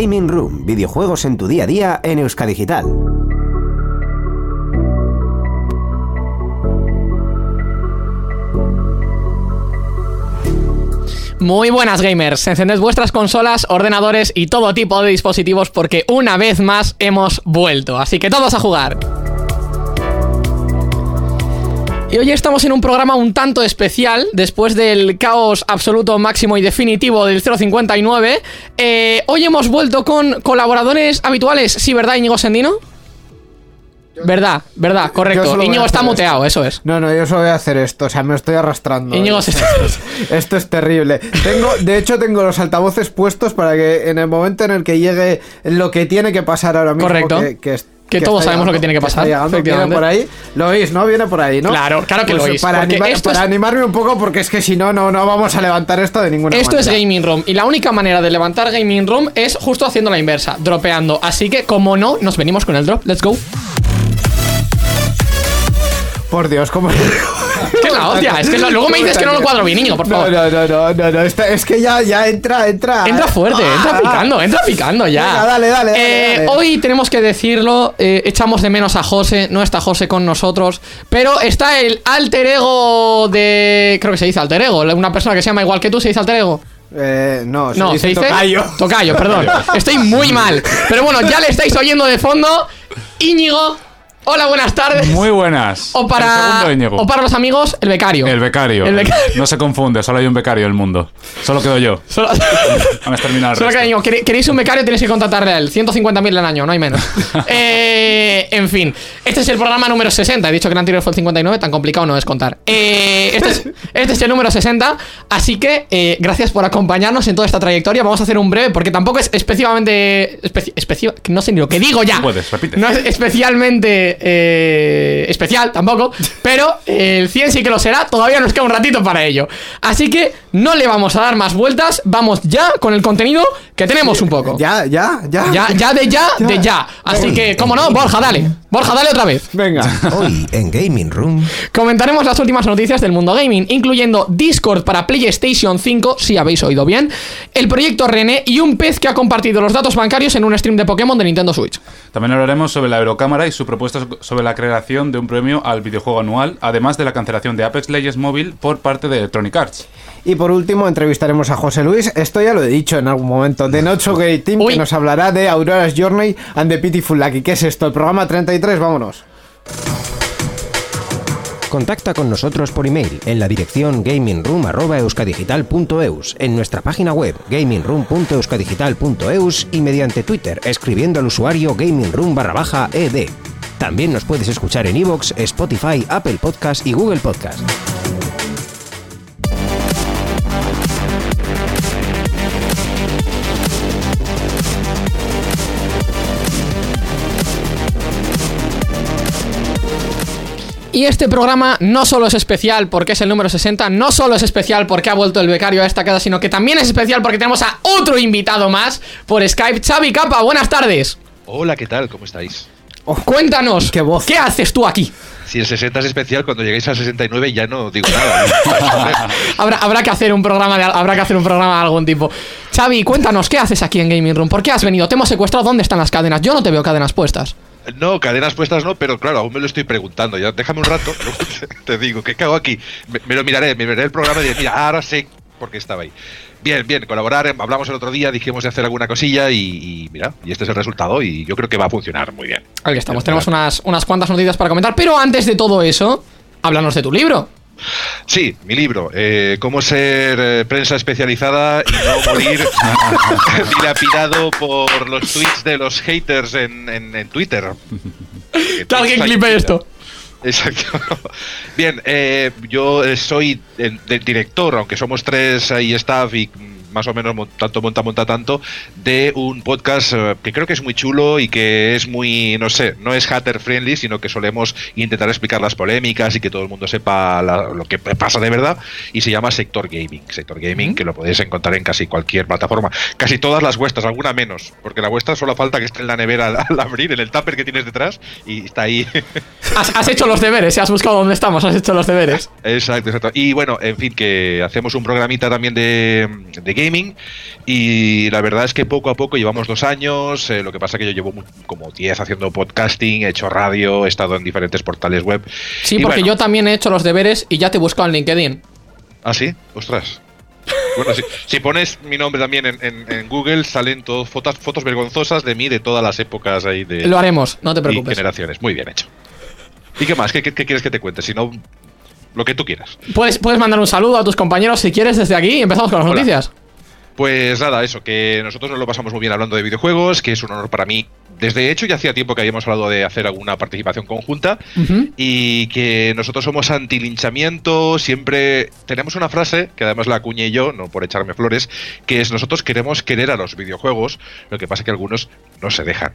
Gaming Room, videojuegos en tu día a día en Euskadigital. Muy buenas gamers, encended vuestras consolas, ordenadores y todo tipo de dispositivos porque una vez más hemos vuelto, así que todos a jugar. Y hoy estamos en un programa un tanto especial, después del caos absoluto máximo y definitivo del 059. Eh, hoy hemos vuelto con colaboradores habituales, ¿sí, verdad, Íñigo Sendino? Verdad, verdad, correcto. Íñigo está muteado, eso es. No, no, yo solo voy a hacer esto, o sea, me estoy arrastrando. Íñigo se esto, esto es terrible. Tengo, de hecho, tengo los altavoces puestos para que en el momento en el que llegue lo que tiene que pasar ahora mismo, Correcto. que, que Que todos sabemos lo que tiene que pasar, está llegando, viene por ahí, lo oís, ¿no? Viene por ahí, ¿no? Pues Claro, claro que lo oís, Para, esto para es- animarme un poco, porque es que si no, no, no vamos a levantar esto de ninguna Esto es manera. Gaming Room y la única manera de levantar Gaming Room es justo haciendo la inversa, dropeando. Así que, como no, nos venimos con el drop. Let's go. Por Dios, ¿cómo? Que la hostia, es que luego me dices que no lo cuadro bien, niño, por favor. no, no, no, no, no, está- es que ya, ya entra, entra. Entra fuerte, entra Ah, picando, entra picando ya. Venga, dale, dale, dale, Eh, dale. Hoy tenemos que decirlo, eh, echamos de menos a José, no está José con nosotros, pero está el alter ego de... Creo que se dice alter ego, una persona que se llama igual que tú, se dice alter ego. Eh, no, No, se dice tocayo. Tocayo, perdón. Estoy muy mal. Pero bueno, ya le estáis oyendo de fondo. Íñigo, hola, buenas tardes. Muy buenas. O para, o para los amigos, el becario. El becario. El becario. No se confunde, solo hay un becario en el mundo. Solo quedo yo. Solo, Han exterminado el solo que resto. Íñigo, ¿quere- ¿queréis un becario? Tenéis que contratarle a él. 150.000 al año, no hay menos. Eh, en fin, este es el programa número 60. He dicho que el anterior fue el 59, tan complicado no es contar. Eh, este, es, este es el número 60. Así que, eh, gracias por acompañarnos en toda esta trayectoria. Vamos a hacer un breve, porque tampoco es específicamente. especi- especi- no sé ni lo que digo ya. Puedes, repite. No es especialmente eh, especial tampoco, pero el 100 sí que lo será. Todavía nos queda un ratito para ello. Así que no le vamos a dar más vueltas. Vamos ya con el contenido que tenemos un poco. Ya, ya, ya. Ya, ya de ya, de ya. Así que, como no, Borja, dale. Borja, dale otra vez. Venga. Hoy en Gaming Room. Comentaremos las últimas noticias del mundo gaming, incluyendo Discord para PlayStation 5, si habéis oído bien, el proyecto René y un pez que ha compartido los datos bancarios en un stream de Pokémon de Nintendo Switch. También hablaremos sobre la Eurocámara y su propuesta sobre la creación de un premio al videojuego anual, además de la cancelación de Apex Legends Mobile por parte de Electronic Arts. Y por último entrevistaremos a José Luis, esto ya lo he dicho en algún momento, de Nocho Gate Team, Uy. que nos hablará de Aurora's Journey and the Pitiful Lucky. ¿Qué es esto? El programa 33, vámonos. Contacta con nosotros por email en la dirección gamingroom.euskadigital.eus, en nuestra página web gamingroom.euskadigital.eus y mediante Twitter escribiendo al usuario gamingroom barra baja ed. También nos puedes escuchar en iVoox, Spotify, Apple Podcast y Google Podcast. Y este programa no solo es especial porque es el número 60, no solo es especial porque ha vuelto el becario a esta casa, sino que también es especial porque tenemos a otro invitado más por Skype, Xavi Capa, buenas tardes. Hola, ¿qué tal? ¿Cómo estáis? Cuéntanos, Qué voz. haces tú aquí? Si el 60 es especial, cuando lleguéis al 69 ya no digo nada. Habrá, habrá que hacer un programa de, habrá que hacer un programa de algún tipo. Xavi, cuéntanos, ¿qué haces aquí en Gaming Room? ¿Por qué has venido? Te hemos secuestrado, ¿dónde están las cadenas? Yo no te veo cadenas puestas. No, cadenas puestas no, pero claro, aún me lo estoy preguntando. Ya déjame un rato, te digo, ¿qué cago aquí? Me, me lo miraré, me miraré el programa y diré, mira, ahora sé por qué estaba ahí. Bien, bien, colaborar, em, hablamos el otro día, dijimos de hacer alguna cosilla y, y mira, y este es el resultado y yo creo que va a funcionar muy bien. Aquí estamos, tenemos unas, unas cuantas noticias para comentar, pero antes de todo eso, háblanos de tu libro. Sí, mi libro, eh, Cómo ser eh, prensa especializada y no morir dilapidado por los tweets de los haters en, en- en Twitter. Que alguien clipe esto. Exacto. Bien, eh, yo soy el, director, aunque somos tres ahí staff y más o menos tanto monta, monta tanto, de un podcast eh, que creo que es muy chulo y que es muy, no sé, no es hater friendly, sino que solemos intentar explicar las polémicas y que todo el mundo sepa la- lo que pasa de verdad. Y se llama Sector Gaming. Sector Gaming, que lo podéis encontrar en casi cualquier plataforma. Casi todas las vuestras, alguna menos, porque la vuestra solo falta que esté en la nevera al, al abrir, en el tupper que tienes detrás, y está ahí. Has, has hecho los deberes, ¿eh? has buscado dónde estamos, has hecho los deberes. Exacto, exacto. Y bueno, en fin, que hacemos un programita también de, de gaming y la verdad es que poco a poco llevamos dos años, eh, lo que pasa que yo llevo como 10 haciendo podcasting, he hecho radio, he estado en diferentes portales web. Sí, Y porque bueno, yo también he hecho los deberes y ya te he buscado en LinkedIn. ¿Ah, sí? Ostras. Bueno, si, si pones mi nombre también en, en- en Google, salen todas fotos, fotos vergonzosas de mí de todas las épocas ahí de Lo haremos, no te y preocupes. generaciones. Muy bien hecho. ¿Y qué más? ¿Qué, qué- qué quieres que te cuente? Si no, lo que tú quieras. Puedes, puedes mandar un saludo a tus compañeros si quieres desde aquí y empezamos con las Hola. noticias. Pues nada, eso, que nosotros nos lo pasamos muy bien hablando de videojuegos, que es un honor para mí. Desde hecho, ya hacía tiempo que habíamos hablado de hacer alguna participación conjunta y que nosotros somos antilinchamiento, siempre tenemos una frase, que además la acuñé yo, no por echarme flores, que es nosotros queremos querer a los videojuegos, lo que pasa que algunos no se dejan.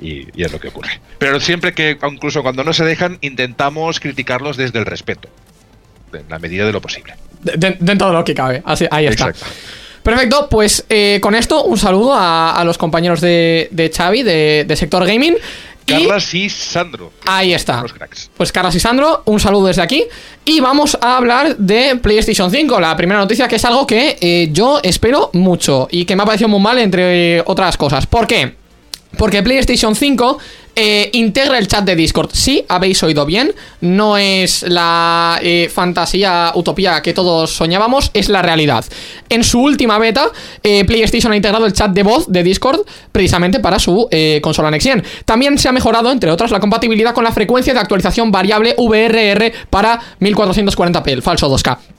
Y, y es lo que ocurre. Pero siempre que, incluso cuando no se dejan, intentamos criticarlos desde el respeto, en la medida de lo posible. De- de- dentro de lo que cabe. Así, ahí está. Exacto. Perfecto, pues eh, con esto un saludo a, a los compañeros de, de Xavi, de, de Sector Gaming. Carlas y Sandro. ahí está. Los cracks. Pues Carlos y Sandro, un saludo desde aquí. Y vamos a hablar de PlayStation 5, la primera noticia que es algo que eh, yo espero mucho y que me ha parecido muy mal entre otras cosas. ¿Por qué? Porque PlayStation 5 eh, integra el chat de Discord. Sí, habéis oído bien. No es la eh, fantasía, utopía que todos soñábamos, es la realidad. En su última beta, eh, PlayStation ha integrado el chat de voz de Discord precisamente para su eh, consola Next Gen. También se ha mejorado, entre otras, la compatibilidad con la frecuencia de actualización variable VRR para 1440p, el falso 2K.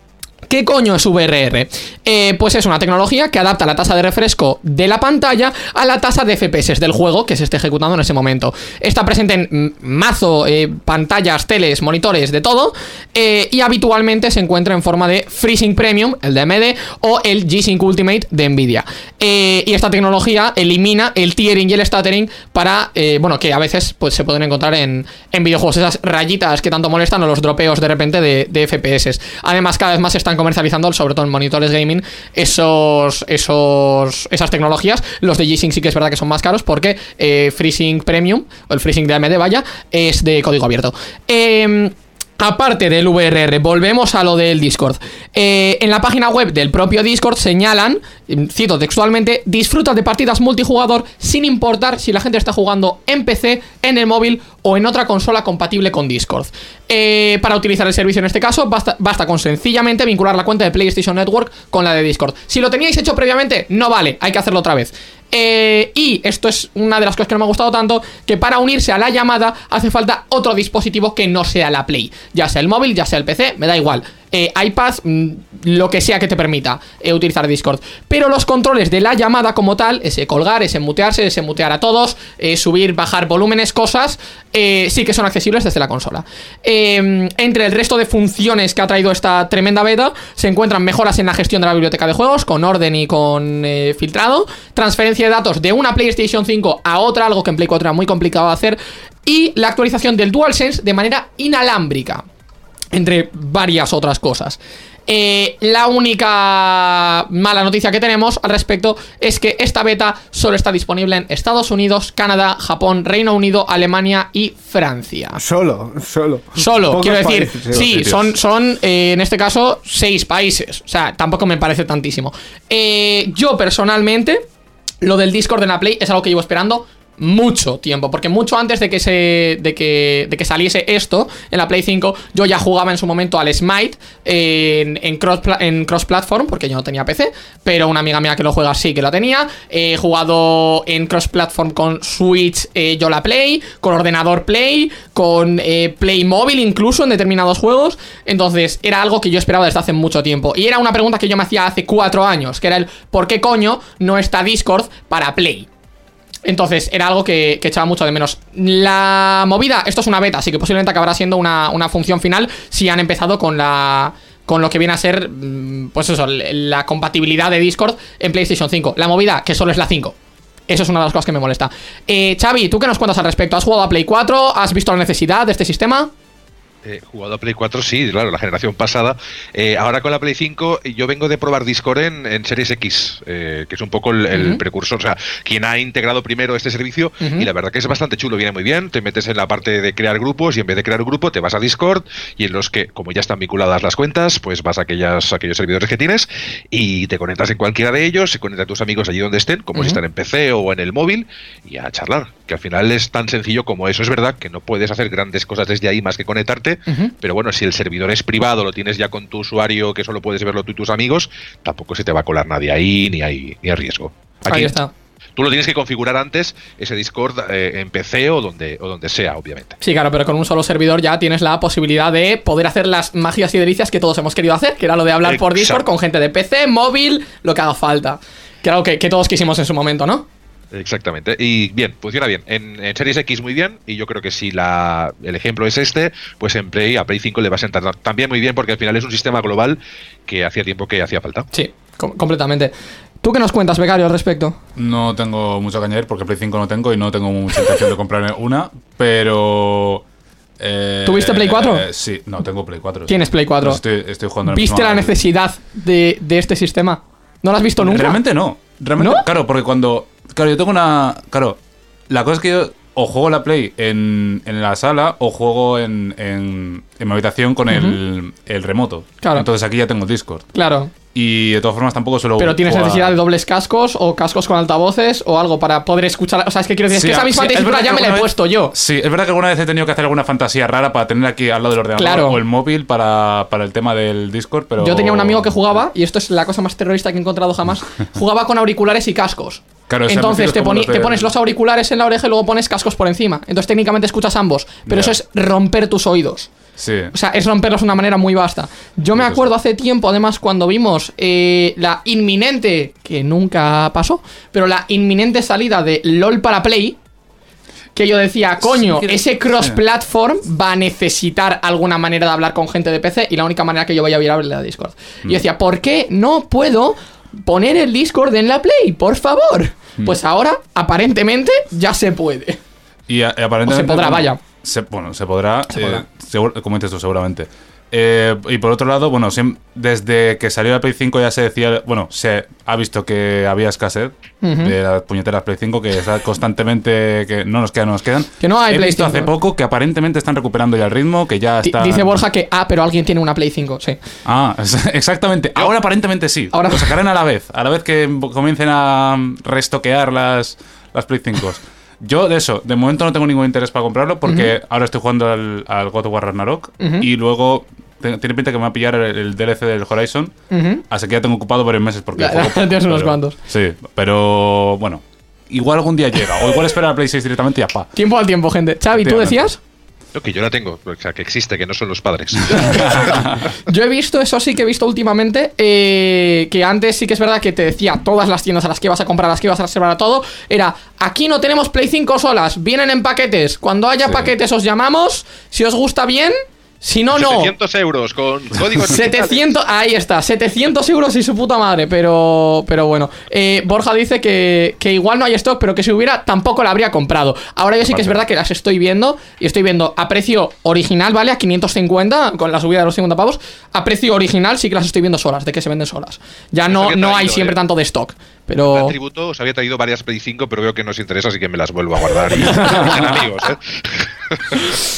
¿Qué coño es VRR? Eh, pues es una tecnología que adapta la tasa de refresco de la pantalla a la tasa de FPS del juego que se esté ejecutando en ese momento. Está presente en mazo, eh, pantallas, teles, monitores, de todo. eh, y habitualmente se encuentra en forma de FreeSync Premium, el de AMD, o el G-Sync Ultimate de Nvidia. Y esta tecnología elimina el tiering y el stuttering para, bueno, que a veces pues, se pueden encontrar en, en videojuegos. Esas rayitas que tanto molestan o los dropeos de repente de, de FPS. Además, cada vez más se comercializando, sobre todo en monitores gaming, esos, esos, esas tecnologías. Los de G-Sync sí que es verdad que son más caros porque eh, FreeSync Premium, o el FreeSync de AMD, vaya, es de código abierto. Eh, Aparte del VRR, volvemos a lo del Discord. Eh, en la página web del propio Discord señalan, mm, cito textualmente, disfruta de partidas multijugador sin importar si la gente está jugando en PC, en el móvil o en otra consola compatible con Discord. Eh, para utilizar el servicio en este caso, basta, basta con sencillamente vincular la cuenta de PlayStation Network con la de Discord. Si lo teníais hecho previamente, no vale, hay que hacerlo otra vez. Eh, y esto es una de las cosas que no me ha gustado tanto, que para unirse a la llamada hace falta otro dispositivo que no sea la Play, ya sea el móvil, ya sea el PC, me da igual. Eh, iPad, mm, lo que sea que te permita eh, utilizar Discord. Pero los controles de la llamada como tal, ese colgar, ese mutearse, ese mutear a todos, eh, subir, bajar volúmenes, cosas, sí que son accesibles desde la consola. Entre el resto de funciones que ha traído esta tremenda beta, se encuentran mejoras en la gestión de la biblioteca de juegos, con orden y con filtrado, transferencia de datos de una PlayStation 5 a otra, algo que en Play 4 era muy complicado de hacer, y la actualización del DualSense de manera inalámbrica entre varias otras cosas. Eh, la única mala noticia que tenemos al respecto es que esta beta solo está disponible en Estados Unidos, Canadá, Japón, Reino Unido, Alemania y Francia. Solo, solo. Solo, Pocos quiero decir, países, sí, sitios. son, son eh, en este caso seis países. O sea, tampoco me parece tantísimo. Eh, yo personalmente, lo del Discord en la Play es algo que llevo esperando mucho tiempo, porque mucho antes de que se de que, de que saliese esto en la Play 5, yo ya jugaba en su momento al Smite en, en cross en cross platform, porque yo no tenía PC, pero una amiga mía que lo juega sí que lo tenía. He jugado en cross platform con Switch, eh, yo la Play, con ordenador Play, con eh, Play móvil incluso en determinados juegos. Entonces era algo que yo esperaba desde hace mucho tiempo. Y era una pregunta que yo me hacía hace cuatro años, que era el ¿por qué coño no está Discord para Play? Entonces, era algo que, echaba mucho de menos. La movida, esto es una beta, así que posiblemente acabará siendo una, una función final si han empezado con la. Con lo que viene a ser, mm, pues eso, la compatibilidad de Discord en PlayStation 5. La movida, que solo es la 5. Eso es una de las cosas que me molesta. Eh, Xavi, ¿tú qué nos cuentas al respecto? ¿Has jugado a Play 4? ¿Has visto la necesidad de este sistema? Eh, jugado a Play 4, sí, claro, la generación pasada. Eh, ahora con la Play 5, yo vengo de probar Discord en, en Series X, eh, que es un poco el, precursor, o sea, quien ha integrado primero este servicio. Y la verdad que es bastante chulo, viene muy bien. Te metes en la parte de crear grupos y en vez de crear un grupo, te vas a Discord y en los que, como ya están vinculadas las cuentas, pues vas a aquellas, aquellos servidores que tienes y te conectas en cualquiera de ellos, se conecta a tus amigos allí donde estén, como si están en PC o en el móvil, y a charlar. Que al final es tan sencillo como eso. Es verdad que no puedes hacer grandes cosas desde ahí más que conectarte, pero bueno, si el servidor es privado, lo tienes ya con tu usuario, que solo puedes verlo tú y tus amigos, tampoco se te va a colar nadie ahí, ni hay, ni hay riesgo. Ahí está. Tú lo tienes que configurar antes, ese Discord eh, en PC o donde, o donde sea, obviamente. Sí, claro, pero con un solo servidor ya tienes la posibilidad de poder hacer las magias y delicias que todos hemos querido hacer, que era lo de hablar por Discord con gente de PC, móvil, lo que haga falta. Que era lo que, que todos quisimos en su momento, ¿no? Exactamente. Y bien, funciona bien. En, en Series X muy bien. Y yo creo que si la, el ejemplo es este, pues en Play, a Play 5 le va a sentar también muy bien porque al final es un sistema global que hacía tiempo que hacía falta. Sí, com- completamente. ¿Tú qué nos cuentas, becario, al respecto? No tengo mucho que añadir porque Play 5 no tengo y no tengo mucha intención de comprarme una, pero... eh, ¿Tuviste Play 4? eh, sí, no, tengo Play 4. sí. Tienes Play 4. Pues estoy, estoy jugando ¿Viste la necesidad de, de este sistema? ¿No lo has visto nunca? Realmente no. Realmente, ¿No? Claro, porque cuando. Claro, yo tengo una. Claro, la cosa es que yo o juego la Play en, en la sala o juego en, en, en mi habitación con el, el remoto. Claro. Entonces aquí ya tengo Discord. Claro. Y de todas formas tampoco suelo. Pero tienes jugar- necesidad de dobles cascos o cascos con altavoces o algo para poder escuchar. O sea, es que quiero decir, Sí, es que esa sí, misma tesitura verdad ya me la he vez- puesto yo. Sí, es verdad que alguna vez he tenido que hacer alguna fantasía rara para tener aquí al lado del ordenador Claro. o el móvil para, para el tema del Discord, pero... Yo tenía un amigo que jugaba, y esto es la cosa más terrorista que he encontrado jamás, jugaba con auriculares y cascos. Claro, o sea, Entonces te, poni- te pones los auriculares en la oreja y luego pones cascos por encima. Entonces técnicamente escuchas ambos, pero eso es romper tus oídos. Sí. O sea, es romperlos de una manera muy vasta. Yo me acuerdo hace tiempo, además, cuando vimos eh, la inminente, que nunca pasó, pero la inminente salida de LOL para Play, que yo decía, coño, Sí, ese cross-platform va a necesitar alguna manera de hablar con gente de PC y la única manera que yo vaya a ver era la Discord. Y yo decía, ¿por qué no puedo poner el Discord en la Play? Por favor. Pues ahora, aparentemente, ya se puede. Y, a- y aparentemente. O se podrá, vaya. se- bueno, se podrá. Se eh, podrá. seguro- como dices tú, seguramente. Eh, y por otro lado, bueno, desde que salió la Play 5 ya se decía. Bueno, se ha visto que había escasez de las puñeteras Play 5, que está constantemente. que no nos quedan, no nos quedan. Que no hay He Play visto 5. hace poco que aparentemente están recuperando ya el ritmo, que ya está. Dice Borja que, ah, pero alguien tiene una Play 5, sí. Ah, exactamente. Ahora aparentemente sí. Ahora- Lo sacarán a la vez. A la vez que comiencen a restoquear las, las Play 5. Yo de eso, de momento no tengo ningún interés para comprarlo porque ahora estoy jugando al, al God of War Ragnarok y luego tiene pinta que me va a pillar el, el DLC del Horizon. Así que ya tengo ocupado varios meses porque Ya, juego tienes unos pero- cuantos. Sí, pero bueno. Igual algún día llega. O igual espera la Play 6 directamente y ya pa. Tiempo al tiempo, gente. Xavi, ¿tú decías? Lo que yo la tengo, o sea, que existe, que no son los padres. Yo he visto, eso sí que he visto últimamente, eh, que antes sí que es verdad que te decía todas las tiendas a las que ibas a comprar, a las que ibas a reservar a todo, era, aquí no tenemos Play 5 solas, vienen en paquetes, cuando haya Sí. paquetes os llamamos, si os gusta bien, si no, no. 700 euros con códigos 700, ahí está, 700 euros y su puta madre, pero, pero bueno. Eh, Borja dice que, que igual no hay stock, pero que si hubiera tampoco la habría comprado. Ahora yo sí que es verdad que las estoy viendo y estoy viendo a precio original, ¿vale? A 550 con la subida de los 50 pavos. A precio original sí que las estoy viendo solas, de que se venden solas. Ya no, no hay siempre eh. tanto de stock, El pero... tributo os había traído varias Play 5, pero veo que no os interesa, así que me las vuelvo a guardar. Y amigos, ¿eh?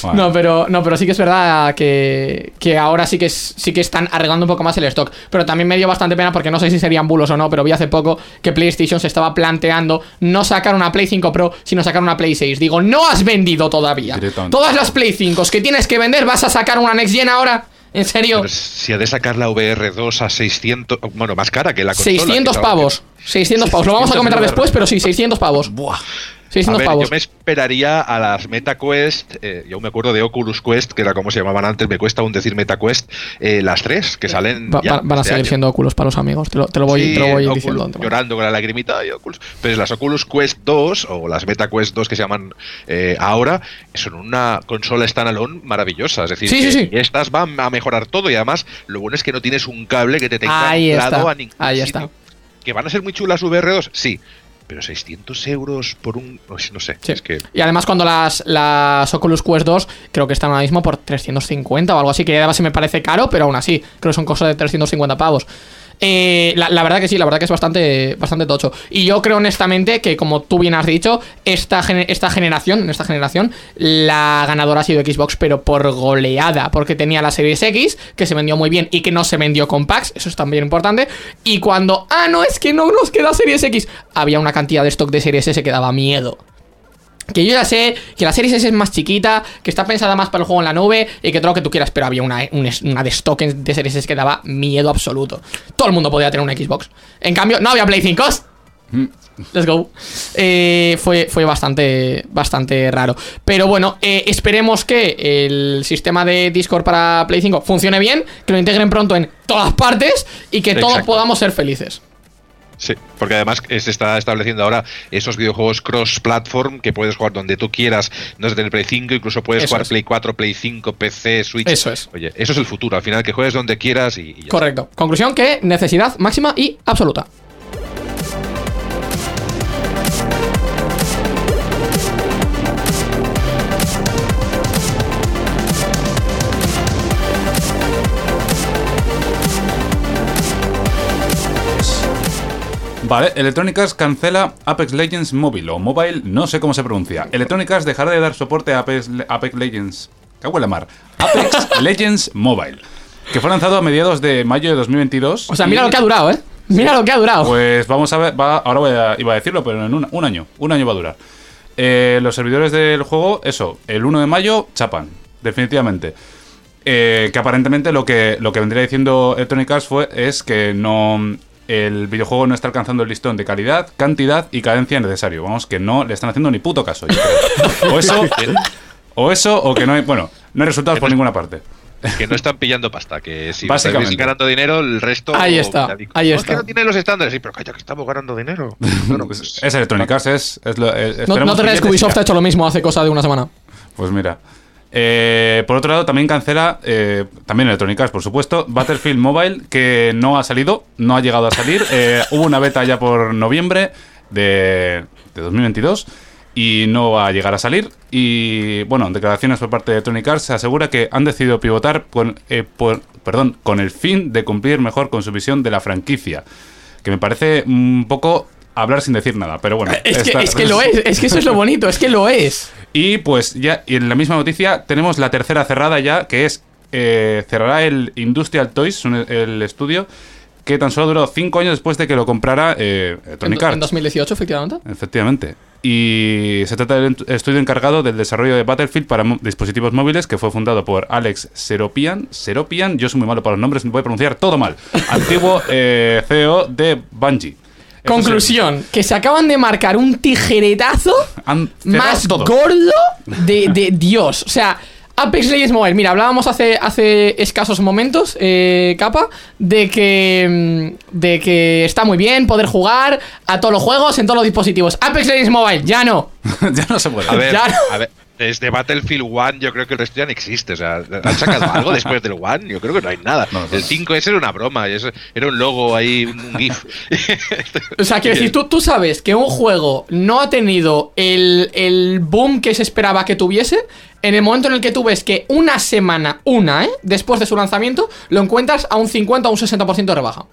Bueno. No, pero, no, pero sí que es verdad que, que ahora sí que, es- sí que están arreglando un poco más el stock. Pero también me dio bastante pena porque no sé si serían bulos o no, pero vi hace poco que PlayStation se estaba planteando no sacar una Play 5 Pro, sino sacar una Play 6. Digo, no has vendido todavía. Todas las Play 5 que tienes que vender, ¿vas a sacar una Next Gen ahora? ¿En serio? Pero si ha de sacar la VR2 a 600, bueno, más cara que la consola. 600 que- pavos. 600 pavos. Lo vamos a 600 comentar después, pero sí, 600 pavos. Buah. 600 a ver, pavos. yo me esperaría a las MetaQuest, eh, yo me acuerdo de Oculus Quest, que era como se llamaban antes, me cuesta aún decir MetaQuest, eh, las tres que salen Va- ya va- van a este seguir año. siendo óculos para los amigos. Te lo, te lo voy, Sí, te lo voy Oculus- diciendo. llorando con la lagrimita y Oculus. Pero las Oculus Quest 2 o las Meta Quest 2 que se llaman eh, ahora son una consola standalone maravillosa. Es decir, Sí, que sí, sí. estas van a mejorar todo y además lo bueno es que no tienes un cable que te tenga Ahí está, a ningún ahí sitio. está. ¿Que van a ser muy chulas VR2? Sí. Pero 600 euros por un. No sé, Sí. es que. Y además cuando las, las Oculus Quest 2 creo que están ahora mismo por 350 o algo así, que ya de base me parece caro, pero aún así, creo que son cosas de 350 pavos. Eh, la, verdad que sí, la verdad que es bastante, bastante tocho. Y yo creo honestamente que, como tú bien has dicho, esta, esta generación, en esta generación, la ganadora ha sido Xbox, pero por goleada, porque tenía la Series X, que se vendió muy bien y que no se vendió con packs, eso es también importante. Y cuando, ah, no, es que no nos queda Series X, había una cantidad de stock de Series S que daba miedo. Que yo ya sé que la Series S es más chiquita, que está pensada más para el juego en la nube y que todo lo que tú quieras, pero había una, un- una de stock de Series S que daba miedo absoluto. Todo el mundo podía tener una Xbox. En cambio, no había Play 5. Let's go. Eh, fue, fue bastante, bastante raro. Pero bueno, eh, esperemos que el sistema de Discord para Play 5 funcione bien, que lo integren pronto en todas partes y que todos podamos ser felices. Sí, porque además se está estableciendo ahora esos videojuegos cross-platform que puedes jugar donde tú quieras, no desde el Play 5, incluso puedes Eso jugar es. Play 4, Play 5, PC, Switch. Eso es. Oye, eso es el futuro, al final que juegues donde quieras y, y ya está. Correcto. Conclusión que necesidad máxima y absoluta. Vale, Electronic Arts cancela Apex Legends Mobile o Mobile, no sé cómo se pronuncia. Electronic Arts dejará de dar soporte a Apex, Apex Legends. Cago en la mar. Apex Legends Mobile, que fue lanzado a mediados de mayo de 2022. O sea, mira y- lo que ha durado, ¿eh? Mira lo que ha durado. Pues vamos a ver, va- ahora voy a, iba a decirlo, pero en un, un año, un año va a durar. Eh, los servidores del juego, eso, el 1 de mayo chapan, definitivamente. Eh, que aparentemente lo que, lo que vendría diciendo Electronic Arts fue, es que no el videojuego no está alcanzando el listón de calidad, cantidad y cadencia necesario. Vamos, que no le están haciendo ni puto caso. yo creo. O eso, o eso, o que no hay, bueno, no hay resultados por ninguna parte. Que no están pillando pasta, que si Básicamente. estáis ganando dinero, el resto. Ahí está, ahí "No, está. Es que no tiene los estándares, sí, pero calla que estamos ganando dinero. Bueno, Pues pues, es Electronic Arts, es, es lo, eh, no, no te que creas que llegue Ubisoft ha hecho lo mismo hace cosa de una semana. Pues mira. Eh, por otro lado, también cancela, eh, también Electronic Arts, por supuesto, Battlefield Mobile, que no ha salido, no ha llegado a salir. Eh, hubo una beta ya por noviembre de, de 2022 y no va a llegar a salir. Y bueno, en declaraciones por parte de Electronic Arts se asegura que han decidido pivotar con, eh, por- perdón, con el fin de cumplir mejor con su visión de la franquicia. Que me parece un poco hablar sin decir nada, pero bueno. Es que, es que lo es, es que eso es lo bonito, es que lo es. y pues ya y en la misma noticia tenemos la tercera cerrada ya, que es eh, cerrará el Industrial Toys, un- el estudio, que tan solo duró cinco años después de que lo comprara eh, En, Electronic en Arts. 2018, efectivamente. Efectivamente. Y se trata del estudio encargado del desarrollo de Battlefield para dispositivos móviles que fue fundado por Alex Seropian. Seropian, yo soy muy malo para los nombres, me voy a pronunciar todo mal. Antiguo eh, CEO de Bungie. Conclusión, que se acaban de marcar un tijeretazo más todo. gordo de, de Dios. O sea, Apex Legends Mobile. Mira, hablábamos hace, hace escasos momentos, eh, capa, de que, mm, de que está muy bien poder jugar a todos los juegos en todos los dispositivos. Apex Legends Mobile, ya no. ya no se puede. a ver, Ya no. a ver, desde Battlefield 1 yo creo que el resto ya no existe. O sea, ¿han sacado algo después del 1? Yo creo que no hay nada. No, no, el no. 5S era una broma, era un logo ahí, un, GIF. O sea, quiero decir, tú, tú sabes que un juego no ha tenido el, el boom que se esperaba que tuviese en el momento en el que tú ves que una semana, una, ¿eh? Después de su lanzamiento, lo encuentras a un 50 o un 60% de rebaja.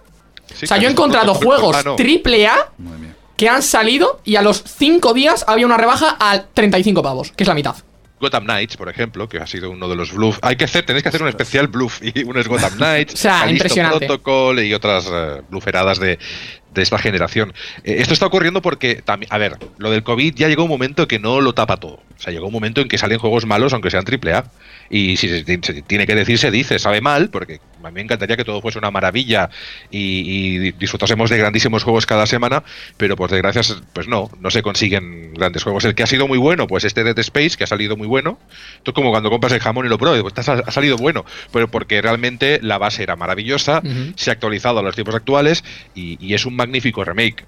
Sí, o sea, yo he encontrado juegos triple A Madre mía. Que han salido y a los 5 días había una rebaja a 35 pavos, que es la mitad. Gotham Knights, por ejemplo, que ha sido uno de los bluff. Hay que hacer, tenéis que hacer un especial bluff. Y uno es Gotham Knights, O sea, impresionante. Protocol y otras eh, bluferadas de, de esta generación. Eh, esto está ocurriendo porque, a ver, lo del COVID ya llegó un momento que no lo tapa todo. O sea, llegó un momento en que salen juegos malos, aunque sean AAA. Y si se, se tiene que decir, se dice, sabe mal, porque a mí me encantaría que todo fuese una maravilla y, y disfrutásemos de grandísimos juegos cada semana, pero por desgracia, pues no, no se consiguen grandes juegos. El que ha sido muy bueno, pues este Dead Space, que ha salido muy bueno. Esto es como cuando compras el jamón y lo pruebas, pues ha, salido bueno, pero porque realmente la base era maravillosa, se ha actualizado a los tiempos actuales y, y es un magnífico remake.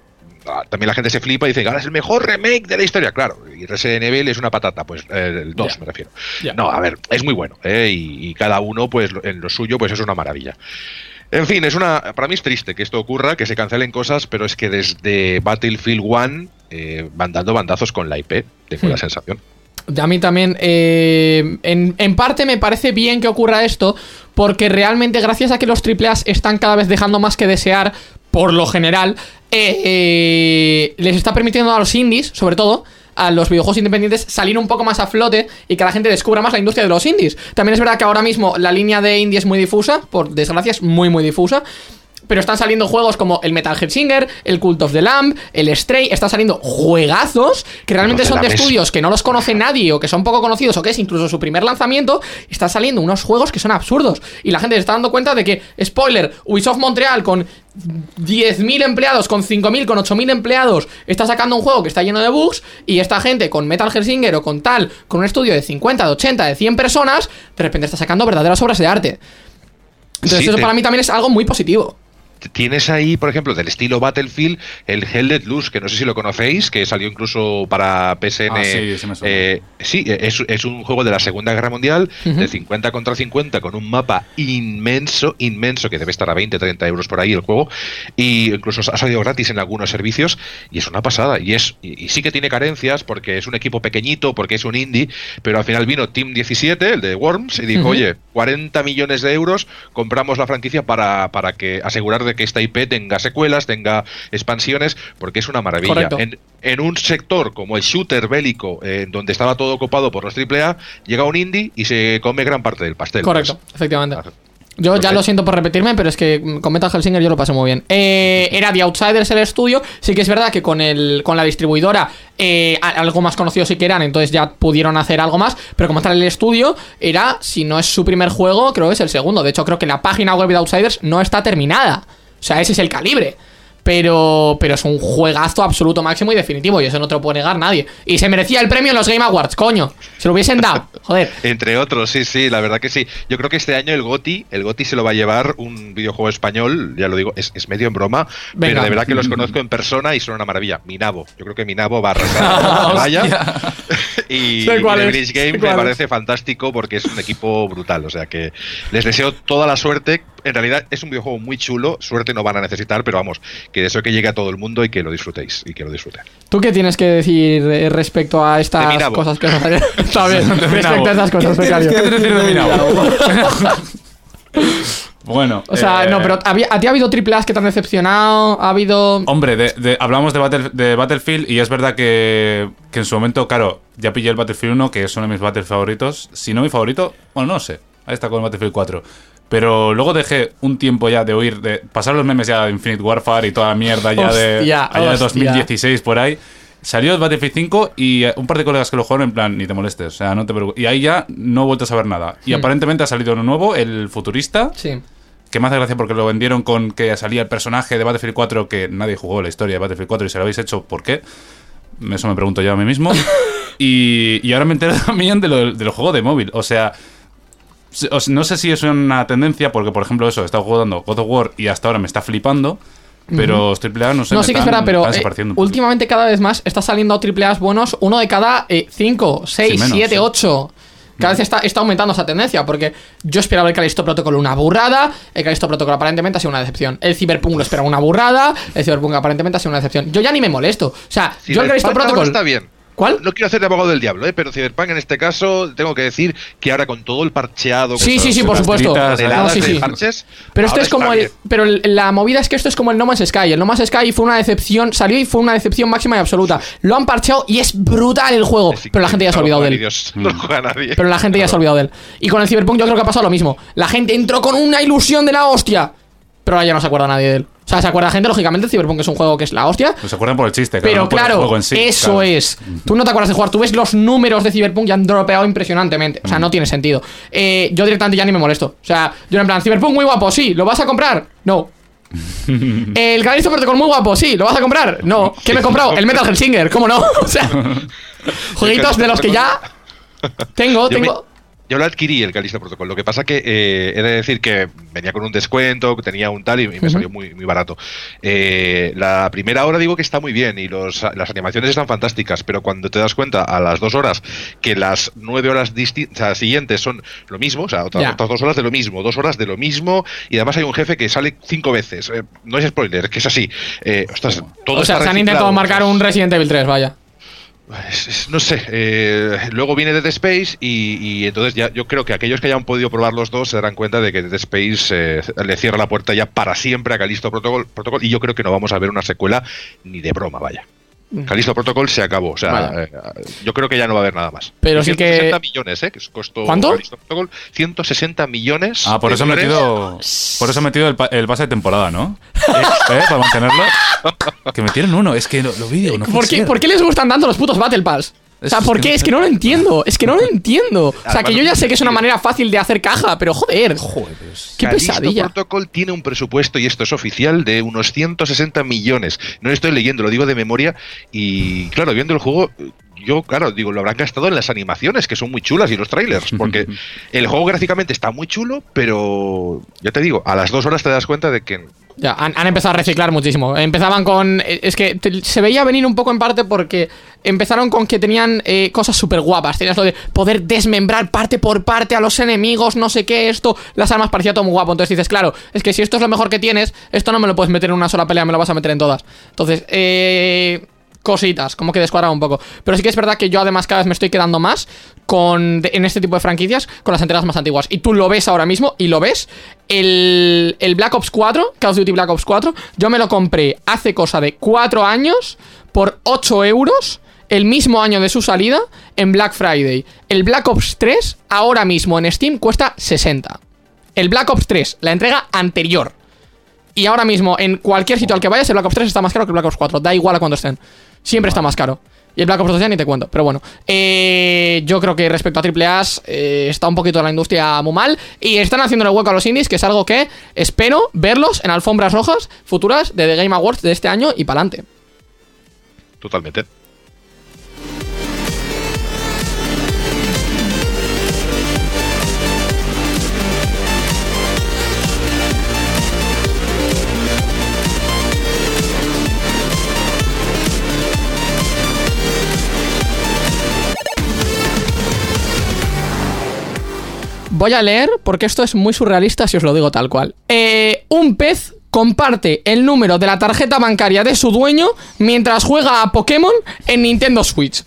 Ah, También la gente se flipa y dice, ahora es el mejor remake de la historia, claro. Y Resident Evil es una patata, pues eh, el 2 Ya. me refiero. No, a ver, es muy bueno, ¿eh? y, y cada uno, pues en lo suyo, pues es una maravilla. En fin, es una, para mí es triste que esto ocurra, que se cancelen cosas, pero es que desde Battlefield 1 eh, van dando bandazos con la IP, tengo Hmm. la sensación. A mí también, eh, en, en parte me parece bien que ocurra esto, porque realmente gracias a que los AAA están cada vez dejando más que desear, por lo general, eh, eh, les está permitiendo a los indies, sobre todo, a los videojuegos independientes salir un poco más a flote y que la gente descubra más la industria de los indies. También es verdad que ahora mismo la línea de indie es muy difusa, por desgracia es muy muy difusa. Pero están saliendo juegos como el Metal Gear Singer, el Cult of the Lamb, el Stray, están saliendo juegazos que realmente son de estudios que no los conoce nadie o que son poco conocidos o que es incluso su primer lanzamiento, están saliendo unos juegos que son absurdos. Y la gente se está dando cuenta de que, spoiler, Ubisoft Montreal con 10.000 empleados, con 5.000, con 8.000 empleados, está sacando un juego que está lleno de bugs y esta gente con Metal Gear Singer o con tal, con un estudio de 50, de 80, de 100 personas, de repente está sacando verdaderas obras de arte. Entonces Sí, eso te- para mí también es algo muy positivo. Tienes ahí, por ejemplo, del estilo Battlefield, el Hell Let Loose, que no sé si lo conocéis, que salió incluso para PSN. Ah, sí, eh, sí, es, es un juego de la Segunda Guerra Mundial, Ujú. de 50 contra 50, con un mapa inmenso, inmenso, que debe estar a 20, 30 euros por ahí el juego, y incluso ha salido gratis en algunos servicios, y es una pasada. Y, es, y, y sí que tiene carencias, porque es un equipo pequeñito, porque es un indie, pero al final vino Team 17, el de Worms, y dijo, Ujú. oye, 40 millones de euros, compramos la franquicia para, para que asegurar de que esta IP tenga secuelas, tenga expansiones, porque es una maravilla. En, en un sector como el shooter bélico, eh, donde estaba todo ocupado por los AAA, llega un indie y se come gran parte del pastel. Correcto, Pues, efectivamente. ah, Yo ya lo siento por repetirme, pero es que mm, con Metal Hellsinger yo lo pasé muy bien. Eh, era The Outsiders el estudio. Sí que es verdad que con el con la distribuidora eh, algo más conocido sí que eran, entonces ya pudieron hacer algo más. Pero como tal el estudio era, si no es su primer juego, creo que es el segundo. De hecho, creo que la página web de Outsiders no está terminada. O sea, ese es el calibre. Pero, pero es un juegazo absoluto máximo y definitivo. Y eso no te lo puede negar nadie. Y se merecía el premio en los Game Awards, coño. Se lo hubiesen dado. Joder. Entre otros, sí, sí, la verdad que sí. Yo creo que este año el GOTI, el GOTI se lo va a llevar un videojuego español, ya lo digo, es, es medio en broma, Venga. pero de verdad que los conozco en persona y son una maravilla. Minabo, yo creo que Minabo va a arrasar. Vaya. y Sé cuál y el sé Game me es. parece fantástico porque es un equipo brutal. O sea que les deseo toda la suerte. En realidad es un videojuego muy chulo, suerte no van a necesitar, pero vamos, que deseo que llegue a todo el mundo y que lo disfrutéis y que lo disfruten. ¿Tú qué tienes que decir eh, respecto a estas cosas que nos Está bien, De respecto a estas cosas, ¿Qué tienes que decir de? Bueno. O sea, eh, no, pero ¿había- ¿a ti ha habido triple A que te han decepcionado? ¿Ha habido...? Hombre, de, de- hablamos de, Battle- de Battlefield y es verdad que, que en su momento, claro, ya pillé el Battlefield 1, que es uno de mis Battlefield favoritos. Si no mi favorito, bueno, no sé. Ahí está con el Battlefield 4. Pero luego dejé un tiempo ya de oír, de pasar los memes ya de Infinite Warfare y toda la mierda ya de, allá de hostia. 2016 por ahí. Salió el Battlefield 5 y eh, un par de colegas que lo jugaron en plan, ni te molestes, o sea, no te preocupes. Y ahí ya no he vuelto a saber nada. Y Hmm. aparentemente ha salido uno nuevo, el futurista, Sí. Que me hace gracia porque lo vendieron con que salía el personaje de Battlefield 4 que nadie jugó la historia de Battlefield 4 y se lo habéis hecho, ¿por qué? Eso me pregunto yo a mí mismo. y, y ahora me entero también de lo, del juego de móvil. O sea, no sé si es una tendencia, porque por ejemplo eso, he estado jugando God of War y hasta ahora me está flipando. Pero estoy peleando, no sé. no, sí que es verdad, pero eh, últimamente cada vez más está saliendo triple A buenos, uno de cada 5, 6, menos, 7, sí. 8. Cada vez está, está aumentando esa tendencia, porque yo esperaba el Callisto Protocol una burrada, el Callisto Protocol aparentemente ha sido una decepción. El Cyberpunk lo esperaba una burrada, el Cyberpunk aparentemente ha sido una decepción. Yo ya ni me molesto. O sea, Si yo el Callisto Protocol... está bien. ¿Cuál? No quiero hacer de abogado del diablo, ¿eh? pero Cyberpunk en este caso tengo que decir que ahora con todo el parcheado. con Sí, sí, sí, por supuesto. No, sí, de sí. parches, Pero esto es como el. Pero la movida es que esto es como el No Man's Sky. El No Man's Sky fue una decepción, salió y fue una decepción máxima y absoluta. Lo han parcheado y es brutal el juego. Es Pero la gente ya se ha olvidado de él. Dios, no lo juega nadie. Pero la gente ya se ha olvidado de él. Y con el Cyberpunk yo creo que ha pasado lo mismo. La gente entró con una ilusión de la hostia. Pero ahora ya no se acuerda nadie de él. O sea, se acuerda gente, lógicamente, el Cyberpunk es un juego que es la hostia. Pues se acuerdan por el chiste, Pero no el claro, juego en sí, eso claro. es. Tú no te acuerdas de jugar, tú ves los números de Cyberpunk y han dropeado impresionantemente. O Mm. sea, no tiene sentido. Eh, yo directamente ya ni me molesto. O sea, yo en plan, Cyberpunk muy guapo, sí, ¿lo vas a comprar? No. El Callisto Protocol muy guapo, sí, ¿lo vas a comprar? No. ¿Qué me he comprado? El Metal Hellsinger, ¿cómo no? O sea, jueguitos de los que ya tengo, tengo. Yo lo adquirí el Callisto Protocol. Lo que pasa que eh, he de decir que venía con un descuento, que tenía un tal y, y me salió muy, muy barato. Eh, la primera hora digo que está muy bien y los, las animaciones están fantásticas, pero cuando te das cuenta a las dos horas que las nueve horas o sea, siguientes son lo mismo, o sea, otras, dos horas de lo mismo, dos horas de lo mismo y además hay un jefe que sale cinco veces. Eh, no es spoiler, es que es así. Eh, ostras, todo o sea, está se han intentado marcar un Resident Evil 3, vaya. No sé, eh, luego viene Dead Space y, y entonces ya yo creo que aquellos que hayan podido probar los dos se darán cuenta de que Dead Space eh, le cierra la puerta ya para siempre a Calisto Protocol, Protocol y yo creo que no vamos a ver una secuela ni de broma, vaya. Calisto Protocol se acabó, o sea, eh, yo creo que ya no va a haber nada más. Pero Y sí que- 160 millones, ¿eh? Que costó ¿Cuánto? Callisto Protocol, 160 millones. Ah, por eso dólares. metido, por eso han metido el, pa- el pase de temporada, ¿no? ¿Eh? Para mantenerlo. Que metieron uno, es que lo, lo vi, no ¿Por qué. ¿Por qué les gustan tanto los putos Battle Pass? O sea, ¿por qué? Es que no lo entiendo. Es que no lo entiendo. O sea, que yo ya sé que es una manera fácil de hacer caja, pero joder. Joder, Qué Callisto pesadilla. Protocol tiene un presupuesto, y esto es oficial, de unos 160 millones. No lo estoy leyendo, lo digo de memoria. Y claro, viendo el juego, yo, claro, digo, lo habrán gastado en las animaciones, que son muy chulas, y los trailers. Porque el juego gráficamente está muy chulo, pero ya te digo, a las dos horas te das cuenta de que. Ya, han, empezado a reciclar muchísimo. Empezaban con. eh, Es que se veía venir un poco en parte porque empezaron con que tenían eh, cosas súper guapas. Tenías lo de poder desmembrar parte por parte a los enemigos, no sé qué, esto. Las armas parecía todo muy guapo. Entonces dices, claro, es que si esto es lo mejor que tienes, esto no me lo puedes meter en una sola pelea, me lo vas a meter en todas. Entonces, eh. Cositas, como que descuadraba un poco. Pero sí que es verdad que yo además cada vez me estoy quedando más con en este tipo de franquicias con las entregas más antiguas. Y tú lo ves ahora mismo, y lo ves. El, el Black Ops 4, Call of Duty Black Ops 4, yo me lo compré hace cosa de 4 años por 8 euros. El mismo año de su salida en Black Friday. El Black Ops 3, ahora mismo en Steam, cuesta 60. El Black Ops 3, la entrega anterior. Y ahora mismo, en cualquier sitio al que vayas, el Black Ops 3 está más caro que el Black Ops 4. Da igual a cuando estén. Siempre está más caro. Y el Black Ops 2 ya ni te cuento. Pero bueno, eh, yo creo que respecto a AAA eh, está un poquito la industria muy mal. Y están haciéndole hueco a los indies, que es algo que espero verlos en alfombras rojas futuras de The Game Awards de este año y para adelante. Totalmente. Voy a leer porque esto es muy surrealista si os lo digo tal cual. Eh, un pez comparte el número de la tarjeta bancaria de su dueño mientras juega a Pokémon en Nintendo Switch.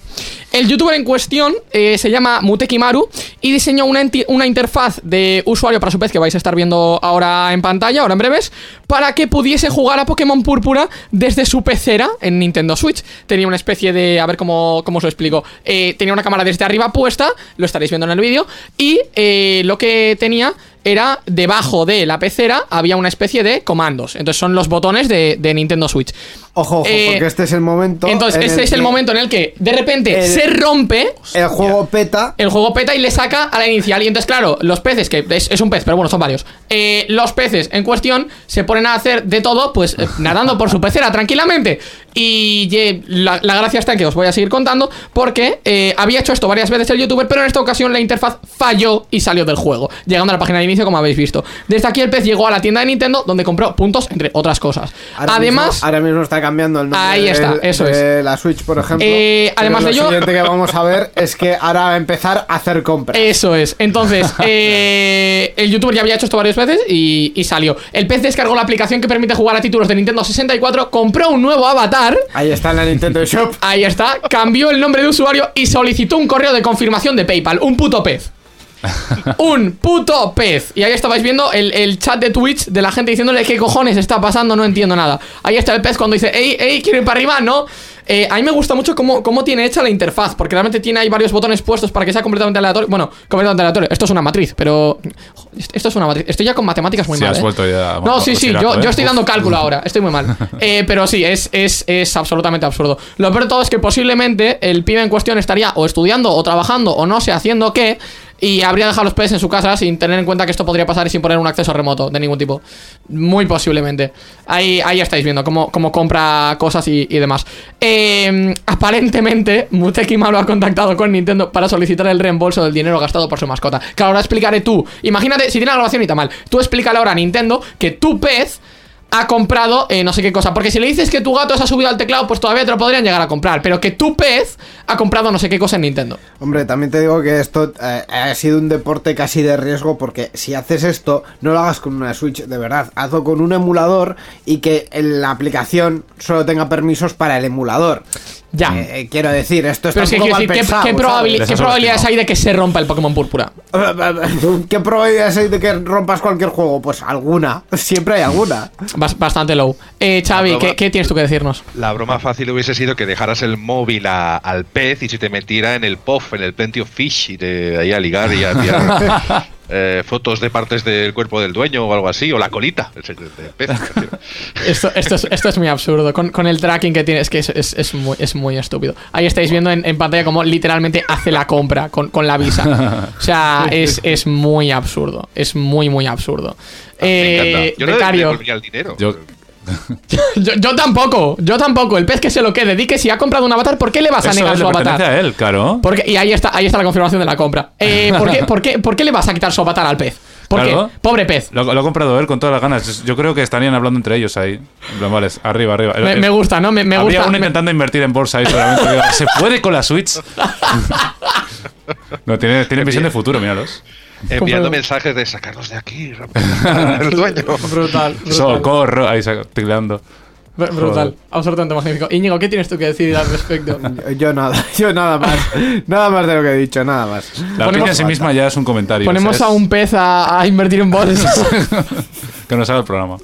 El youtuber en cuestión eh, se llama Mutekimaru y diseñó una, una interfaz de usuario para su pez que vais a estar viendo ahora en pantalla, ahora en breves, para que pudiese jugar a Pokémon Púrpura desde su pecera en Nintendo Switch. Tenía una especie de... A ver cómo, cómo os lo explico. Eh, tenía una cámara desde arriba puesta, lo estaréis viendo en el vídeo, y eh, lo que tenía era debajo de la pecera había una especie de comandos. Entonces son los botones de, de Nintendo Switch. Ojo, ojo, Eh, porque este es el momento. Entonces, en este es el momento en el que de repente el- se rompe El juego peta. el juego peta y le saca a la inicial. Y entonces, claro, los peces, que es, es un pez, pero bueno, son varios. eh, los peces en cuestión se ponen a hacer de todo, pues eh, nadando por su pecera tranquilamente. Y la, la gracia está en que os voy a seguir contando, porque eh, había hecho esto varias veces el youtuber, pero en esta ocasión la interfaz falló y salió del juego, llegando a la página de inicio, como habéis visto. Desde aquí el pez llegó a la tienda de Nintendo, donde compró puntos, entre otras cosas. Ahora Además. mismo, ahora mismo está cambiando el nombre. Ahí está, del- eso de la Switch, por ejemplo. Eh, además lo de ello- siguiente que vamos a ver es que ahora va a empezar a hacer compras. Eso es. Entonces, eh, el youtuber ya había hecho esto varias veces y, y salió. El pez descargó la aplicación que permite jugar a títulos de Nintendo 64, compró un nuevo avatar. Ahí está en la Nintendo Shop. Ahí está, cambió el nombre de usuario y solicitó un correo de confirmación de PayPal. Un puto pez. un puto pez. Y ahí estabais viendo el, el chat de Twitch de la gente diciéndole qué cojones está pasando, no entiendo nada. Ahí está el pez cuando dice, ey, ey, quiero ir para arriba, no. Eh, a mí me gusta mucho cómo, cómo tiene hecha la interfaz, porque realmente tiene ahí varios botones puestos para que sea completamente aleatorio. Bueno, completamente aleatorio. Esto es una matriz, pero. Esto es una matriz. Estoy ya con matemáticas muy Sí, mal. has ¿eh? vuelto ya No, sí, sí, yo, ¿eh? yo estoy dando cálculo ahora. Estoy muy mal. Eh, pero sí, es, es, es absolutamente absurdo. Lo peor de todo es que posiblemente el pibe en cuestión estaría o estudiando o trabajando o no sé haciendo qué. Y habría dejado los PES en su casa sin tener en cuenta que esto podría pasar y sin poner un acceso remoto de ningún tipo. Muy posiblemente. Ahí, ahí estáis viendo cómo, cómo compra cosas y, y demás. Eh, aparentemente, Muteki Malo ha contactado con Nintendo para solicitar el reembolso del dinero gastado por su mascota. Claro, ahora explicaré tú. Imagínate, si tiene la grabación y está mal, tú explícale ahora a Nintendo que tu pez ha comprado eh, no sé qué cosa. Porque si le dices que tu gato se ha subido al teclado, pues todavía te lo podrían llegar a comprar. Pero que tu pez ha comprado no sé qué cosa en Nintendo. Hombre, también te digo que esto eh, ha sido un deporte casi de riesgo porque si haces esto, no lo hagas con una Switch, de verdad, hazlo con un emulador y que la aplicación solo tenga permisos para el emulador. Ya. Eh, eh, quiero decir, esto es Pero es que quiero decir, ¿qué, qué probabilidades hay de que se rompa el Pokémon Púrpura? ¿Qué probabilidades hay de que rompas cualquier juego? Pues alguna, siempre hay alguna. Bas- bastante low. Eh, Xavi, ¿qué, tienes tú que decirnos? La broma fácil hubiese sido que dejaras el móvil a- al pez y se te metiera en el POF, en el Plenty of Fish, y te ahí a ligar y a tirar eh, fotos de partes del cuerpo del dueño o algo así, o la colita del pez. me. Esto, esto, es, esto es muy absurdo. Con, con el tracking que tiene, es que es, es- es muy, es muy estúpido. Ahí estáis viendo en, en pantalla cómo literalmente hace la compra con, con la visa. O sea, es, es muy absurdo. Es muy, muy absurdo. Me Eh, encanta. Yo no le becario, el dinero. Yo- yo, yo tampoco, yo tampoco. El pez que se lo quede, di que si ha comprado un avatar, ¿por qué le vas a Eso negar le su pertenece avatar? a él, claro. Porque, y ahí está, ahí está la confirmación de la compra. Eh, ¿por, qué, por, qué, por qué le vas a quitar su avatar al pez? ¿Por Claro. qué? Pobre pez. Lo, lo ha comprado él con todas las ganas. Yo creo que estarían hablando entre ellos ahí. Vale, arriba, arriba. Me, me gusta, ¿no? Me, me Habría gusta. uno me- intentando invertir en bolsa ahí solamente. ¿Se puede con la Switch? no, tiene, tiene visión de futuro, míralos. Enviando Comprado. mensajes de sacarnos de aquí, rápido, el dueño. Brutal. brutal. Socorro, ahí. Br- Brutal, absolutamente magnífico. Íñigo, ¿qué tienes tú que decir al respecto? Yo nada, yo nada más. Nada más de lo que he dicho, nada más. La Ponemos- en sí misma ya es un comentario. Ponemos o sea, a un pez a, a invertir en bolsas. Que nos haga el programa.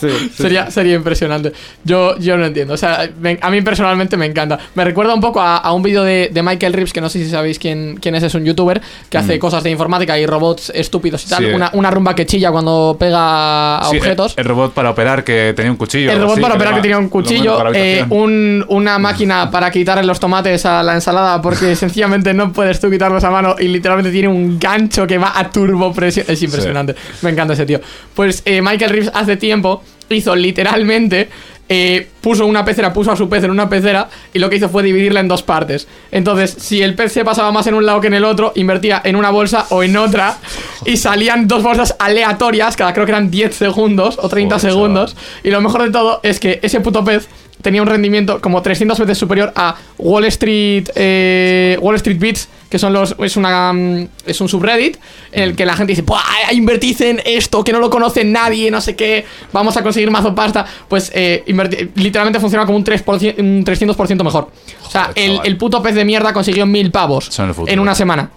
Sí, sí. sería, sería impresionante. Yo, yo no entiendo. O sea, me- a mí personalmente me encanta. Me recuerda un poco a, a un vídeo de, de Michael Reeves, que no sé si sabéis quién, quién es, es un youtuber que hace cosas de informática y robots estúpidos y tal. Mm. Una, una rumba que chilla cuando pega a objetos. El, el robot para operar que tenía un cuchillo. El robot para operar que tenía un cuchillo, eh, un- una máquina para quitarle los tomates a la ensalada porque sencillamente no puedes tú quitarlos a mano y literalmente tiene un gancho que va a turbo presión. Es impresionante, me encanta ese tío. Pues eh, Michael Reeves hace tiempo hizo literalmente, eh, puso una pecera, puso a su pez en una pecera y lo que hizo fue dividirla en dos partes. Entonces, si el pez se pasaba más en un lado que en el otro, invertía en una bolsa o en otra y salían dos bolsas aleatorias, cada creo que eran 10 segundos o 30 Joder, segundos. Y lo mejor de todo es que ese puto pez tenía un rendimiento como 300 veces superior a Wall Street eh, Wall Street Beats, que son los es una mm, es un subreddit en el que la gente dice, "Buah, invertid en esto que no lo conoce nadie, no sé qué, vamos a conseguir mazo pasta." Pues eh, literalmente funciona como un 3%, un 300% mejor. o sea, el, el puto pez de mierda consiguió mil pavos en una semana.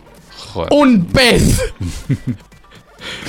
Joder. ¡Un pez!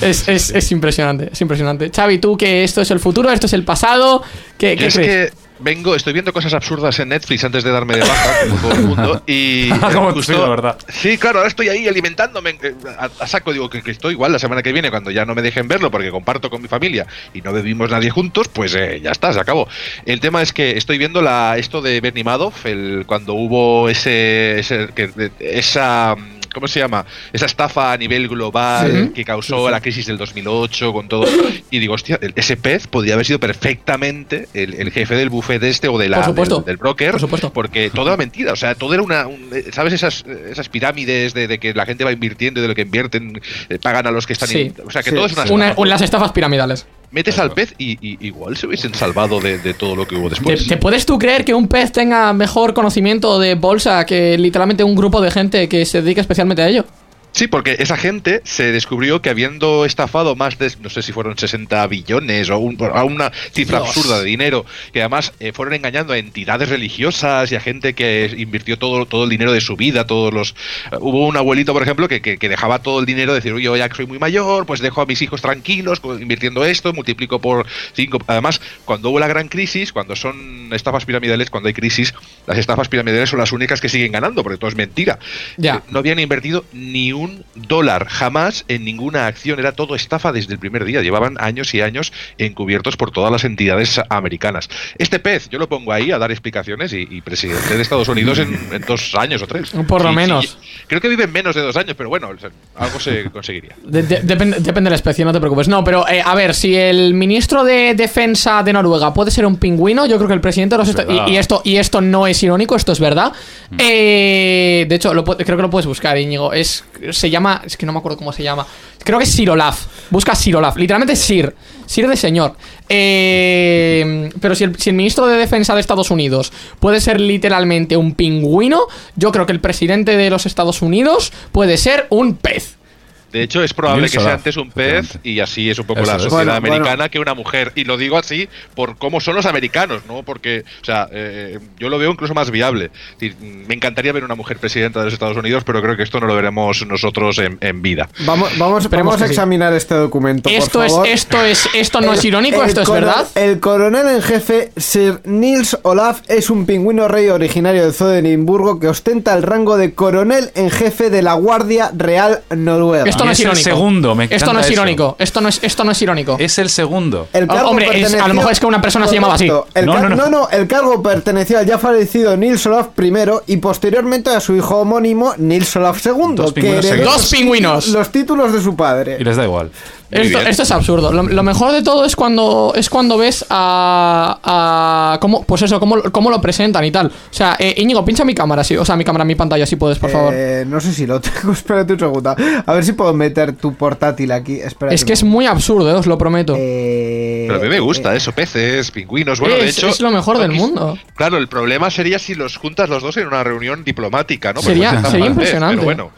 Es, es, es impresionante, es impresionante. Xavi, tú que esto es el futuro, esto es el pasado, ¿qué, qué es crees? que vengo, estoy viendo cosas absurdas en Netflix antes de darme de baja, como todo el mundo, y como justo- tú, la verdad. Sí, claro, ahora estoy ahí alimentándome eh, a, a saco, digo que, que estoy igual la semana que viene cuando ya no me dejen verlo porque comparto con mi familia y no bebimos nadie juntos, pues eh, ya está, se acabó. El tema es que estoy viendo la esto de Bernie Madoff, el cuando hubo ese, ese- que- esa ¿Cómo se llama? Esa estafa a nivel global Sí. que causó la crisis del 2008 con todo. Y digo, hostia, ese pez podría haber sido perfectamente el, el jefe del buffet este o de la, Por supuesto. del, del broker. Por supuesto. Porque todo era mentira. O sea, todo era una. un- ¿Sabes esas, esas pirámides de, de que la gente va invirtiendo y de lo que invierten eh, pagan a los que están. Sí. in- o sea, que Sí, todo es una. sí. Una- estafa. las estafas piramidales. Metes al pez y, y igual se hubiesen salvado de, de todo lo que hubo ¿Te, después. te puedes tú creer que un pez tenga mejor conocimiento de bolsa que literalmente un grupo de gente que se dedica especialmente a ello? Sí, porque esa gente se descubrió que habiendo estafado más de, no sé si fueron 60 billones o un- a una cifra Dios. absurda de dinero, que además eh, fueron engañando a entidades religiosas y a gente que invirtió todo, todo el dinero de su vida, todos los... eh, hubo un abuelito, por ejemplo, que, que- que dejaba todo el dinero, decir, yo ya que soy muy mayor, pues dejo a mis hijos tranquilos invirtiendo esto, multiplico por 5. Además, cuando hubo la gran crisis, cuando son estafas piramidales, cuando hay crisis, las estafas piramidales son las únicas que siguen ganando, porque todo es mentira. Ya. Eh, No habían invertido ni un dólar, jamás en ninguna acción, era todo estafa desde el primer día, llevaban años y años encubiertos por todas las entidades americanas. Este pez, yo lo pongo ahí a dar explicaciones y, y presidente de Estados Unidos en, en dos años o tres. Por lo Sí, menos. sí, creo que viven menos de dos años, pero bueno, algo se conseguiría. De- de- depende, depende de la especie, no te preocupes. No, pero eh, a ver, si el ministro de Defensa de Noruega puede ser un pingüino, yo creo que el presidente de los y, y esto y esto no es irónico, esto es verdad. Eh, de hecho, lo creo que lo puedes buscar, Íñigo. Es se llama, es que no me acuerdo cómo se llama. Creo que es Sirolaf. Busca Sirolaf, literalmente Sir, Sir de señor. Eh, pero si el, si el ministro de Defensa de Estados Unidos puede ser literalmente un pingüino, yo creo que el presidente de los Estados Unidos puede ser un pez. De hecho, es probable que sea antes un pez y así es un poco Eso la es. sociedad Bueno, americana bueno. que una mujer. Y lo digo así por cómo son los americanos, ¿no? Porque, o sea, eh, yo lo veo incluso más viable. Me encantaría ver una mujer presidenta de los Estados Unidos, pero creo que esto no lo veremos nosotros en, en vida. Vamos, vamos, Esperemos vamos a sí. examinar este documento. por Esto es, favor. esto es, esto no El- es irónico, esto es verdad. El coronel en jefe, Sir Nils Olaf, es un pingüino rey originario de Zoo de Edimburgo que ostenta el rango de coronel en jefe de la Guardia Real Noruega. Esto Y no es es el irónico. segundo, me esto no es eso. irónico. Esto no es, esto no es irónico. Es el segundo. El Oh, hombre, es- a lo mejor es que una persona se llamaba así. Correcto. El No, no, no. no, no, el cargo perteneció al ya fallecido Nils Olaf I y posteriormente a su hijo homónimo Nils Olaf II, Dos que pingüinos. Dos pingüinos. los títulos de su padre. Y les da igual. Esto, es absurdo. Lo, lo mejor de todo es cuando es cuando ves a, a cómo, pues eso, cómo, cómo lo presentan y tal. O sea, eh, Íñigo, pincha mi cámara, sí, o sea, mi cámara, mi pantalla, si puedes, por favor. Eh, no sé si lo tengo, espérate un segundo. A ver si puedo meter tu portátil aquí. Espérate es que es muy absurdo, eh, os lo prometo. Eh, Pero a mí me gusta eh, eso, peces, pingüinos. Bueno, de Es- hecho. es lo mejor del mundo. Claro, el problema sería si los juntas los dos en una reunión diplomática, ¿no? Sería- sería impresionante. Pero bueno.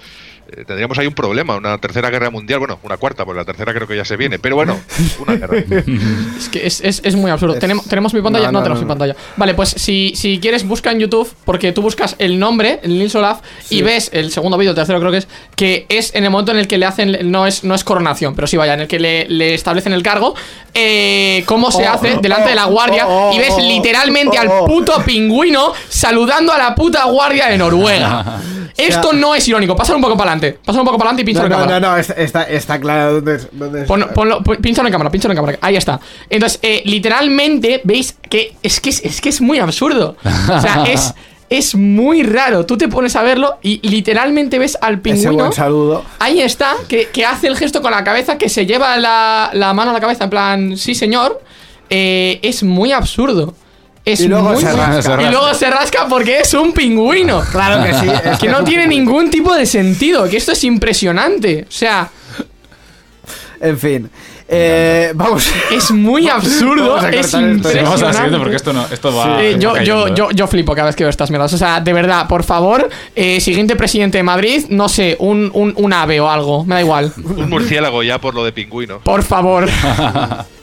Eh, Tendríamos ahí un problema, una tercera guerra mundial, bueno, una cuarta, porque la tercera creo que ya se viene, pero bueno, una guerra. Es que es, es- es muy absurdo. Es- ¿Tenemos, ¿Tenemos mi pantalla? No, No, no, tenemos no, mi pantalla. Vale, pues si, si quieres, busca en YouTube, porque tú buscas el nombre, el Nils Olaf, y ves el segundo vídeo, el tercero creo que es, que es en el momento en el que le hacen, no es, no es coronación, pero sí vaya, en el que le, le establecen el cargo, eh, cómo se Oh, hace delante de la oh, guardia, oh, oh, y ves oh, literalmente oh, al oh. puto pingüino saludando a la puta guardia de Noruega. Esto no es irónico. Pásalo un poco para adelante. Pásalo un poco para adelante y pincha No, la no, cámara. no, no, está, está, está claro dónde es. Dónde es. Ponlo, ponlo, pon- pínchalo en cámara, pínchalo en cámara. Ahí está. Entonces, eh, literalmente, veis que es, que es, es que es muy absurdo. O sea, es, es muy raro. Tú te pones a verlo y literalmente ves al pingüino. buen saludo. Ahí está, que, que hace el gesto con la cabeza, que se lleva la, la mano a la cabeza en plan, sí señor. Eh, es muy absurdo. Es Y luego muy, se rasca. Y luego se rasca porque es un pingüino. Claro que sí. es Que no tiene ningún tipo de sentido, que esto es impresionante. O sea, En fin. Eh, vamos. es muy absurdo, Vamos a es impresionante. siguiente porque esto no, esto va. Eh, yo, cayendo, yo, ¿eh? yo, yo flipo cada vez que veo estas mierdas. O sea, de verdad, por favor, eh, siguiente presidente de Madrid, no sé, un, un, un ave o algo, me da igual. Un murciélago ya por lo de pingüino. Por favor.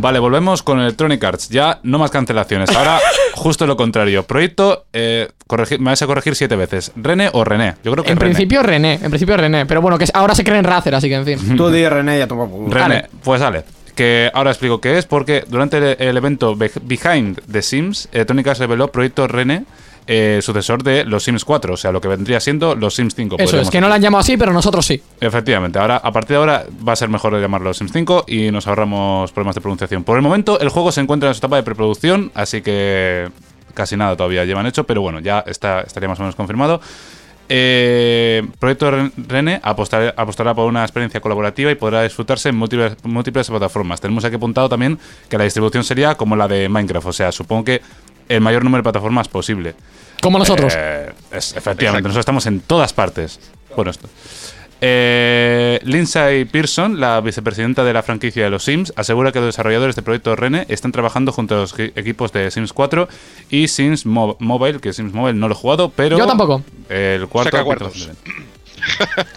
Vale, volvemos con Electronic Arts. Ya no más cancelaciones. Ahora, justo lo contrario. Proyecto, eh, corregir- me vais a corregir siete veces. ¿René o René? Yo creo que En René. principio René, en principio René. Pero bueno, que ahora se creen Razer, así que en fin. Tú di René, ya toma por. René, pues dale. Que ahora explico qué es, porque durante el, el evento Be- Behind the Sims, Electronic Arts reveló Proyecto René, eh, sucesor de los Sims 4, o sea, lo que vendría siendo los Sims 5. Eso es, que no lo han llamado así, pero nosotros sí. Efectivamente, ahora a partir de ahora va a ser mejor llamarlo Sims 5 y nos ahorramos problemas de pronunciación. Por el momento, el juego se encuentra en su etapa de preproducción, así que casi nada todavía llevan hecho, pero bueno, ya está, estaría más o menos confirmado. Eh, Proyecto Ren- Rene apostar- apostará por una experiencia colaborativa y podrá disfrutarse en múltiples, múltiples plataformas. Tenemos aquí apuntado también que la distribución sería como la de Minecraft, o sea, supongo que el mayor número de plataformas posible. Como nosotros. Eh, es- efectivamente, Exacto. nosotros estamos en todas partes. Bueno, esto. Eh, Lindsay Pearson, la vicepresidenta de la franquicia de los Sims, asegura que los desarrolladores de Proyecto Rene están trabajando junto a los equi- equipos de Sims 4 y Sims Mo- Mobile, que Sims Mobile no lo he jugado, pero... Yo tampoco. El cuarto... Saca cuartos.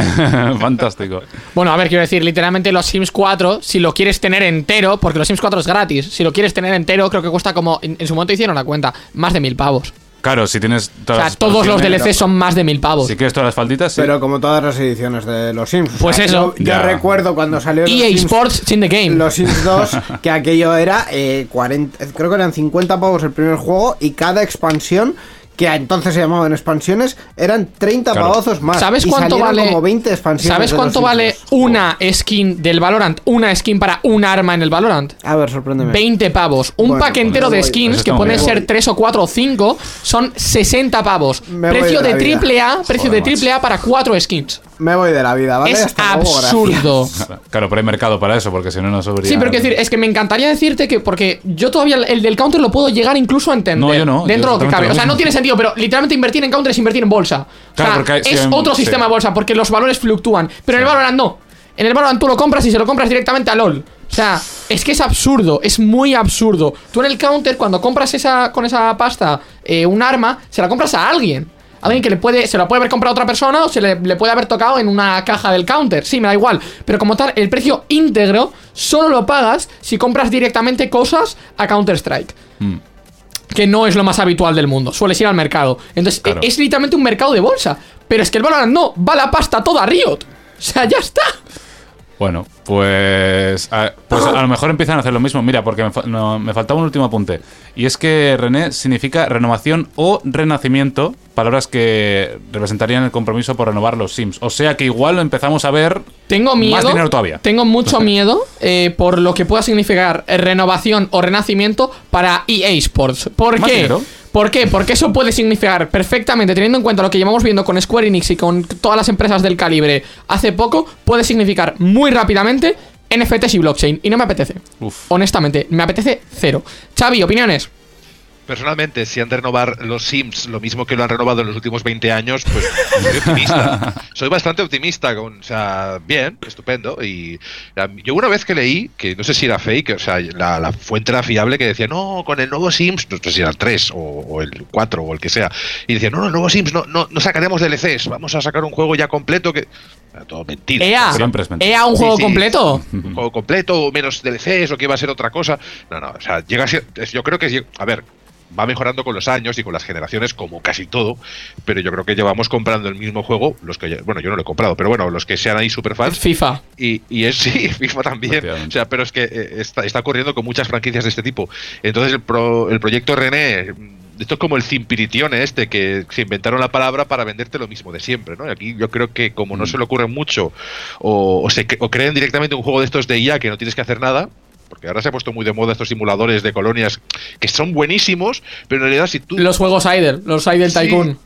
Fantástico. Bueno, a ver, quiero decir, literalmente los Sims 4, si lo quieres tener entero, porque los Sims 4 es gratis, si lo quieres tener entero, creo que cuesta como, en, en su momento hicieron la cuenta, más de mil pavos. Claro, si tienes O todas sea, las todos los DLC son más de mil pavos. Si quieres todas las falditas, sí. Pero como todas las ediciones de los Sims. O Pues sea, eso. Yo, yo Ya. recuerdo cuando salió los EA Sims, Sports in the game. los Sims 2, que aquello era eh, 40, creo que eran 50 pavos el primer juego y cada expansión, que entonces se llamaban expansiones, eran 30 Claro. pavos más. ¿Sabes y cuánto vale? como 20 expansiones. ¿Sabes cuánto vale 2. una skin del Valorant? Una skin para un arma en el Valorant. A ver, sorpréndeme. 20 pavos. Un Bueno, pack pues entero de skins, que pueden bien. ser 3 o 4 o 5, son 60 pavos. Me precio de de triple A, precio Joder, de triple A para 4 skins. Me voy de la vida, ¿vale? es Hasta luego, absurdo. Claro, pero hay mercado para eso, porque si no, no subiría. Sí, pero quiero decir, es que me encantaría decirte que, porque yo todavía el- el del counter lo puedo llegar incluso a entender. No, yo no, Dentro yo de lo que cabe. O sea, no tiene sentido, pero literalmente invertir en counter es invertir en bolsa. O Claro, sea, porque hay- es sí, otro sí. sistema de bolsa, porque los valores fluctúan. Pero en el Valorant no. En el Valorant tú lo compras y se lo compras directamente a LOL. O sea, es que es absurdo, es muy absurdo. Tú en el counter, cuando compras esa con esa pasta eh, un arma, se la compras a alguien. Alguien que le puede, se la puede haber comprado a otra persona o se le, le puede haber tocado en una caja del counter. Sí, me da igual. Pero como tal, el precio íntegro solo lo pagas si compras directamente cosas a Counter-Strike. Mm. Que no es lo más habitual del mundo. Sueles ir al mercado. Entonces, Claro. e- es literalmente un mercado de bolsa. Pero es que el Valorant no, va la pasta toda a Riot. O sea, ya está. Bueno, pues a, pues a lo mejor empiezan a hacer lo mismo. Mira, porque me, fa- no, me faltaba un último apunte. Y es que René significa renovación o renacimiento, palabras que representarían el compromiso por renovar los Sims. O sea que igual lo empezamos a ver Tengo miedo. más dinero todavía. Tengo mucho miedo eh, por lo que pueda significar renovación o renacimiento para EA Sports. ¿Por ¿Más qué? dinero? ¿Por qué? Porque eso puede significar perfectamente, teniendo en cuenta lo que llevamos viendo con Square Enix y con todas las empresas del calibre hace poco, puede significar muy rápidamente NFTs y blockchain. Y no me apetece. Uf. Honestamente, me apetece cero. Xavi, opiniones. Personalmente, si han de renovar los Sims lo mismo que lo han renovado en los últimos 20 años, pues soy optimista. Soy bastante optimista. Con, o sea, bien, estupendo. Y yo una vez que leí, que no sé si era fake, o sea, la, la fuente era fiable, que decía, no, con el nuevo Sims, no sé si era el 3 o, o el 4 o el que sea, y decía, no, no, el nuevo Sims, no, no, no sacaremos DLCs, vamos a sacar un juego ya completo que... Era todo mentira. EA. Siempre es mentira. EA un Sí, juego sí. completo. un juego completo o menos DLCs o que va a ser otra cosa. No, no, o sea, llega a ser, es- yo creo que a ver, va mejorando con los años y con las generaciones como casi todo, pero yo creo que llevamos comprando el mismo juego, los que bueno, yo no lo he comprado, pero bueno, los que sean ahí superfans FIFA. y, y es sí, FIFA también. O sea, pero es que eh, está, está ocurriendo con muchas franquicias de este tipo. Entonces el, pro- el proyecto René, mm, esto es como el Cimpiritione este, que se inventaron la palabra para venderte lo mismo de siempre, ¿no? Y aquí yo creo que como no se le ocurre mucho, o, o se, o creen directamente un juego de estos de IA que no tienes que hacer nada, porque ahora se ha puesto muy de moda estos simuladores de colonias que son buenísimos, pero en realidad si tú Los juegos Idle, los Idle. Tycoon.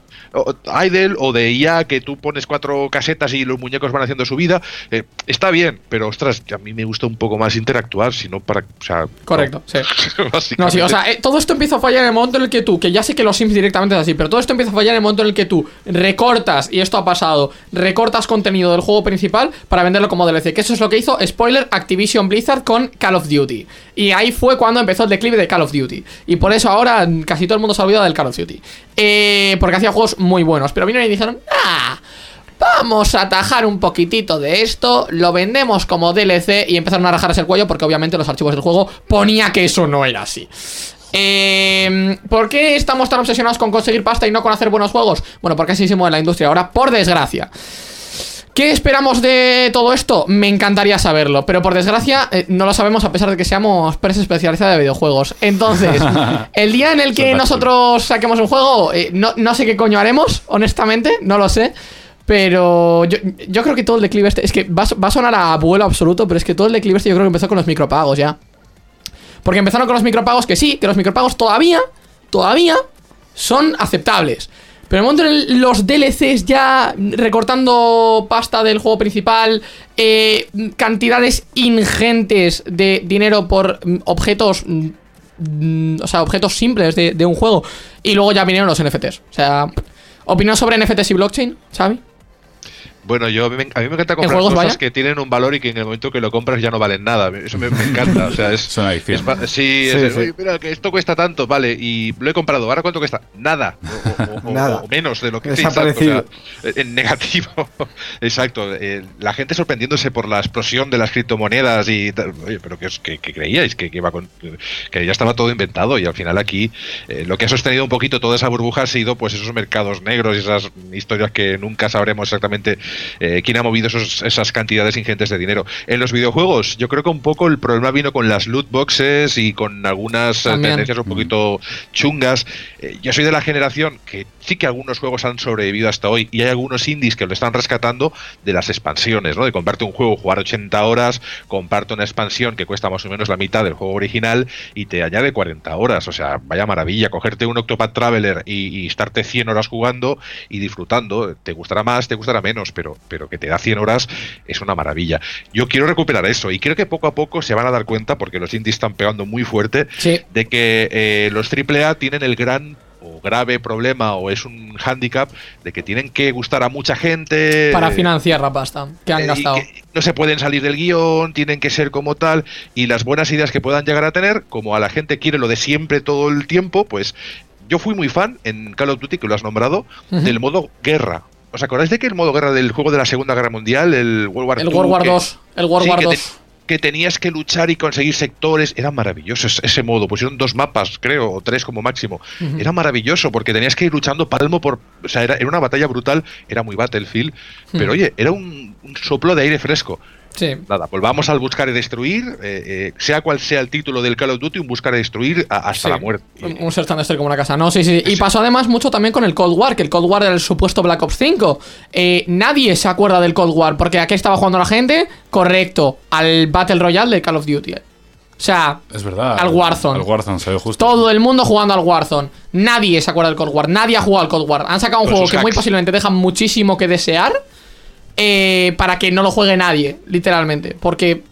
Idle o de IA que tú pones cuatro casetas y los muñecos van haciendo su vida, eh, está bien, pero ostras, a mí me gusta un poco más interactuar, sino para. O sea, Correcto, sí. no, sí, o sea, eh, todo esto empieza a fallar en el momento en el que tú, que ya sé que los Sims directamente es así, pero todo esto empieza a fallar en el momento en el que tú recortas, y esto ha pasado, recortas contenido del juego principal para venderlo como DLC, que eso es lo que hizo, spoiler, Activision Blizzard con Call of Duty. Y ahí fue cuando empezó el declive de Call of Duty. Y por eso ahora casi todo el mundo se ha olvidado del Call of Duty. Eh, porque hacía juegos muy buenos, pero vinieron y dijeron, ¡ah! Vamos a atajar un poquitito de esto, lo vendemos como DLC y empezaron a rajarse el cuello porque obviamente los archivos del juego ponía que eso no era así. Eh, ¿Por qué estamos tan obsesionados con conseguir pasta y no con hacer buenos juegos? Bueno, porque así se mueve la industria ahora, por desgracia. ¿Qué esperamos de todo esto? Me encantaría saberlo, pero por desgracia eh, no lo sabemos a pesar de que seamos prensa especializada de videojuegos. Entonces, el día en el que nosotros saquemos un juego, eh, no, no sé qué coño haremos, honestamente, no lo sé. Pero yo, yo creo que todo el declive este. Es que va, a- va a sonar a abuelo absoluto, pero es que todo el declive este yo creo que empezó con los micropagos ya. Porque empezaron con los micropagos que sí, que los micropagos todavía, todavía son aceptables. Pero en el momento en los DLCs ya recortando pasta del juego principal, eh, cantidades ingentes de dinero por mm, objetos, mm, o sea, objetos simples de, de un juego. Y luego ya vinieron los NFTs. O sea, opinión sobre NFTs y blockchain, Xavi. Bueno, yo a mí, me, a mí me encanta comprar cosas vaya? que tienen un valor y que en el momento que lo compras ya no valen nada. Eso me, me encanta. O sea, es, Es una adicción. es sí, Sí, es- sí. oye, mira, que esto cuesta tanto, vale, y lo he comprado. ¿Ahora cuánto cuesta? Nada. O, o- o- Nada. o menos de lo que Desaparecido. exacto, o sea, en negativo. Exacto. eh, la gente sorprendiéndose por la explosión de las criptomonedas y tal. Oye, pero que, os- que- que creíais que, que iba con- que ya estaba todo inventado y al final aquí eh, lo que ha sostenido un poquito toda esa burbuja ha sido pues esos mercados negros y esas historias que nunca sabremos exactamente eh, quién ha movido esos- esas cantidades ingentes de dinero. En los videojuegos, yo creo que un poco el problema vino con las loot boxes y con algunas eh, También. tendencias un poquito chungas. Eh, yo soy de la generación que sí que algunos juegos han sobrevivido hasta hoy y hay algunos indies que lo están rescatando de las expansiones, ¿no? De comprarte un juego, jugar 80 horas, comparte una expansión que cuesta más o menos la mitad del juego original y te añade 40 horas. O sea, vaya maravilla, cogerte un Octopath Traveler y, y estarte 100 horas jugando y disfrutando. Te gustará más, te gustará menos, pero, pero que te da 100 horas es una maravilla. Yo quiero recuperar eso y creo que poco a poco se van a dar cuenta, porque los indies están pegando muy fuerte, Sí. de que eh, los AAA tienen el gran o grave problema o es un hándicap de que tienen que gustar a mucha gente Para eh, financiar la pasta que han eh, gastado. que no se pueden salir del guion, tienen que ser como tal, y las buenas ideas que puedan llegar a tener, como a la gente quiere lo de siempre todo el tiempo, pues yo fui muy fan en Call of Duty, que lo has nombrado, del modo guerra. ¿Os acordáis de que el modo guerra del juego de la Segunda Guerra Mundial, el World War El II, World War que- 2. El World sí, War que, 2. te- que tenías que luchar y conseguir sectores, era maravilloso ese, ese modo. Pusieron dos mapas, creo, o tres como máximo. Era maravilloso porque tenías que ir luchando palmo por. O sea, era, era una batalla brutal, era muy Battlefield, pero Ujú. oye, era un, un soplo de aire fresco. Sí. Nada, volvamos al buscar y destruir, eh, eh, sea cual sea el título del Call of Duty, un buscar y destruir a- hasta Sí. la muerte. Un- and destroy como una casa. No, sí, sí. Y pasó además mucho también con el Cold War, que el Cold War era el supuesto Black Ops 5. Eh, nadie se acuerda del Cold War, porque ¿a qué estaba jugando la gente? Correcto, al Battle Royale de Call of Duty. O sea, Es verdad. Al Warzone. Al Warzone, se ve justo. todo el mundo jugando al Warzone. Nadie se acuerda del Cold War. Nadie ha jugado al Cold War. Han sacado un Con juego que muy posiblemente deja muchísimo que desear. Eh, para que no lo juegue nadie, literalmente. Porque,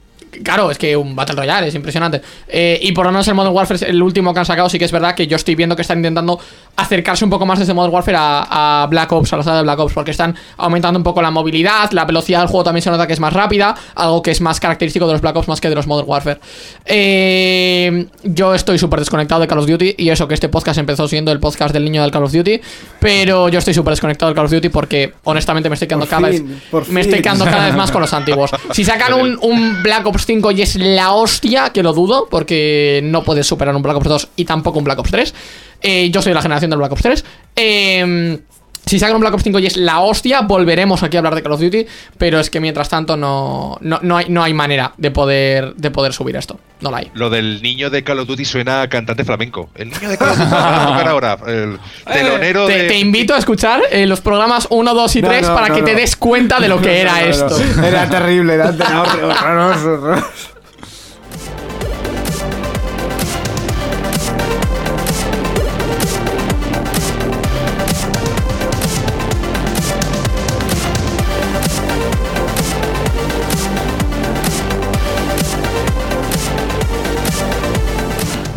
claro, es que un Battle Royale es impresionante. Eh, y por lo menos el Modern Warfare, el último que han sacado, sí que es verdad que yo estoy viendo que están intentando acercarse un poco más desde Modern Warfare a, a Black Ops, a la saga de Black Ops, porque están aumentando un poco la movilidad, la velocidad del juego también se nota que es más rápida, algo que es más característico de los Black Ops más que de los Modern Warfare. Eh, yo estoy súper desconectado de Call of Duty y eso que este podcast empezó siendo el podcast del niño del Call of Duty, pero yo estoy súper desconectado del Call of Duty porque honestamente me estoy quedando Por cada fin, vez me estoy quedando cada vez más con los antiguos. Si sacan un, un Black Ops 5 y es la hostia, que lo dudo, porque no puedes superar un Black Ops 2 y tampoco un Black Ops 3. eh, yo soy de la generación del Black Ops 3. eh, si sacan un Black Ops 5 y es la hostia, volveremos aquí a hablar de Call of Duty. Pero es que mientras tanto no, no, no hay, no hay manera de poder, de poder subir esto. No la hay. Lo del niño de Call of Duty suena a cantante flamenco. El niño de Call of Duty va a tocar ahora. El telonero Te, de. te invito a escuchar eh, los programas 1, 2 y No, 3 no, para no, que te des cuenta de lo que era No, no, no. esto. Era terrible, era horroroso,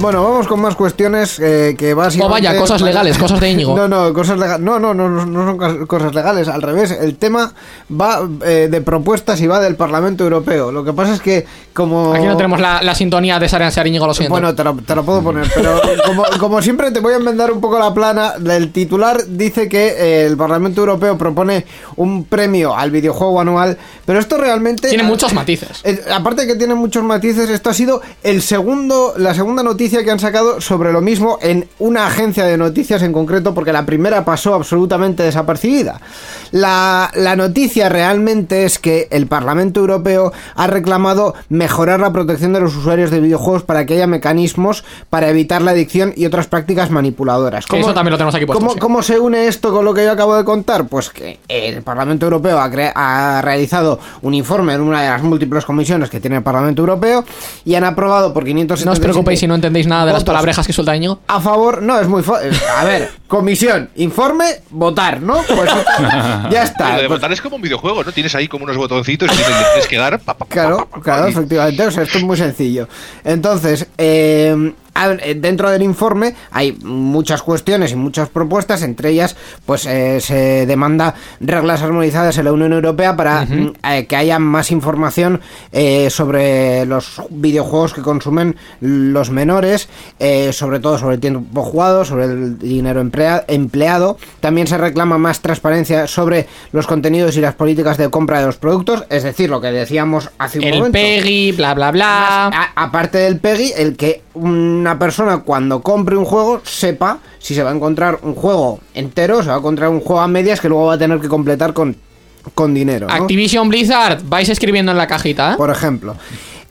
Bueno, vamos con más cuestiones eh, que O básicamente... vaya, cosas legales, cosas de Íñigo. No, no, cosas legales. No, no, no, no, no son cos- cosas legales. Al revés, el tema va eh, de propuestas y va del Parlamento Europeo. Lo que pasa es que como... Aquí no tenemos la, la sintonía de Ser Íñigo, lo siento. Bueno, te lo, te puedo poner, pero como, como siempre te voy a enmendar un poco la plana. El titular dice que eh, el Parlamento Europeo propone un premio al videojuego anual, pero esto realmente... Tiene muchos matices. Aparte de que tiene muchos matices, esto ha sido el segundo, la segunda noticia que han sacado sobre lo mismo en una agencia de noticias en concreto, porque la primera pasó absolutamente desapercibida. La, la noticia realmente es que el Parlamento Europeo ha reclamado mejorar la protección de los usuarios de videojuegos para que haya mecanismos para evitar la adicción y otras prácticas manipuladoras. Que eso también lo tenemos aquí puesto, ¿cómo, sí. ¿Cómo se une esto con lo que yo acabo de contar? Pues que el Parlamento Europeo ha, cre- ha realizado un informe en una de las múltiples comisiones que tiene el Parlamento Europeo y han aprobado por 500 No os preocupéis si no entendéis nada de las palabrejas que suelta Íñigo. a favor, no, es muy fácil. A ver, comisión, informe, votar, ¿no? Pues ya está. Lo de votar es como un videojuego, ¿no? Tienes ahí como unos botoncitos y tienes tienes que dar. pa, pa, pa, Claro, pa, pa, pa, claro, y- efectivamente, o sea, esto es muy sencillo. Entonces, eh, eh, dentro del informe hay muchas cuestiones y muchas propuestas, entre ellas pues eh, se demanda reglas armonizadas en la Unión Europea para mm, eh, que haya más información eh, sobre los videojuegos que consumen los menores, eh, sobre todo sobre el tiempo jugado, sobre el dinero emplea- empleado. También se reclama más transparencia sobre los contenidos y las políticas de compra de los productos, es decir, lo que decíamos hace un El momento. PEGI, bla, bla, bla. A- aparte del PEGI, el que una persona cuando compre un juego sepa si se va a encontrar un juego entero, se va a encontrar un juego a medias que luego va a tener que completar con, con dinero. ¿no? Activision Blizzard, vais escribiendo en la cajita, ¿eh? Por ejemplo.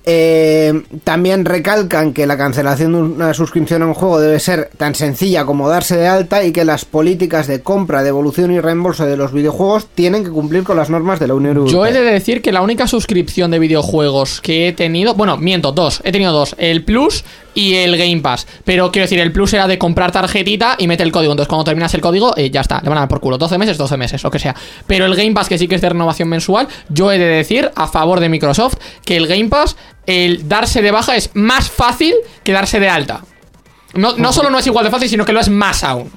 Eh, también recalcan que la cancelación de una suscripción a un juego debe ser tan sencilla como darse de alta y que las políticas de compra, devolución y reembolso de los videojuegos tienen que cumplir con las normas de la Unión Europea. Yo he de decir que la única suscripción de videojuegos que he tenido, bueno, miento, dos, he tenido dos, el Plus y el Game Pass. Pero quiero decir, el Plus era de comprar tarjetita y mete el código. Entonces, cuando terminas el código, eh, ya está, le van a dar por culo. 12 meses, 12 meses, lo que sea. Pero el Game Pass, que sí que es de renovación mensual, yo he de decir, a favor de Microsoft, que el Game Pass, el darse de baja es más fácil que darse de alta. No, no solo no es igual de fácil, sino que lo es más aún.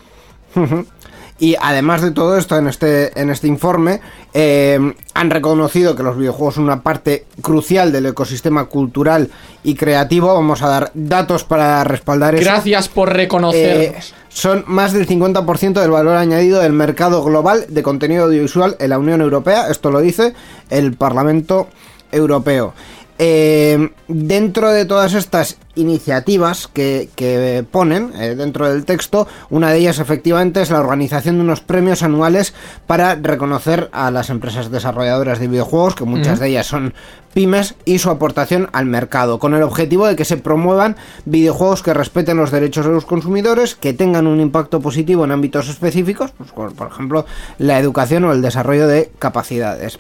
Y además de todo esto, en este, en este informe, eh, han reconocido que los videojuegos son una parte crucial del ecosistema cultural y creativo. Vamos a dar datos para respaldar eso. Gracias por Eh, reconocernos. son más del 50% del valor añadido del mercado global de contenido audiovisual en la Unión Europea. Esto lo dice el Parlamento Europeo. Eh, dentro de todas estas iniciativas que, que ponen eh, dentro del texto, una de ellas efectivamente es la organización de unos premios anuales para reconocer a las empresas desarrolladoras de videojuegos, que muchas de ellas son pymes, y su aportación al mercado, con el objetivo de que se promuevan videojuegos que respeten los derechos de los consumidores, que tengan un impacto positivo en ámbitos específicos, pues, como por ejemplo la educación o el desarrollo de capacidades.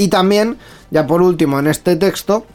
Y también, ya por último, en este texto,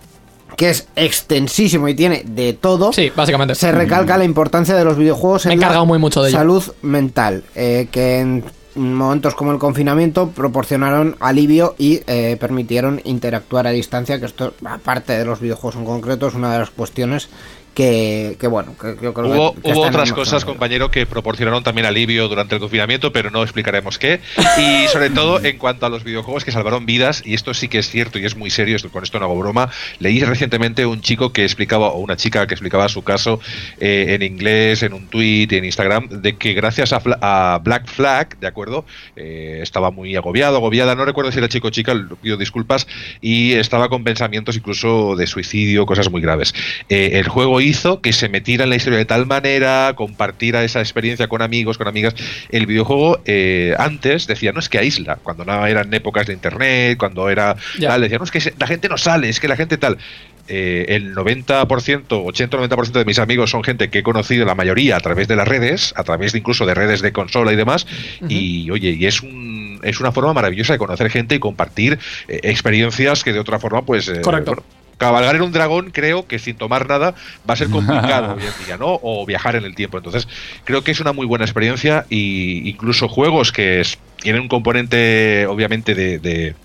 que es extensísimo y tiene de todo, Sí, básicamente. se recalca la importancia de los videojuegos Me he en la encargado muy mucho de ello. salud mental, eh, que en momentos como el confinamiento proporcionaron alivio y eh, permitieron interactuar a distancia, que esto, aparte de los videojuegos en concreto, es una de las cuestiones que, que bueno, que, que yo creo Hubo, que, hubo otras cosas, nuestro- compañero, que proporcionaron también alivio durante el confinamiento, pero no explicaremos qué. Y sobre todo en cuanto a los videojuegos que salvaron vidas, y esto sí que es cierto y es muy serio, esto- con esto no hago broma, leí recientemente un chico que explicaba, o una chica que explicaba su caso eh, en inglés, en un tweet en Instagram, de que gracias a, a Black Flag, ¿de acuerdo? Eh, estaba muy agobiado, agobiada, no recuerdo si era chico o chica, pido disculpas, y estaba con pensamientos incluso de suicidio, cosas muy graves. Eh, el juego hizo que se metiera en la historia de tal manera, compartiera esa experiencia con amigos, con amigas. El videojuego eh, antes decía, no es que aísla, cuando no eran épocas de internet, cuando era Ya. tal, decía, no es que la gente no sale, es que la gente tal. Eh, el 90%, 80-90% de mis amigos son gente que he conocido, la mayoría a través de las redes, a través de incluso de redes de consola y demás. Y oye, y es un es una forma maravillosa de conocer gente y compartir eh, experiencias que de otra forma, pues. eh, Correcto. bueno, cabalgar en un dragón creo que sin tomar nada va a ser complicado hoy en día, ¿no? O viajar en el tiempo. Entonces, creo que es una muy buena experiencia y incluso juegos que es- tienen un componente, obviamente, de... de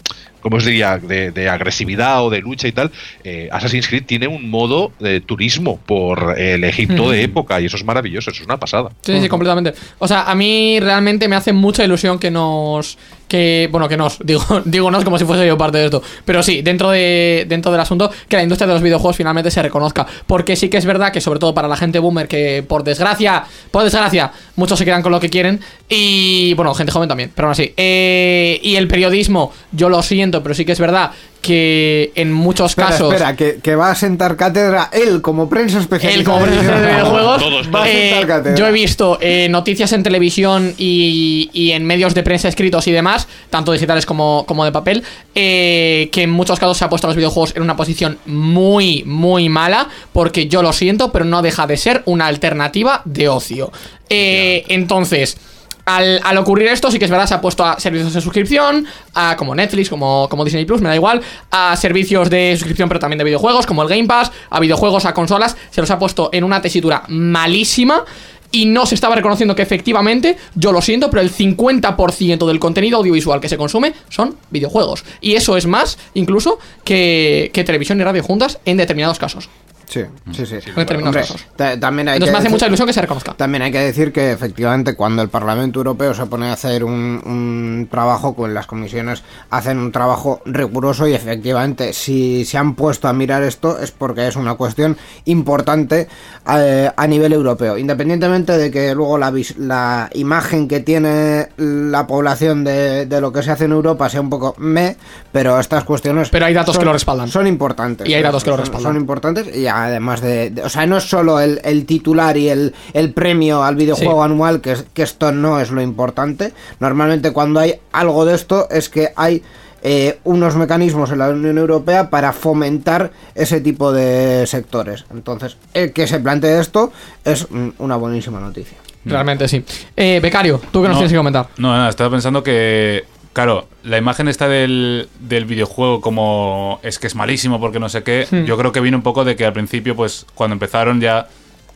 ¿Cómo os diría? De, de agresividad o de lucha y tal. eh, Assassin's Creed tiene un modo de turismo por el Egipto de época y eso es maravilloso, eso es una pasada. Sí, sí, completamente. O sea, a mí realmente me hace mucha ilusión que nos. Que, bueno, que nos. Digo, digo nos como si fuese yo parte de esto. Pero sí, dentro, de, dentro del asunto, que la industria de los videojuegos finalmente se reconozca. Porque sí que es verdad que, sobre todo para la gente boomer, que por desgracia, por desgracia, muchos se quedan con lo que quieren. Y, bueno, gente joven también, pero aún así. Eh, y el periodismo, yo lo siento, pero sí que es verdad que en muchos Espera, casos. espera, que, que va a sentar cátedra él como prensa especializada. El como profesor de videojuegos. Todos, Va a eh, sentar cátedra. yo he visto eh, noticias en televisión y, y en medios de prensa escritos y demás, tanto digitales como, como de papel, eh, que en muchos casos se ha puesto a los videojuegos en una posición muy, muy mala, porque yo lo siento, pero no deja de ser una alternativa de ocio. Eh, entonces. Al, al ocurrir esto, sí que es verdad, se ha puesto a servicios de suscripción, a como Netflix, como, como Disney Plus, me da igual, a servicios de suscripción, pero también de videojuegos, como el Game Pass, a videojuegos, a consolas, se los ha puesto en una tesitura malísima y no se estaba reconociendo que efectivamente, yo lo siento, pero el 50% del contenido audiovisual que se consume son videojuegos. Y eso es más, incluso, que, que televisión y radio juntas en determinados casos. Sí, sí, sí. En determinados Hombre, también hay Entonces que me hace decir- mucha ilusión que se reconozca. También hay que decir que efectivamente cuando el Parlamento Europeo se pone a hacer un, un trabajo, con las comisiones hacen un trabajo riguroso y efectivamente si se han puesto a mirar esto es porque es una cuestión importante eh, a nivel europeo, independientemente de que luego la, vis- la imagen que tiene la población de, de lo que se hace en Europa sea un poco me, pero estas cuestiones... Pero hay datos son- que lo respaldan. Son importantes. Y hay datos que lo respaldan. Son importantes y además de, de- o sea, no es solo el, el titular y el, el premio al videojuego Sí. anual, que, es- que esto no es lo importante. Normalmente cuando hay algo de esto es que hay eh, unos mecanismos en la Unión Europea para fomentar ese tipo de sectores. Entonces, el que se plantee esto es mm, una buenísima noticia. Realmente sí. Eh, Becario, tú que nos No, tienes que comentar. No, nada, estaba pensando que, claro, la imagen esta del, del videojuego como es que es malísimo porque no sé qué, Hmm. yo creo que vino un poco de que al principio, pues cuando empezaron ya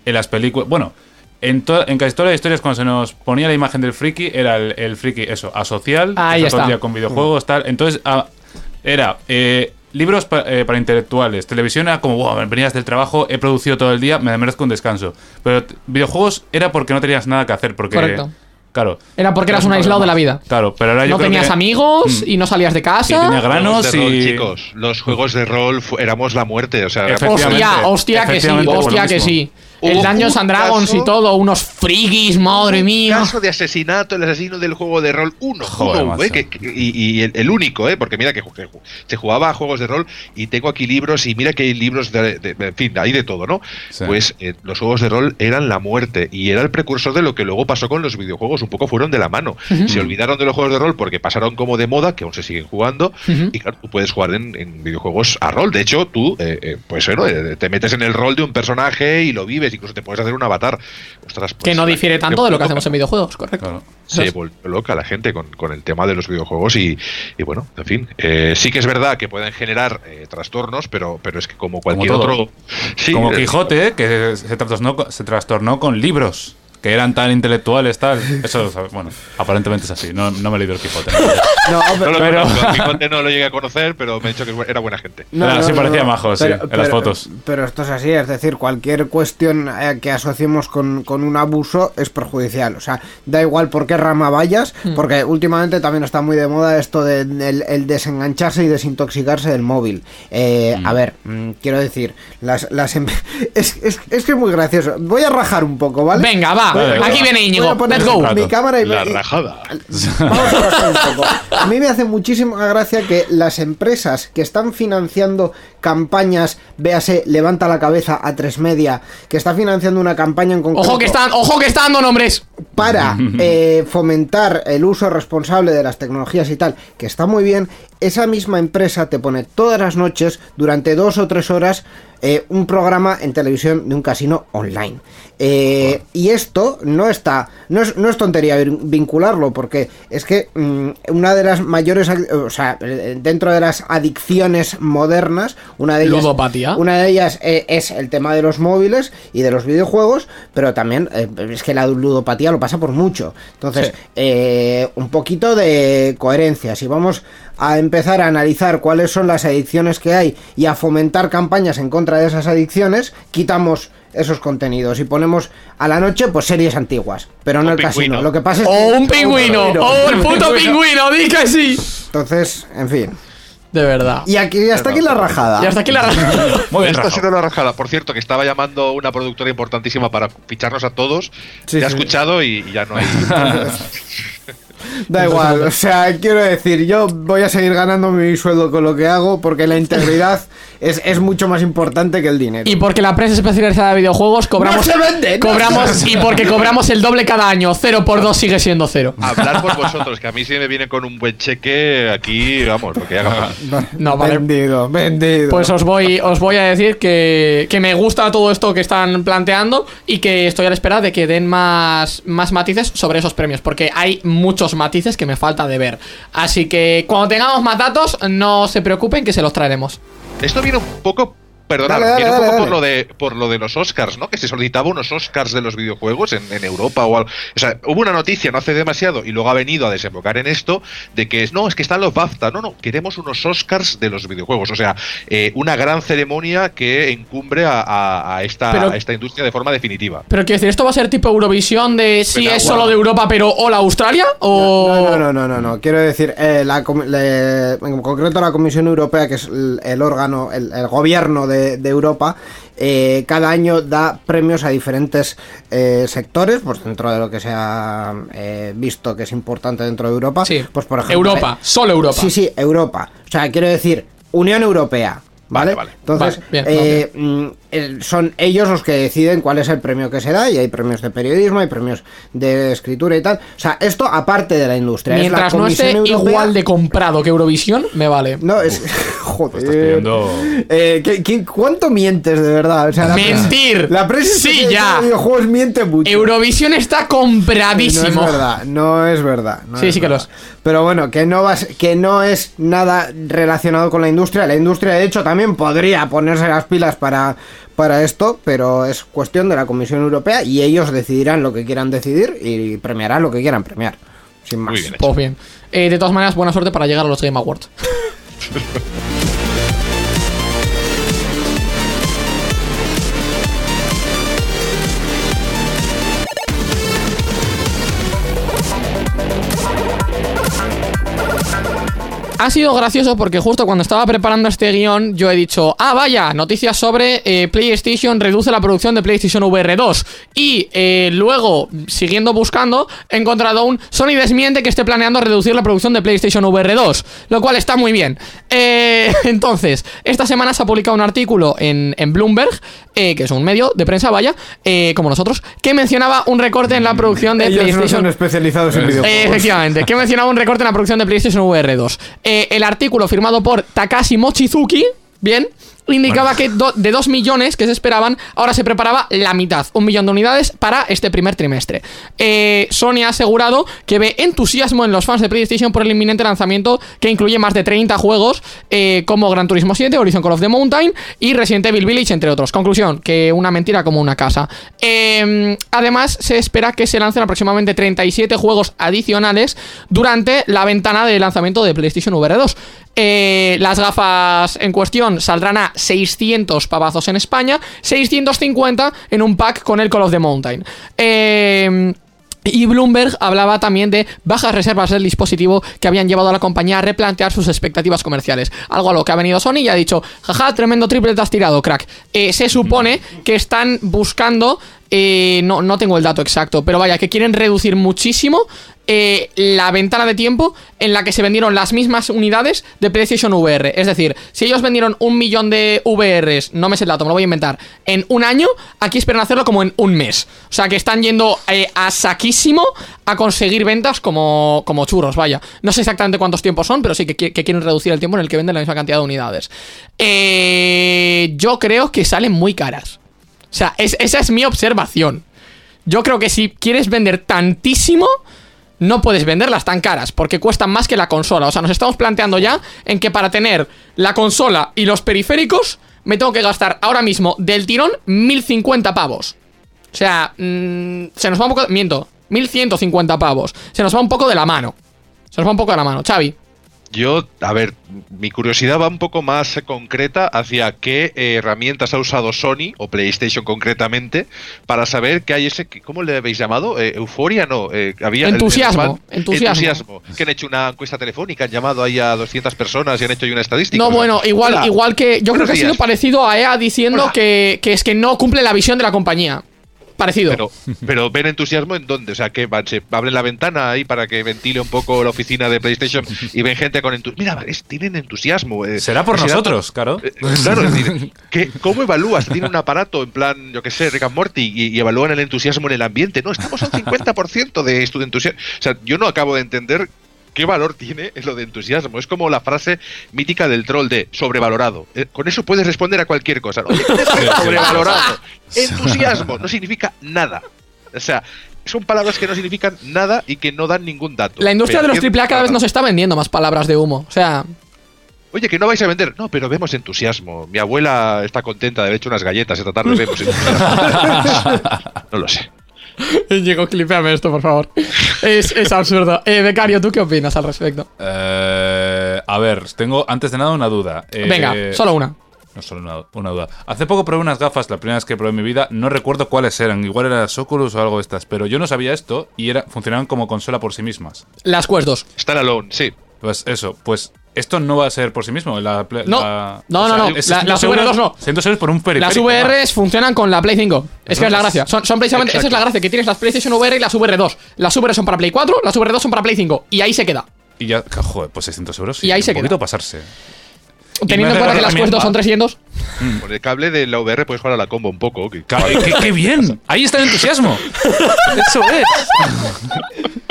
en las películas, bueno, en, en casi todas las historias cuando se nos ponía la imagen del friki, era el, el friki, eso, asocial, Ahí que está. con videojuegos, tal, entonces ah, era... eh, Libros pa- eh, para intelectuales, televisión era como, wow, venías del trabajo, he producido todo el día, me merezco un descanso. Pero videojuegos era porque no tenías nada que hacer, porque... Correcto. Claro. Era porque eras un aislado de la vida. Claro, pero ahora yo No creo tenías que- amigos Mm. y no salías de Y casa. tenía granos Juegos de rol, y... chicos, los juegos de rol fu- éramos la muerte, o sea, Efectivamente. Hostia, hostia que sí, Efectivamente, por lo hostia que mismo. sí. El Dungeons un and Dragons caso- y todo, unos frikis, madre Un mía. caso de asesinato, el asesino del juego de rol, uno, Joder, uno, macho. eh, que- que- y, y el, el único, ¿eh? porque mira que, se jugaba a juegos de rol y tengo aquí libros y mira que hay libros de, de- de- en fin, hay de todo, ¿no? Sí. Pues eh, los juegos de rol eran la muerte y era el precursor de lo que luego pasó con los videojuegos, un poco fueron de la mano. Se olvidaron de los juegos de rol porque pasaron como de moda, que aún se siguen jugando, y claro, tú puedes jugar en, en videojuegos a rol. De hecho, tú, eh, eh, pues bueno, eh, te metes en el rol de un personaje y lo vives, incluso te puedes hacer un avatar. Ostras, pues, Que no la difiere tanto de lo que hacemos en videojuegos, correcto. Claro. Se volvió loca la gente con, con el tema de los videojuegos y, y bueno, en fin, eh, sí que es verdad que pueden generar eh, trastornos, pero, pero es que como cualquier otro... Sí, Como eh, Quijote, que se trastornó, con- se trastornó con libros que eran tan intelectuales, tal. Eso, bueno, aparentemente es así. No, no me he leído el Quijote. No, No lo Pero- conozco, a Quijote no lo llegué a conocer, pero me he dicho que era buena gente. Era- sí parecía majo, sí, en las fotos. Pero esto es así, es decir, cualquier cuestión eh, que asociemos con, con un abuso es perjudicial. O sea, da igual por qué rama vayas, Hmm. porque últimamente también está muy de moda esto de el, el desengancharse y desintoxicarse del móvil. Eh, Hmm. A ver, mm, quiero decir, las, las em- es, es, es que es muy gracioso. Voy a rajar un poco, ¿vale? Venga, va. Aquí viene Íñigo. Let's go. Mi cámara y La rajada. Vamos a bajar un poco. A mí me hace muchísima gracia que las empresas que están financiando campañas, véase, levanta la cabeza a tres media, que está financiando una campaña en concreto Ojo que están, ojo que están dando nombres. para eh, fomentar el uso responsable de las tecnologías y tal, que está muy bien, esa misma empresa te pone todas las noches, durante dos o tres horas, eh, un programa en televisión de un casino online. Eh, y esto no está, no es, no es tontería vin- vincularlo, porque es que mm, una de las mayores, o sea, eh, dentro de las adicciones modernas, una de ellas, Ludopatía. una de ellas eh, es el tema de los móviles y de los videojuegos, pero también es que la ludopatía lo pasa por mucho. Entonces, Sí. un poquito de coherencia. Si vamos a empezar a analizar cuáles son las adicciones que hay y a fomentar campañas en contra de esas adicciones, quitamos esos contenidos y ponemos a la noche pues series antiguas, pero no Un el casino. pingüino. Lo que pasa es O que- un pingüino. O el puto pingüino, di que sí. Entonces, en fin. De verdad. Y aquí hasta aquí la rajada. Y hasta aquí la Muy bien, Esta ha sido la rajada. Por cierto, que estaba llamando una productora importantísima para ficharnos a todos. Sí, ya ha sí. escuchado y, y ya no hay. Da igual, o sea, quiero decir, yo voy a seguir ganando mi sueldo con lo que hago porque la integridad es, es mucho más importante que el dinero. Y porque la prensa especializada de videojuegos cobramos. ¡No se vende! ¡No cobramos se y porque cobramos el doble cada año. Cero por dos sigue siendo cero. Hablar por vosotros, que a mí si me viene con un buen cheque aquí, vamos, lo que haga. No, vale. Vendido, vendido. Pues os voy, os voy a decir que, que me gusta todo esto que están planteando y que estoy a la espera de que den más, más matices sobre esos premios, porque hay muchos matices que me falta de ver. Así que cuando tengamos más datos, no se preocupen que se los traeremos. Esto viene un poco Perdonad, Dale, un dale, poco por dale. lo de por lo de los Oscars, ¿no? Que se solicitaba unos Oscars de los videojuegos en, en Europa o algo. O sea, hubo una noticia no hace demasiado y luego ha venido a desembocar en esto de que es no, es que están los BAFTA. No, no, queremos unos Oscars de los videojuegos. O sea, eh, una gran ceremonia que encumbre a, a- a esta, Pero- a esta industria de forma definitiva. Pero quiero decir, ¿esto va a ser tipo Eurovisión de si Pero, es solo de Europa, pero hola Australia? ¿O.? No, no, no, no, no, no. Quiero decir, eh, la en concreto la Comisión Europea, que es el, el órgano, el, el gobierno de, de Europa, eh, cada año da premios a diferentes eh, sectores, pues dentro de lo que se ha eh, visto que es importante dentro de Europa. Sí. Pues por ejemplo. Europa, solo Europa. Sí, sí, Europa. O sea, quiero decir, Unión Europea. ¿Vale? Vale, vale. Entonces, Vale, bien, eh, mm, eh, son ellos los que deciden cuál es el premio que se da y hay premios de periodismo, hay premios de escritura y tal. O sea, esto aparte de la industria. es la Mientras no esté Europea- igual de comprado que Eurovisión, me vale. No, es... Joder. Estás pidiendo- Eh, ¿qué- qué- cuánto mientes de verdad? O sea, la prensa- Mentir. La prensa Sí, ya. de videojuegos miente mucho. Eurovisión está No compradísimo. es verdad, no es verdad. no Sí, es sí que lo verdad. Pero bueno, que no, vas, que no es nada relacionado con la industria. La industria, de hecho, también podría ponerse las pilas para, para esto, pero es cuestión de la Comisión Europea y ellos decidirán lo que quieran decidir y premiarán lo que quieran premiar. Sin más. Muy bien. Pues bien. Eh, de todas maneras, buena suerte para llegar a los Game Awards. Ha sido gracioso porque justo cuando estaba preparando este guion yo he dicho, ah vaya, noticias sobre eh, PlayStation reduce la producción de PlayStation VR 2 y eh, luego, siguiendo buscando, he encontrado un Sony desmiente que esté planeando reducir la producción de PlayStation VR 2, lo cual está muy bien. Eh, entonces, esta semana se ha publicado un artículo en, en Bloomberg, eh, que es un medio de prensa, vaya, eh, como nosotros, que mencionaba un recorte en la producción de Ellos no PlayStation son especializados en videojuegos. eh, efectivamente, que mencionaba un recorte en la producción de PlayStation VR 2. Eh, el artículo firmado por Takashi Mochizuki, bien, indicaba que do- de 2 millones que se esperaban, ahora se preparaba la mitad, un millón de unidades para este primer trimestre. Eh, Sony ha asegurado que ve entusiasmo en los fans de PlayStation por el inminente lanzamiento que incluye más de 30 juegos eh, como Gran Turismo 7, Horizon Call of the Mountain y Resident Evil Village, entre otros. Conclusión, que una mentira como una casa. Eh, además, se espera que se lancen aproximadamente 37 juegos adicionales durante la ventana de lanzamiento de PlayStation VR 2. Eh, las gafas en cuestión saldrán a 600 pavazos en España, 650 en un pack con el Call of the Mountain. Eh, y Bloomberg hablaba también de bajas reservas del dispositivo que habían llevado a la compañía a replantear sus expectativas comerciales. Algo a lo que ha venido Sony y ha dicho, jaja, tremendo triple te has tirado, crack. Eh, se supone que están buscando, eh, no, no tengo el dato exacto, pero vaya, que quieren reducir muchísimo eh, la ventana de tiempo en la que se vendieron las mismas unidades de PlayStation VR. Es decir, si ellos vendieron un millón de VRs, no me sé el dato, me lo voy a inventar, en un año, aquí esperan hacerlo como en un mes. O sea que están yendo eh, a saquísimo a conseguir ventas como, como churros, vaya. No sé exactamente cuántos tiempos son, pero sí que, qui- que quieren reducir el tiempo en el que venden la misma cantidad de unidades. Eh, yo creo que salen muy caras. O sea, es- esa es mi observación. Yo creo que si quieres vender tantísimo, no puedes venderlas tan caras, porque cuestan más que la consola. O sea, nos estamos planteando ya en que para tener la consola y los periféricos, me tengo que gastar ahora mismo del tirón 1050 pavos. O sea, mm, se nos va un poco. Miento, 1150 pavos. Se nos va un poco de la mano. Se nos va un poco de la mano. Xavi. Yo, a ver, mi curiosidad va un poco más concreta hacia qué eh, herramientas ha usado Sony, o PlayStation concretamente, para saber que hay ese, ¿cómo le habéis llamado? Eh, ¿Euforia? No, eh, había... el- el Entusiasmo, fan- entusiasmo. Que han hecho una encuesta telefónica, han llamado ahí a 200 personas y han hecho ahí una estadística. No, O sea, bueno, igual, hola, igual que. Yo creo que ha sido parecido a EA diciendo que, que es que no cumple la visión de la compañía. Parecido. Pero, pero ven entusiasmo en dónde, o sea, que van, se abren la ventana ahí para que ventile un poco la oficina de PlayStation y ven gente con entusiasmo. Mira, es- tienen entusiasmo. eh. Será por nosotros, claro. Eh, Claro, es decir, ¿qué- ¿cómo evalúas? Tiene un aparato en plan, yo qué sé, Rick and Morty y, y evalúan el entusiasmo en el ambiente. No, estamos al 50% de esto de entusiasmo. O sea, yo no acabo de entender qué valor tiene lo de entusiasmo. Es como la frase mítica del troll de sobrevalorado. Eh, con eso puedes responder a cualquier cosa. ¿no? Oye, ¿qué es sobrevalorado. Entusiasmo no significa nada. O sea, son palabras que no significan nada y que no dan ningún dato. la industria de los AAA cada vez nos está vendiendo más palabras de humo. O sea. Oye, que no vais a vender. No, pero vemos entusiasmo. Mi abuela está contenta de haber hecho unas galletas esta tarde. Vemos entusiasmo. no lo sé. Diego, clipéame esto, por favor. Es, es absurdo. Eh, Becario, ¿tú qué opinas al respecto? Eh, a ver, tengo antes de nada una duda. Eh, Venga, solo una. No, solo una, una duda. Hace poco probé unas gafas, la primera vez que probé en mi vida. No recuerdo cuáles eran. Igual eran las Oculus o algo de estas. Pero yo no sabía esto y era, funcionaban como consola por sí mismas. Las Quest 2. Stand alone, sí. Pues eso, pues esto no va a ser por sí mismo. La, No. la- No, no, no. es La- 100 las euros- VR2 no. 100 euros por un periférico. Las VRs funcionan con la Play 5. Es que es la gracia. Son, son precisamente, esa es la gracia, que tienes las PlayStation VR y las VR2. Las VR son para Play 4, las VR2 son para Play 5. Y ahí se queda. Y ya, joder, pues 600 euros. sí, Y ahí un se queda. poquito pasarse. Teniendo en cuenta que las Quest 2 son va. 300. Con el cable de la VR puedes jugar a la combo un poco. que- Claro, ¡Qué, qué bien! Ahí está el entusiasmo. Eso es.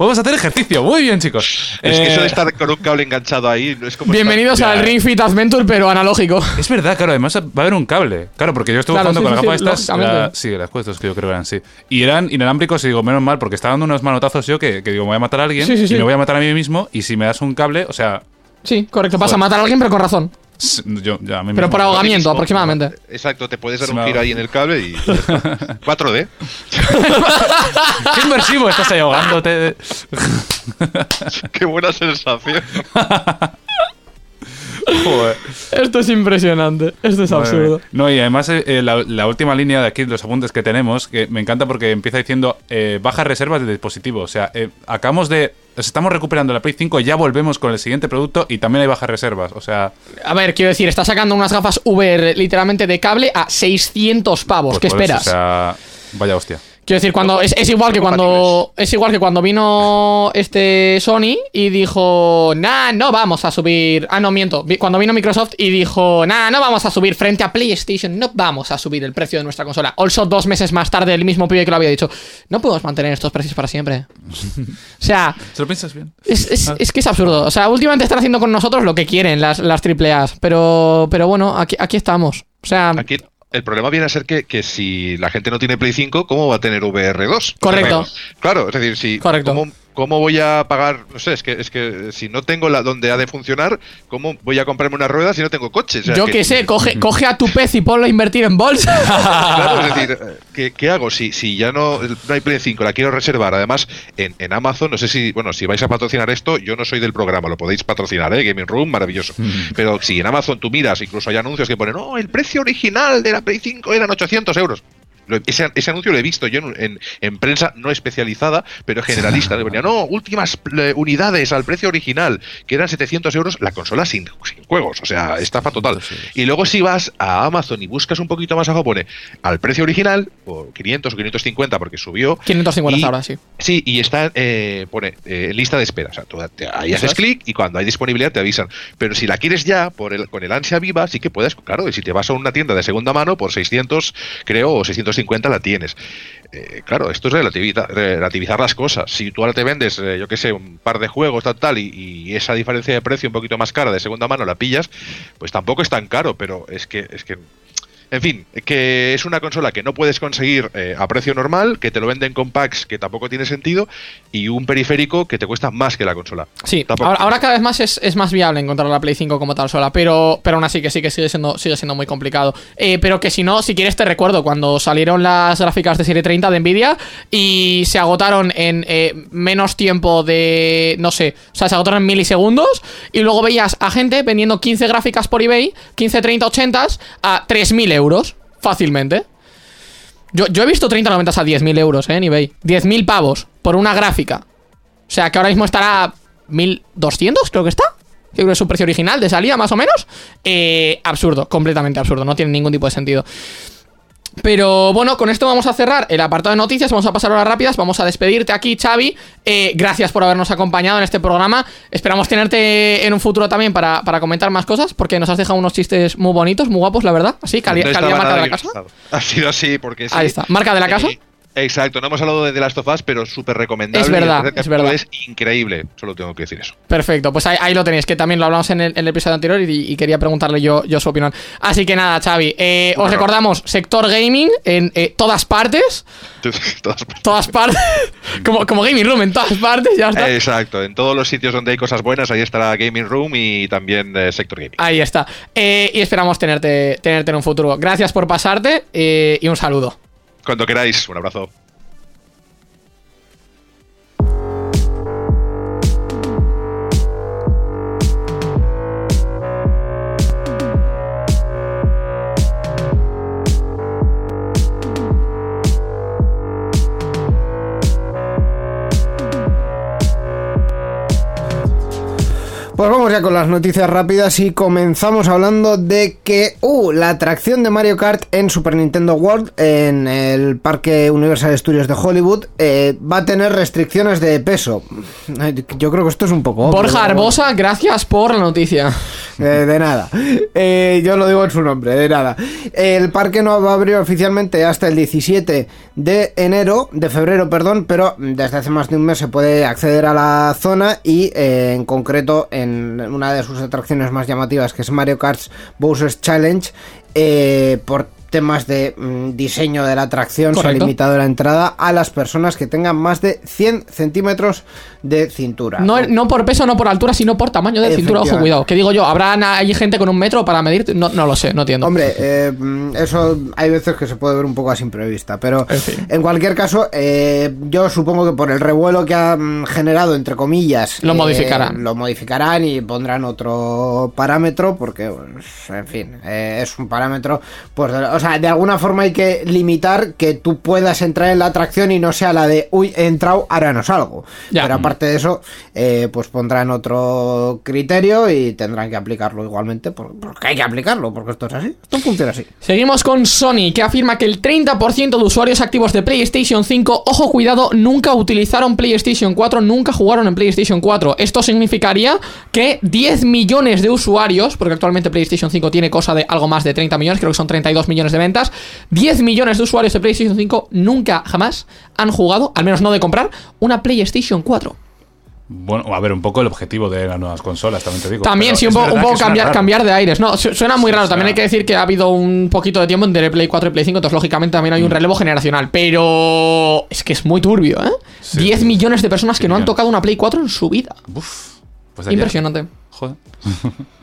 Vamos a hacer ejercicio. Muy bien, chicos. Es que Eh, eso de estar con un cable enganchado ahí no es como. Bienvenidos al eh. Ring Fit Adventure, pero analógico. Es verdad, claro, además va a haber un cable. Claro, porque yo estuve Claro, jugando sí, con sí, las sí, gafas estas. la- sí, las cuestas que yo creo eran, sí. Y eran inalámbricos y digo, menos mal, porque estaba dando unos manotazos yo que, que digo, me voy a matar a alguien Sí, sí, sí. y me voy a matar a mí mismo. Y si me das un cable, o sea, Sí, correcto. Vas a Joder. matar a alguien, pero con razón. S- yo ya a mí Pero por ahogamiento, mismo. aproximadamente. Exacto, te puedes dar un giro ahí en el cable y. 4D. ¡Qué inversivo! Estás ahí ahogándote. Qué buena sensación. Joder. Esto es impresionante. Esto es absurdo. No, y además eh, eh, la, la última línea de aquí, los apuntes que tenemos, que me encanta porque empieza diciendo eh, bajas reservas de dispositivo. O sea, eh, acabamos de. Estamos recuperando la Play 5, ya volvemos con el siguiente producto y también hay bajas reservas. O sea, A ver, quiero decir, está sacando unas gafas VR literalmente de cable a 600 pavos. pues ¿Qué eso, esperas? o sea, vaya hostia. Quiero decir, cuando es, es igual que cuando es igual que cuando vino este Sony y dijo, nah, no vamos a subir. Ah, no miento. Cuando vino Microsoft y dijo, nah, no vamos a subir frente a PlayStation, no vamos a subir el precio de nuestra consola. Also, dos meses más tarde, el mismo pibe que lo había dicho, no podemos mantener estos precios para siempre. O sea, ¿Se lo piensas bien? es, es- Ah. es que es absurdo. O sea, últimamente están haciendo con nosotros lo que quieren las, las AAAs. Pero, pero bueno, aquí, aquí estamos. O sea, Aquí el problema viene a ser que, que si la gente no tiene Play 5, ¿cómo va a tener VR2? Correcto. Claro, es decir, si Correcto. ¿cómo, cómo voy a pagar? No sé, es que es que si no tengo la donde ha de funcionar, ¿cómo voy a comprarme una rueda si no tengo coche? O sea, yo que sé, coge, coge a tu pez y ponlo a invertir en bolsa. Claro, es decir, ¿qué, qué hago? Si, si ya no, no hay Play 5, la quiero reservar. Además, en, en Amazon, no sé si, bueno, si vais a patrocinar esto, yo no soy del programa, lo podéis patrocinar, ¿eh? Gaming Room, maravilloso. Pero si en Amazon tú miras, incluso hay anuncios que ponen, no, el precio original de la Play 5 eran 800 euros. Ese, ese anuncio lo he visto yo en, en- en prensa no especializada, pero generalista. Le ponía, no, últimas eh, unidades al precio original, que eran 700 euros, la consola sin, sin juegos, o sea, estafa total. Y luego si vas a Amazon y buscas un poquito más abajo, pone al precio original, por 500 o 550 porque subió. 550 y- ahora, sí. Sí, y está, eh, pone eh, lista de espera. O sea, tú te- ahí haces es. clic y cuando hay disponibilidad te avisan. Pero si la quieres ya, por el, con el ansia viva, sí que puedes, claro, y si te vas a una tienda de segunda mano, por 600, creo, o 650 la tienes. Eh, claro, esto es relativizar las cosas. Si tú ahora te vendes, eh, yo qué sé, un par de juegos, tal, tal, y, y esa diferencia de precio un poquito más cara de segunda mano la pillas, pues tampoco es tan caro, pero es que, es que en fin, que es una consola que no puedes conseguir eh, a precio normal, que te lo venden con packs que tampoco tiene sentido, y un periférico que te cuesta más que la consola. Sí, Tampoco- ahora, ahora cada vez más es, es más viable encontrar la Play 5 como tal sola, pero, pero aún así que sí que sigue siendo, sigue siendo muy complicado. Eh, pero que si no, si quieres te recuerdo cuando salieron las gráficas de serie 30 de Nvidia y se agotaron en eh, menos tiempo de, no sé, o sea, se agotaron en milisegundos y luego veías a gente vendiendo 15 gráficas por eBay, 15, 30, 80 a 3.000 euros, fácilmente. Yo, yo he visto 30, 90 a 10.000 euros eh, en eBay. 10.000 pavos por una gráfica. O sea, que ahora mismo estará 1200, creo que está. Creo que es su precio original de salida, más o menos. Eh, absurdo, completamente absurdo. No tiene ningún tipo de sentido. Pero bueno, con esto vamos a cerrar el apartado de noticias, vamos a pasar horas rápidas, vamos a despedirte aquí, Xavi. Eh, gracias por habernos acompañado en este programa. Esperamos tenerte en un futuro también para, para comentar más cosas, porque nos has dejado unos chistes muy bonitos, muy guapos, la verdad. Así, cali- No calidad marca de la casa. Ha sido así porque sí. Ahí está, marca de la casa. Exacto, no hemos hablado de The Last of Us, pero súper recomendable. Es verdad, es verdad. Es increíble, solo tengo que decir eso. Perfecto, pues ahí, ahí lo tenéis, que también lo hablamos en el, en el episodio anterior y, y quería preguntarle yo, yo su opinión. Así que nada, Xavi, eh, os recordamos, sector gaming en eh, todas partes, Todas- todas partes, como, como gaming room en todas partes, ya está. Exacto, en todos los sitios donde hay cosas buenas, ahí estará Gaming Room y también eh, Sector Gaming. Ahí está. Eh, y esperamos tenerte, tenerte en un futuro. Gracias por pasarte y un saludo. Cuando queráis, un abrazo. Pues vamos ya con las noticias rápidas y comenzamos hablando de que, uh, la atracción de Mario Kart en Super Nintendo World, en el Parque Universal Studios de Hollywood, eh, va a tener restricciones de peso. Yo creo que esto es un poco... obvio, Borja Arbosa, gracias por la noticia. Eh, de nada. Eh, yo lo digo en su nombre, de nada. El parque no va a abrir oficialmente hasta el 17 de enero, de febrero, perdón, pero desde hace más de un mes se puede acceder a la zona y en concreto en una de sus atracciones más llamativas, que es Mario Kart Bowser's Challenge, eh, por temas de mm, diseño de la atracción se ha limitado la entrada a las personas que tengan más de 100 centímetros de cintura. No, no por peso, no por altura, sino por tamaño de cintura. Ojo, cuidado. Que digo yo, ¿habrá allí gente con un metro para medir? No, no lo sé, no entiendo. Hombre, eh, eso hay veces que se puede ver un poco así imprevista, pero En fin. en cualquier caso, eh, yo supongo que por el revuelo que han generado, entre comillas, Lo eh, modificarán. Lo modificarán y pondrán otro parámetro, porque, pues, en fin, eh, es un parámetro, pues, o sea, de alguna forma hay que limitar que tú puedas entrar en la atracción y no sea la de, uy, he entrado, ahora no salgo. Ya. Pero aparte de eso, eh, pues pondrán otro criterio y tendrán que aplicarlo igualmente, por- porque hay que aplicarlo, porque esto es así, esto funciona así. Seguimos con Sony, que afirma que el 30% de usuarios activos de PlayStation 5, ojo cuidado, nunca utilizaron PlayStation 4, nunca jugaron en PlayStation 4. Esto significaría que 10 millones de usuarios, porque actualmente PlayStation 5 tiene cosa de algo más de 30 millones, creo que son 32 millones de ventas, 10 millones de usuarios de PlayStation 5 nunca jamás han jugado, al menos no de comprar, una PlayStation 4. Bueno, a ver, un poco el objetivo de las nuevas consolas, también te digo. También, sí, un, po- poco cambiar, cambiar de aires. No, su- suena muy raro. o También hay que decir que ha habido un poquito de tiempo entre Play 4 y Play 5, entonces lógicamente también hay un relevo generacional. Pero es que es muy turbio, ¿eh? Sí. 10 millones de personas que no han tocado una Play 4 en su vida. Uf, pues. Impresionante. Joder.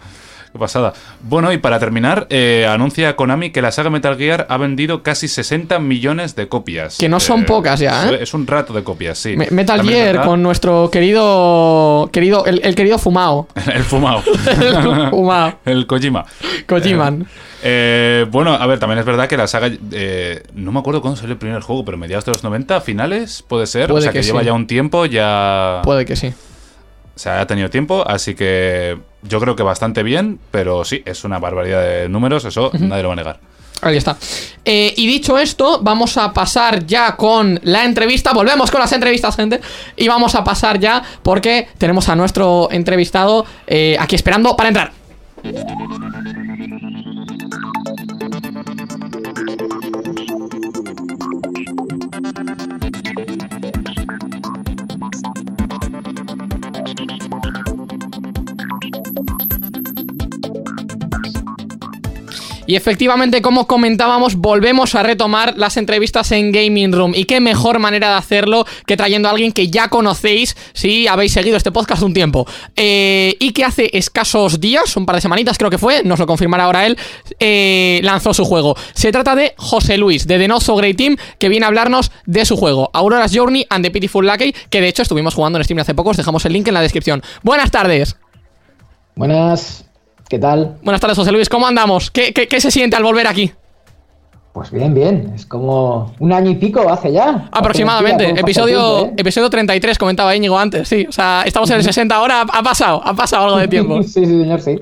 Qué pasada. Bueno, y para terminar, eh, anuncia Konami que la saga Metal Gear ha vendido casi 60 millones de copias. Que no son pocas ya, ¿eh? Es un rato de copias, sí. Me- Metal También Gear con nuestro querido. querido el, el querido Fumao. El fumado. El fumao. El Kojima. Kojiman. Eh, bueno, a ver, también es verdad que la saga. eh, no me acuerdo cuándo salió el primer juego, pero mediados de los 90, finales, puede ser. Puede o sea, que, que lleva sí. ya un tiempo, ya. Puede que sí. O sea, ha tenido tiempo, así que yo creo que bastante bien, pero sí, es una barbaridad de números, eso nadie lo va a negar. Ahí está. Eh, y dicho esto, vamos a pasar ya con la entrevista. Volvemos con las entrevistas, gente. Y vamos a pasar ya porque tenemos a nuestro entrevistado eh, aquí esperando para entrar. Y efectivamente, como comentábamos, volvemos a retomar las entrevistas en Gaming Room. Y qué mejor manera de hacerlo que trayendo a alguien que ya conocéis si habéis seguido este podcast un tiempo. Eh, y que hace escasos días, un par de semanitas creo que fue, nos lo confirmará ahora él, eh, lanzó su juego. Se trata de José Luis, de The Not So Great Team, que viene a hablarnos de su juego, Aurora's Journey and the Pitiful Lucky, que de hecho estuvimos jugando en Steam hace poco, os dejamos el link en la descripción. Buenas tardes. Buenas, ¿qué tal? Buenas tardes, José Luis, ¿cómo andamos? ¿Qué, qué, qué se siente al volver aquí? Pues bien, bien. Es como un año y pico hace ya. Aproximadamente. Hace Episodio, tiempo, ¿eh? episodio 33, comentaba Íñigo antes, sí. O sea, estamos en el 60 ahora, ha pasado, ha pasado algo de tiempo. sí, sí, señor, sí.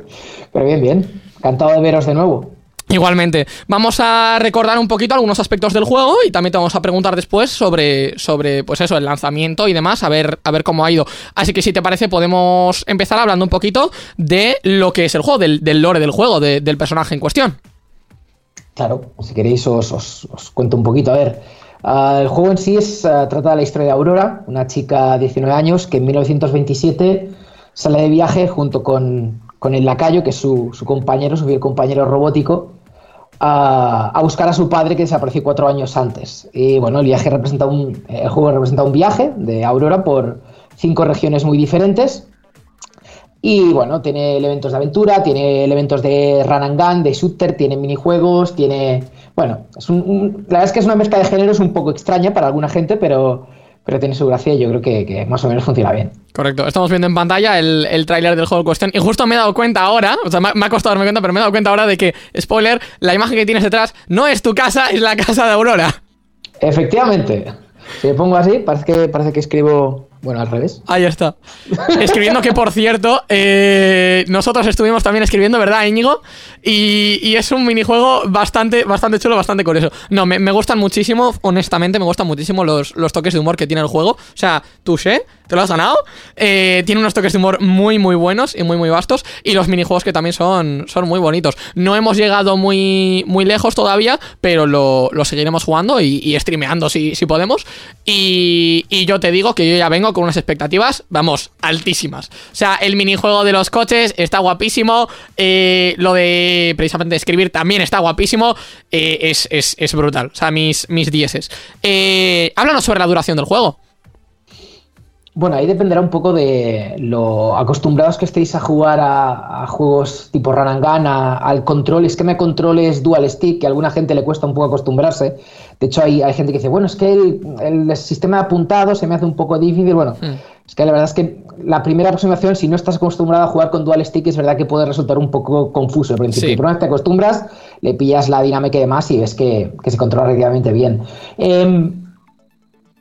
Pero bien, bien. Encantado de veros de nuevo. Igualmente, vamos a recordar un poquito algunos aspectos del juego y también te vamos a preguntar después sobre, sobre pues eso, el lanzamiento y demás, a ver, a ver cómo ha ido. Así que si te parece, podemos empezar hablando un poquito de lo que es el juego, del, lore del juego, de- del personaje en cuestión. Claro, si queréis os, os- os cuento un poquito. A ver, Ah, el juego en sí es, ah, trata de la historia de Aurora, una chica de 19 años que en 1927 sale de viaje junto con, con el lacayo, que es su, su compañero, su fiel compañero robótico, a, a buscar a su padre que desapareció cuatro años antes. Y bueno, el viaje representa un, el juego representa un viaje de Aurora por cinco regiones muy diferentes. Y bueno, tiene elementos de aventura, tiene elementos de run and gun, de shooter, tiene minijuegos, tiene. Bueno, es un- la verdad es que es una mezcla de géneros un poco extraña para alguna gente, pero, pero tiene su gracia y yo creo que, que más o menos funciona bien. Correcto, estamos viendo en pantalla el, el tráiler del juego en cuestión y justo me he dado cuenta ahora, o sea, me, ha- me ha costado darme cuenta, pero me he dado cuenta ahora de que, spoiler, la imagen que tienes detrás no es tu casa, es la casa de Aurora. Efectivamente, si me pongo así, parece que, parece que escribo. Bueno, al revés. Ahí está. Escribiendo que, por cierto, eh, nosotros estuvimos también escribiendo, ¿verdad, Íñigo? Y, y es un minijuego bastante, bastante chulo, bastante curioso. No, me, gustan muchísimo, honestamente, me gustan muchísimo los, los toques de humor que tiene el juego. O sea, touché, te lo has ganado. Eh, tiene unos toques de humor muy, muy buenos y muy, muy vastos. Y los minijuegos que también son, son muy bonitos. No hemos llegado muy, muy lejos todavía, pero lo, lo seguiremos jugando y, y streameando si, si podemos. Y, y yo te digo que yo ya vengo con unas expectativas, vamos, altísimas. O sea, el minijuego de los coches está guapísimo. eh, lo de precisamente escribir también está guapísimo. eh, es, es- es brutal. O sea, mis, mis dieces. Eh, háblanos sobre la duración del juego. Bueno, ahí dependerá un poco de lo acostumbrados que estéis a jugar a, a juegos tipo Run and Gun, a- al control, esquema de control es dual stick, que a alguna gente le cuesta un poco acostumbrarse. De hecho, hay, hay gente que dice, bueno, es que el, el sistema de apuntado se me hace un poco difícil. Bueno, es que la verdad es que la primera aproximación, si no estás acostumbrado a jugar con dual stick, es verdad que puede resultar un poco confuso al principio. Sí. Pero una vez te acostumbras, le pillas la dinámica y demás y ves que, que se controla relativamente bien. Em,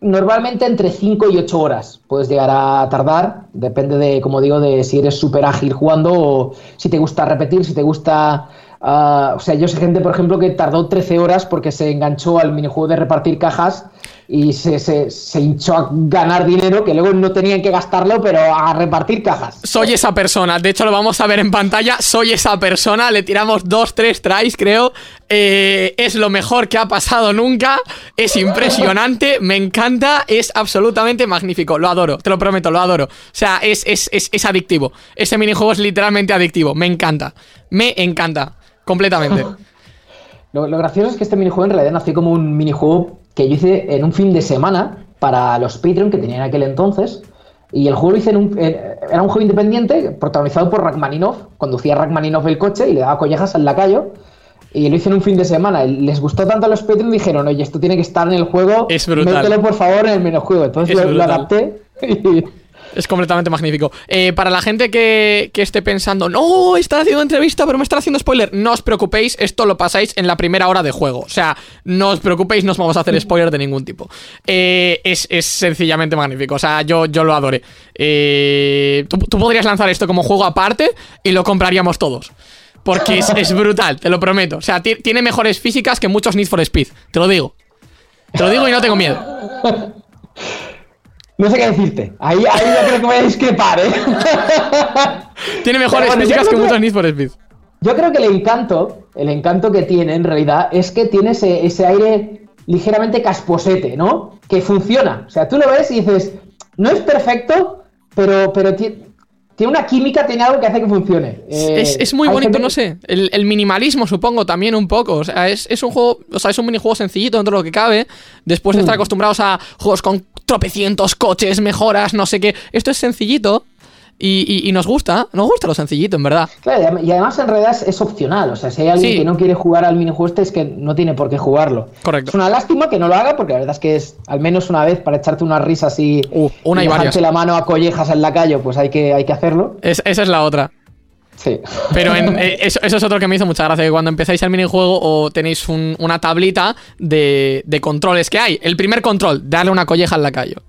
Normalmente entre 5 y 8 horas puedes llegar a tardar, depende de, como digo, de si eres súper ágil jugando o si te gusta repetir, si te gusta... ah, o sea, yo sé gente, por ejemplo, que tardó 13 horas porque se enganchó al minijuego de repartir cajas y se, se- se hinchó a ganar dinero, que luego no tenían que gastarlo, pero a repartir cajas. Soy esa persona, de hecho lo vamos a ver en pantalla, soy esa persona, le tiramos dos, tres tries creo, Eh, es lo mejor que ha pasado nunca, es impresionante, me encanta, es absolutamente magnífico, lo adoro, te lo prometo, lo adoro, o sea, es, es, es, es adictivo, ese minijuego es literalmente adictivo, me encanta, me encanta, completamente. Lo, lo gracioso es que este minijuego en realidad nació como un minijuego que yo hice en un fin de semana para los Patreon que tenía en aquel entonces. Y el juego lo hice en un. era un juego independiente protagonizado por Rachmaninoff. Conducía Rachmaninoff el coche y le daba collejas al lacayo. Y lo hice en un fin de semana. Les gustó tanto a los Patreon dijeron: Oye, esto tiene que estar en el juego. Es brutal. Mételo por favor en el minijuego. Entonces Es lo, lo adapté. Y, Es completamente magnífico. Eh, para la gente que, que esté pensando, no, están haciendo entrevista, pero me están haciendo spoiler, no os preocupéis, esto lo pasáis en la primera hora de juego. O sea, no os preocupéis, no os vamos a hacer spoiler de ningún tipo. Eh, es, es sencillamente magnífico. O sea, yo, yo lo adoré. Eh, tú, tú podrías lanzar esto como juego aparte y lo compraríamos todos. Porque es, es brutal, te lo prometo. O sea, ti- tiene mejores físicas que muchos Need for Speed. Te lo digo. Te lo digo y no tengo miedo. no sé qué decirte. Ahí, ahí yo creo que voy a discrepar, ¿eh? Tiene mejores bueno, físicas que que- muchos Need for Speed. Yo creo que el encanto, el encanto que tiene en realidad es que tiene ese, ese aire ligeramente casposete, ¿no? Que funciona. O sea, tú lo ves y dices, no es perfecto, pero, pero ti- tiene una química, tiene algo que hace que funcione. Eh, Es, es muy hay bonito, gente- no sé. El, el minimalismo, supongo, también un poco. O sea, es, es un juego. O sea, es un minijuego sencillito dentro de lo que cabe. Después de Mm. estar acostumbrados a juegos con tropecientos coches, mejoras, no sé qué. Esto es sencillito. Y, y- y nos gusta. Nos gusta lo sencillito, en verdad. Claro, y adem- y además en realidad es, es opcional. O sea, si hay alguien Sí. que no quiere jugar al minijuego este, es que no tiene por qué jugarlo. Correcto. Es una lástima que no lo haga, porque la verdad es que es al menos una vez para echarte unas risas y, Uh, una y dejarte varias. la mano a collejas en la calle, pues hay que, hay que hacerlo. Es- esa es la otra. Sí. Pero en- eh, eso, eso es otro que me hizo mucha gracia, que cuando empezáis el minijuego o tenéis un- una tablita de, de controles que hay. El primer control, darle una colleja al lacayo.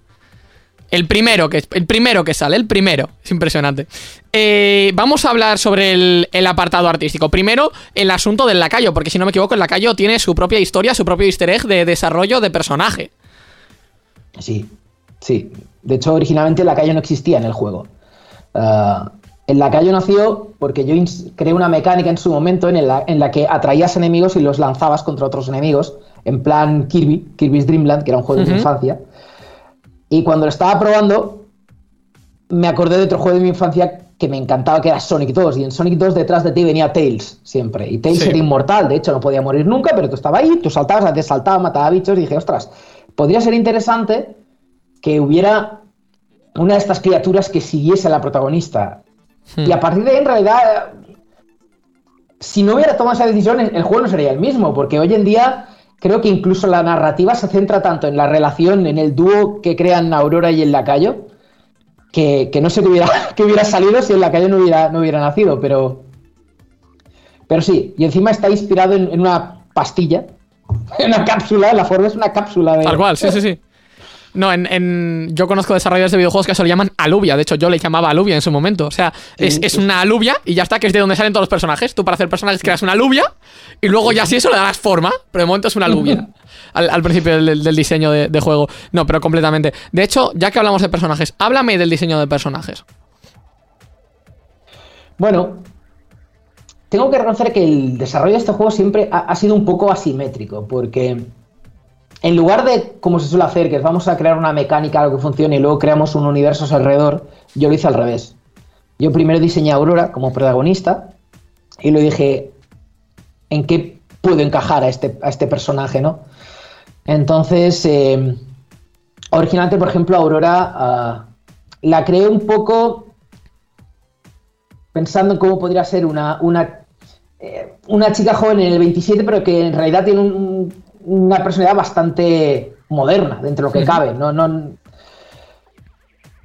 El primero que, el primero que sale, el primero. Es impresionante. Eh, vamos a hablar sobre el, el apartado artístico. Primero, el asunto del lacayo, porque si no me equivoco, el lacayo tiene su propia historia, su propio easter egg de desarrollo de personaje. Sí, sí. De hecho, originalmente el lacayo no existía en el juego. Ah, el lacayo nació porque yo creé una mecánica en su momento en la, en la que atraías enemigos y los lanzabas contra otros enemigos en plan Kirby, Kirby's Dreamland, que era un juego de infancia. Y cuando lo estaba probando, me acordé de otro juego de mi infancia que me encantaba, que era Sonic 2. Y en Sonic 2 detrás de ti venía Tails siempre. Y Tails Sí. era inmortal, de hecho no podía morir nunca, pero tú estabas ahí, tú saltabas, a veces saltaba, mataba bichos. Y dije, ostras, podría ser interesante que hubiera una de estas criaturas que siguiese a la protagonista. Y a partir de ahí, en realidad, si no hubiera tomado esa decisión, el juego no sería el mismo, porque hoy en día creo que incluso la narrativa se centra tanto en la relación, en el dúo que crean Aurora y el lacayo, que, que no sé qué hubiera, qué hubiera salido si el lacayo no hubiera, no hubiera nacido, pero... Pero sí, y encima está inspirado en, en una pastilla, en una cápsula, la forma es una cápsula de... Tal cual, sí, sí, sí. No, en, en- yo conozco desarrolladores de videojuegos que se lo llaman alubia. De hecho, yo le llamaba alubia en su momento. O sea, es, es una alubia y ya está, que es de donde salen todos los personajes. Tú para hacer personajes creas una alubia y luego ya si eso le das forma. Pero de momento es una alubia. Al, al principio del, del diseño de, de juego. No, pero completamente. De hecho, ya que hablamos de personajes, háblame del diseño de personajes. Bueno, tengo que reconocer que el desarrollo de este juego siempre ha, ha sido un poco asimétrico, porque en lugar de, como se suele hacer, que vamos a crear una mecánica, algo que funcione y luego creamos un universo alrededor, yo lo hice al revés. Yo primero diseñé a Aurora como protagonista y lo dije, ¿en qué puedo encajar a este, a este personaje, no? Entonces, eh, originalmente, por ejemplo, Aurora ah, la creé un poco pensando en cómo podría ser una, una, eh, una chica joven en el 27, pero que en realidad tiene un- una personalidad bastante moderna dentro de lo que cabe. No, no...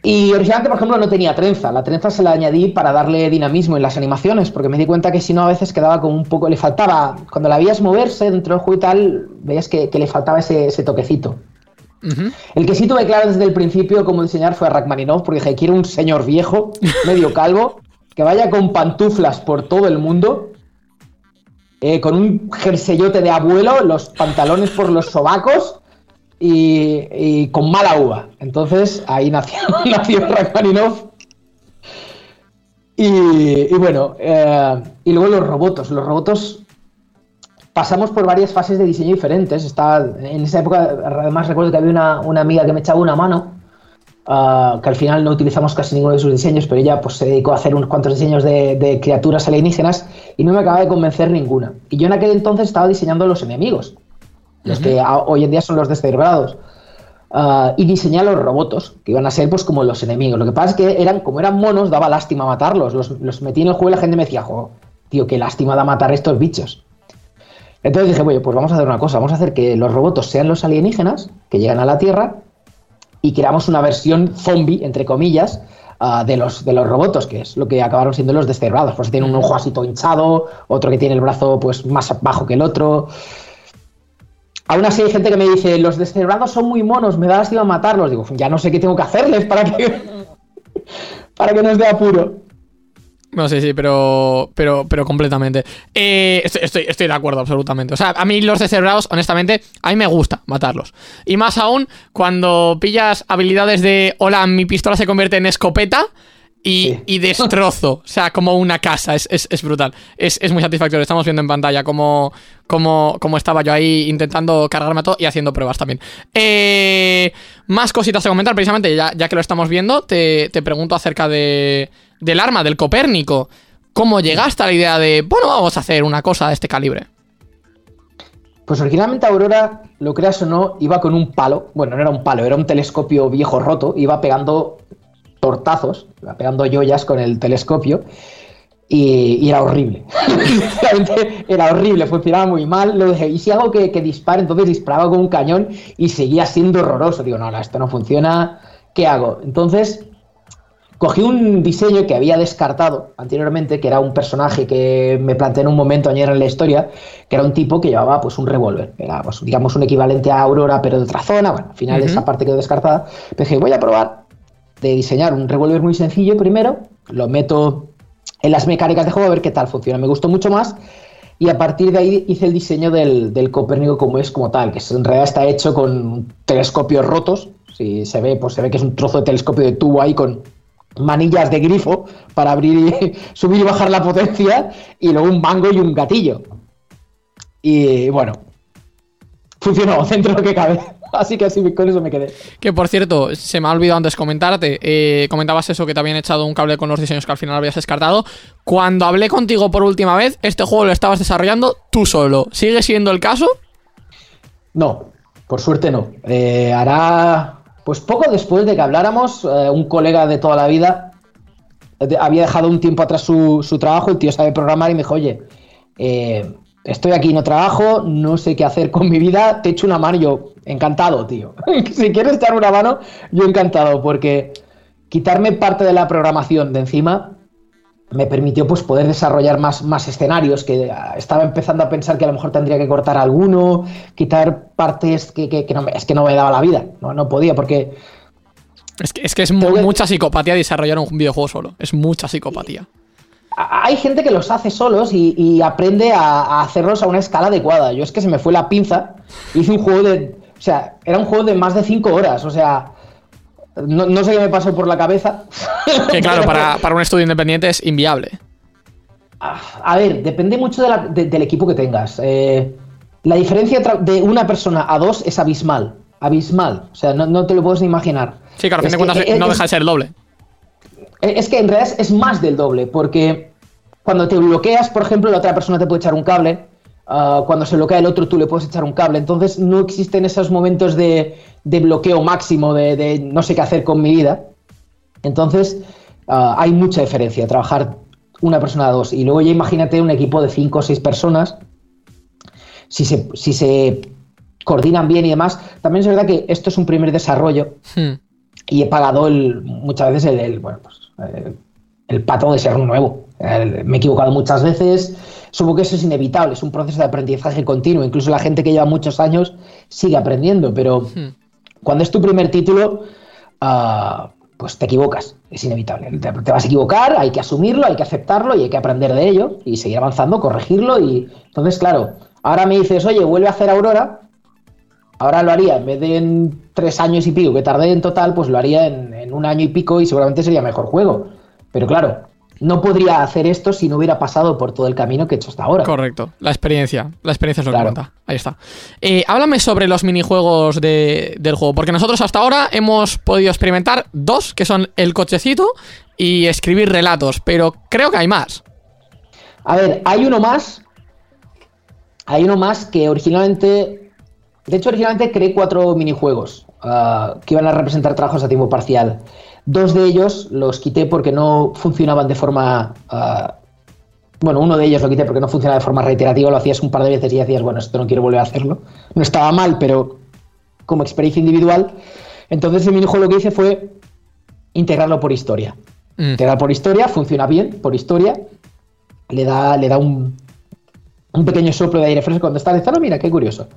Y originalmente, por ejemplo, no tenía trenza. La trenza se la añadí para darle dinamismo en las animaciones, porque me di cuenta que si no, a veces quedaba como un poco. Le faltaba. Cuando la veías moverse dentro del juego y tal, veías que, que le faltaba ese, ese toquecito. El que sí tuve claro desde el principio cómo diseñar fue a Rachmaninoff, porque dije, quiero un señor viejo, medio calvo, que vaya con pantuflas por todo el mundo, eh, con un jerseyote de abuelo, los pantalones por los sobacos y, y con mala uva. Entonces ahí nació, nació Rachmaninoff. Y, y bueno, eh, y luego los robots. Los robots pasamos por varias fases de diseño diferentes. Estaba, en esa época, además, recuerdo que había una, una amiga que me echaba una mano, ah, que al final no utilizamos casi ninguno de sus diseños, pero ella pues, se dedicó a hacer unos cuantos diseños de, de criaturas alienígenas y no me acababa de convencer ninguna. Y yo en aquel entonces estaba diseñando los enemigos, los que a- hoy en día son los descerebrados. Ah, y diseñé a los robots, que iban a ser pues como los enemigos. Lo que pasa es que eran, como eran monos, daba lástima matarlos. Los, los metí en el juego y la gente me decía, jo, tío, qué lástima da matar estos bichos. Entonces dije, oye, pues vamos a hacer una cosa, vamos a hacer que los robots sean los alienígenas que llegan a la Tierra y creamos una versión zombie, entre comillas, ah, de, los, de los robots, que es lo que acabaron siendo los descerebrados. Pues tienen un ojo así todo hinchado, otro que tiene el brazo pues más bajo que el otro. Aún así hay gente que me dice, los descerebrados son muy monos, me da lástima matarlos. Digo, ya no sé qué tengo que hacerles para que, para que nos dé apuro. No sé, sí, pero, pero, pero completamente. Eh, estoy, estoy, estoy de acuerdo, absolutamente. O sea, a mí los descerebrados, honestamente, a mí me gusta matarlos. Y más aún cuando pillas habilidades de, hola, mi pistola se convierte en escopeta y, Sí. y destrozo. O sea, como una casa. Es, es- es brutal. Es, es muy satisfactorio. Estamos viendo en pantalla cómo, cómo, cómo estaba yo ahí intentando cargarme a todo y haciendo pruebas también. Eh, más cositas a comentar, precisamente, ya, ya que lo estamos viendo, te, te pregunto acerca de, del arma, del Copérnico. ¿Cómo llegaste a la idea de, bueno, vamos a hacer una cosa de este calibre? Pues originalmente Aurora, lo creas o no, iba con un palo. Bueno, no era un palo, era un telescopio viejo roto. Iba pegando tortazos, iba pegando joyas con el telescopio. Y, era horrible. Era horrible, funcionaba muy mal. Lo dije, y si hago que, que dispare, entonces disparaba con un cañón y seguía siendo horroroso. Digo, no, no, esto no funciona. ¿Qué hago? Entonces, cogí un diseño que había descartado anteriormente, que era un personaje que me planteé en un momento ayer en la historia, que era un tipo que llevaba pues un revólver, era pues, digamos un equivalente a Aurora pero de otra zona, bueno, al final esa parte quedó descartada, pero dije voy a probar de diseñar un revólver muy sencillo primero, lo meto en las mecánicas de juego a ver qué tal funciona, me gustó mucho más y a partir de ahí hice el diseño del, del Copérnico como es como tal, que en realidad está hecho con telescopios rotos. Si se ve, pues se ve que es un trozo de telescopio de tubo ahí con manillas de grifo para abrir y subir y bajar la potencia y luego un mango y un gatillo. Y bueno, funcionó dentro de lo que cabe. Así que así con eso me quedé. Que por cierto, se me ha olvidado antes comentarte. eh, comentabas eso que te habían echado un cable con los diseños que al final habías descartado. Cuando hablé contigo por última vez, este juego lo estabas desarrollando tú solo. ¿Sigue siendo el caso? No, por suerte no. Eh, hará, pues poco después de que habláramos, eh, un colega de toda la vida eh, había dejado un tiempo atrás su, trabajo, el tío sabe programar y me dijo, oye, eh, estoy aquí, no trabajo, no sé qué hacer con mi vida, te echo una mano yo, encantado, tío. si quieres echar una mano, yo encantado, porque quitarme parte de la programación de encima me permitió pues poder desarrollar más, más escenarios, que ah, estaba empezando a pensar que a lo mejor tendría que cortar alguno, quitar partes que, que- que no, me, es que no me daba la vida, no, no podía, porque Es que es, que mucha psicopatía desarrollar un videojuego solo. Es mucha psicopatía. hay gente que los hace solos y, y aprende a, a hacerlos a una escala adecuada. Yo es que se me fue la pinza, hice un juego de... O sea, era un juego de más de 5 horas, o sea... No, no sé qué me pasó por la cabeza. Que claro, para, para un estudio independiente es inviable. A ver, depende mucho de la- de- del equipo que tengas. Eh, la diferencia de una persona a dos es abismal. Abismal. O sea, no, no te lo puedes ni imaginar. Sí, claro, a fin de cuentas eh, no es- deja de ser el doble. Eh, Es que en realidad es más del doble, porque cuando te bloqueas, por ejemplo, la otra persona te puede echar un cable. Ah, cuando se bloquea el otro, tú le puedes echar un cable. Entonces no existen esos momentos de, de bloqueo máximo, de, de no sé qué hacer con mi vida. Entonces ah, hay mucha diferencia trabajar una persona a dos. Y luego ya imagínate un equipo de cinco o seis personas. Si se, si se coordinan bien y demás. También es verdad que esto es un primer desarrollo Hmm. y he pagado el, muchas veces el, el, bueno, pues, el, el pato de ser un nuevo. Me he equivocado muchas veces. Supongo que eso es inevitable, es un proceso de aprendizaje continuo. Incluso la gente que lleva muchos años sigue aprendiendo, pero Hmm. cuando es tu primer título, ah, pues te equivocas, es inevitable. Te, te vas a equivocar, hay que asumirlo, hay que aceptarlo y hay que aprender de ello y seguir avanzando, corregirlo. Y entonces, claro, ahora me dices, oye, vuelve a hacer Aurora. Ahora lo haría, en vez de en tres años y pico que tardé en total, pues lo haría en, en un año y pico y seguramente sería mejor juego. Pero claro, no podría hacer esto si no hubiera pasado por todo el camino que he hecho hasta ahora. Correcto, la experiencia. La experiencia es lo Claro. que cuenta. Ahí está. Eh, háblame sobre los minijuegos de- del juego, porque nosotros hasta ahora hemos podido experimentar dos, que son el cochecito y escribir relatos, pero creo que hay más. A ver, hay uno más. Hay uno más que originalmente. De hecho, originalmente creé cuatro minijuegos ah, que iban a representar trabajos a tiempo parcial. Dos de ellos los quité porque no funcionaban de forma. ah, bueno, uno de ellos lo quité porque no funcionaba de forma reiterativa, lo hacías un par de veces y decías, bueno, esto no quiero volver a hacerlo. No estaba mal, pero como experiencia individual. Entonces, el minijuego lo que hice fue integrarlo por historia. Mm. Integrar por historia, funciona bien, por historia. Le da, le da un, un pequeño soplo de aire fresco cuando está de mira, qué curioso.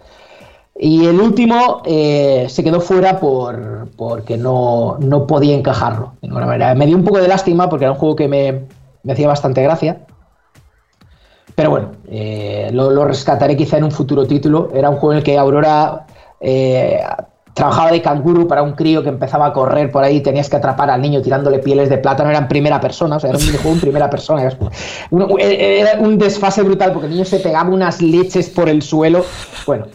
Y el último eh, se quedó fuera por, porque no, no podía encajarlo de ninguna manera. Me dio un poco de lástima porque era un juego que me, me hacía bastante gracia. Pero bueno, eh, lo, rescataré quizá en un futuro título. Era un juego en el que Aurora eh, trabajaba de canguro para un crío que empezaba a correr por ahí. Tenías que atrapar al niño tirándole pieles de plátano. Era en primera persona, o sea, era un videojuego en primera persona. Era un desfase brutal porque el niño se pegaba unas leches por el suelo. Bueno,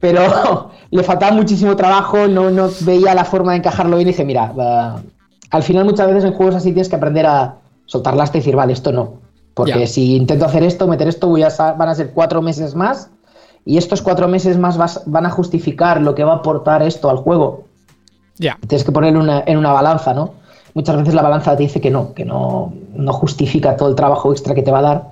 pero le faltaba muchísimo trabajo, no, no veía la forma de encajarlo bien y dije, mira, al final muchas veces en juegos así tienes que aprender a soltar y decir, vale, esto no. Porque si intento hacer esto, meter esto, voy a van a ser cuatro meses más y estos cuatro meses más vas- van a justificar lo que va a aportar esto al juego. Ya. Tienes que ponerlo en una, en una balanza, ¿no? Muchas veces la balanza te dice que no, que no, no justifica todo el trabajo extra que te va a dar.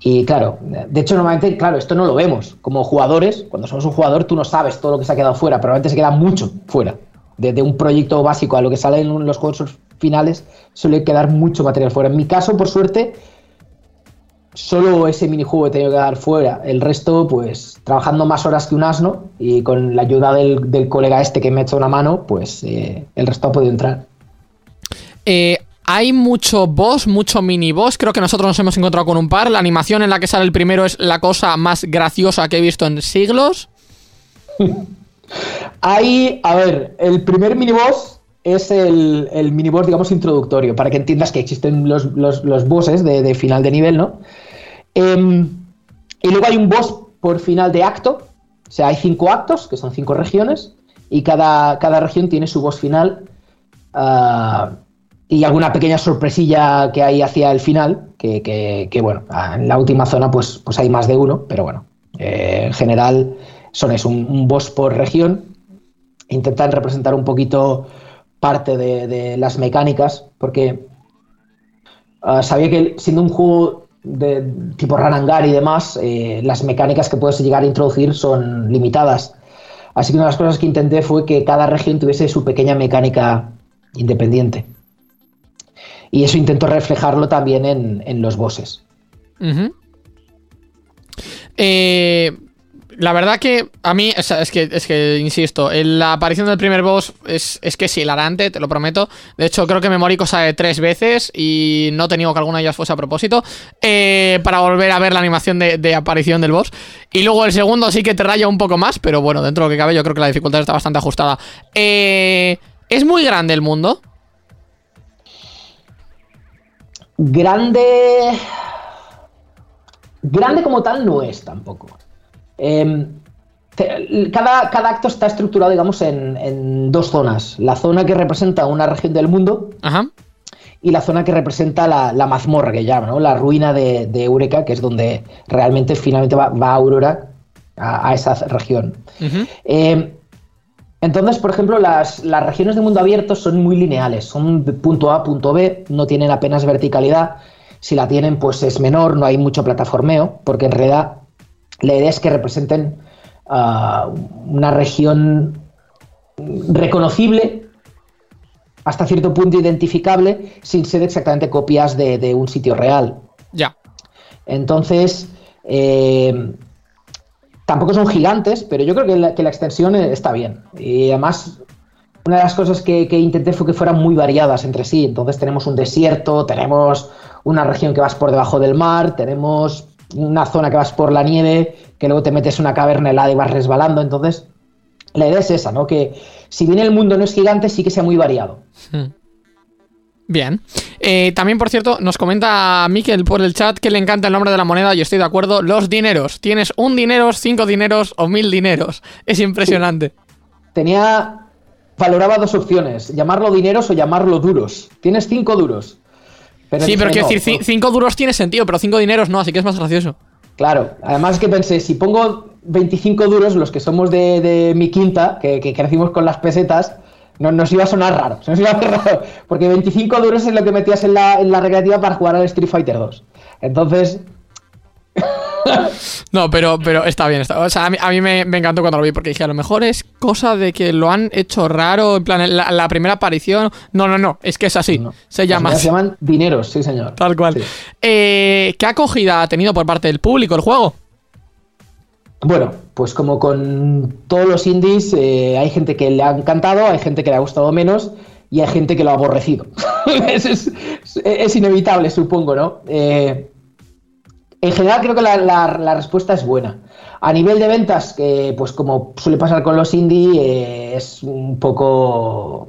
Y claro, de hecho, normalmente, claro, esto no lo vemos. Como jugadores, cuando somos un jugador, tú no sabes todo lo que se ha quedado fuera, probablemente se queda mucho fuera. De, un proyecto básico a lo que sale en los juegos finales, suele quedar mucho material fuera. En mi caso, por suerte, solo ese minijuego he tenido que dar fuera. El resto, pues, trabajando más horas que un asno y con la ayuda del, del colega este que me ha hecho una mano, pues eh, el resto ha podido entrar. Eh, hay mucho boss, mucho mini boss. Creo que nosotros nos hemos encontrado con un par. La animación en la que sale el primero es la cosa más graciosa que he visto en siglos. Hay, a ver, el primer miniboss es el, el miniboss, digamos, introductorio, para que entiendas que existen los, los, los bosses de, final de nivel, ¿no? Em, y luego hay un boss por final de acto, O sea, hay cinco actos, que son cinco regiones, y cada, cada región tiene su boss final. ah, y alguna pequeña sorpresilla que hay hacia el final, que, que- que, bueno, en la última zona pues, pues hay más de uno, pero bueno, eh, en general son es un, boss por región. Intentan representar un poquito parte de, de las mecánicas, porque ah, sabía que siendo un juego de tipo Ranangar y demás, eh, las mecánicas que puedes llegar a introducir son limitadas. Así que una de las cosas que intenté fue que cada región tuviese su pequeña mecánica independiente. Y eso intento reflejarlo también en, en los bosses. Eh, la verdad que a mí, es que, es que insisto, la aparición del primer boss es, es que es hilarante, te lo prometo. De hecho, creo que me morí cosa de tres veces y no he tenido que alguna de ellas fuese a propósito. eh, para volver a ver la animación de, de aparición del boss. Y luego el segundo sí que te raya un poco más, pero bueno, dentro de lo que cabe, yo creo que la dificultad está bastante ajustada. Eh, es muy grande el mundo. Grande. Grande como tal no es tampoco. Em, cada, cada acto está estructurado, digamos, en, en dos zonas. La zona que representa una región del mundo Ajá. y la zona que representa la, la mazmorra, que llaman, ¿no? La ruina de, de Eureka, que es donde realmente finalmente va, va Aurora a, a esa región. Eh, entonces, por ejemplo, las, las regiones de mundo abierto son muy lineales, son punto A, punto B, no tienen apenas verticalidad. Si la tienen, pues es menor, no hay mucho plataformeo, porque en realidad la idea es que representen ah, una región reconocible, hasta cierto punto identificable, sin ser exactamente copias de, de un sitio real. Ya. Entonces, eh, tampoco son gigantes, pero yo creo que la, extensión eh, está bien. Y además, una de las cosas que, intenté fue que fueran muy variadas entre sí. Entonces tenemos un desierto, tenemos una región que vas por debajo del mar, tenemos una zona que vas por la nieve, que luego te metes en una caverna helada y vas resbalando. Entonces, la idea es esa, ¿no? Que si bien el mundo no es gigante, sí que sea muy variado. Hmm. Bien. Eh, también, por cierto, nos comenta Miquel por el chat que le encanta el nombre de la moneda y estoy de acuerdo. Los dineros. Tienes un dinero, cinco dineros o mil dineros. Es impresionante. Tenía. Valoraba dos opciones: llamarlo dineros o llamarlo duros. Tienes cinco duros. Pero sí, pero quiero no, decir, no. cinco duros tiene sentido, pero cinco dineros no, así que es más gracioso. Claro, además es que pensé, si pongo 25 duros, los que somos de, de mi quinta, que, que crecimos con las pesetas, no, nos iba a sonar raro, se nos iba a hacer raro, porque 25 duros es lo que metías en la, en la recreativa para jugar al Street Fighter 2. Entonces, No, pero, pero está bien. Está, o sea, a mí, a mí me, me encantó cuando lo vi porque dije, a lo mejor es cosa de que lo han hecho raro, en plan, la, la primera aparición. No, no, no, es que es así. no. Se llama se llaman dineros, sí señor. Tal cual. Sí. Eh, ¿Qué acogida ha tenido por parte del público el juego? Bueno, pues como con todos los indies, eh, hay gente que le ha encantado, hay gente que le ha gustado menos y hay gente que lo ha aborrecido. Es, es inevitable, supongo, ¿no? Eh, en general creo que la respuesta es buena. A nivel de ventas, que pues como suele pasar con los indie, eh, es un poco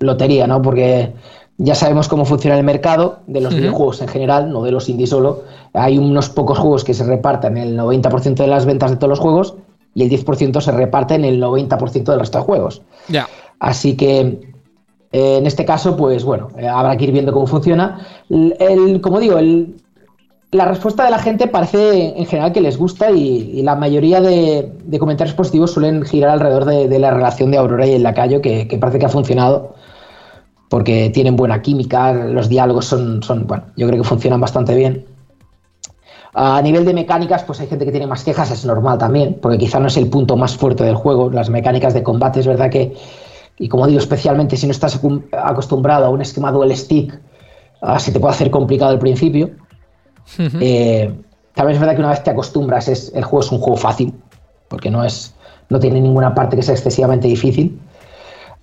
lotería, ¿no? Porque ya sabemos cómo funciona el mercado de los videojuegos en general, no de los indie solo. Hay unos pocos juegos que se reparten el 90% de las ventas de todos los juegos y el 10% se reparte en el 90% del resto de juegos. Ya. Así que eh, en este caso, pues bueno, eh, habrá que ir viendo cómo funciona. El, el- como digo, el- la respuesta de la gente parece en general que les gusta y, y la mayoría de, de comentarios positivos suelen girar alrededor de, de la relación de Aurora y el lacayo, que, que parece que ha funcionado porque tienen buena química, los diálogos son, son, bueno, yo creo que funcionan bastante bien. A nivel de mecánicas, pues hay gente que tiene más quejas, es normal también, porque quizá no es el punto más fuerte del juego. Las mecánicas de combate, es verdad que, y como digo, especialmente si no estás acostumbrado a un esquema dual stick, ah, se te puede hacer complicado al principio. Eh, también es verdad que una vez te acostumbras, es, el juego es un juego fácil, porque no, es, no tiene ninguna parte que sea excesivamente difícil.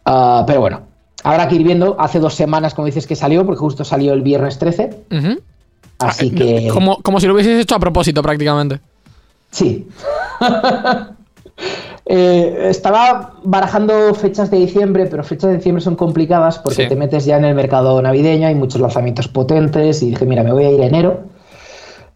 Ah, pero bueno, habrá que ir viendo. Hace dos semanas, como dices, que salió, porque justo salió el viernes 13. Ujú. Así que. Como, como si lo hubieses hecho a propósito prácticamente. Sí. Eh, estaba barajando fechas de diciembre, pero fechas de diciembre son complicadas porque Sí. te metes ya en el mercado navideño, hay muchos lanzamientos potentes y dije, mira, me voy a ir a enero.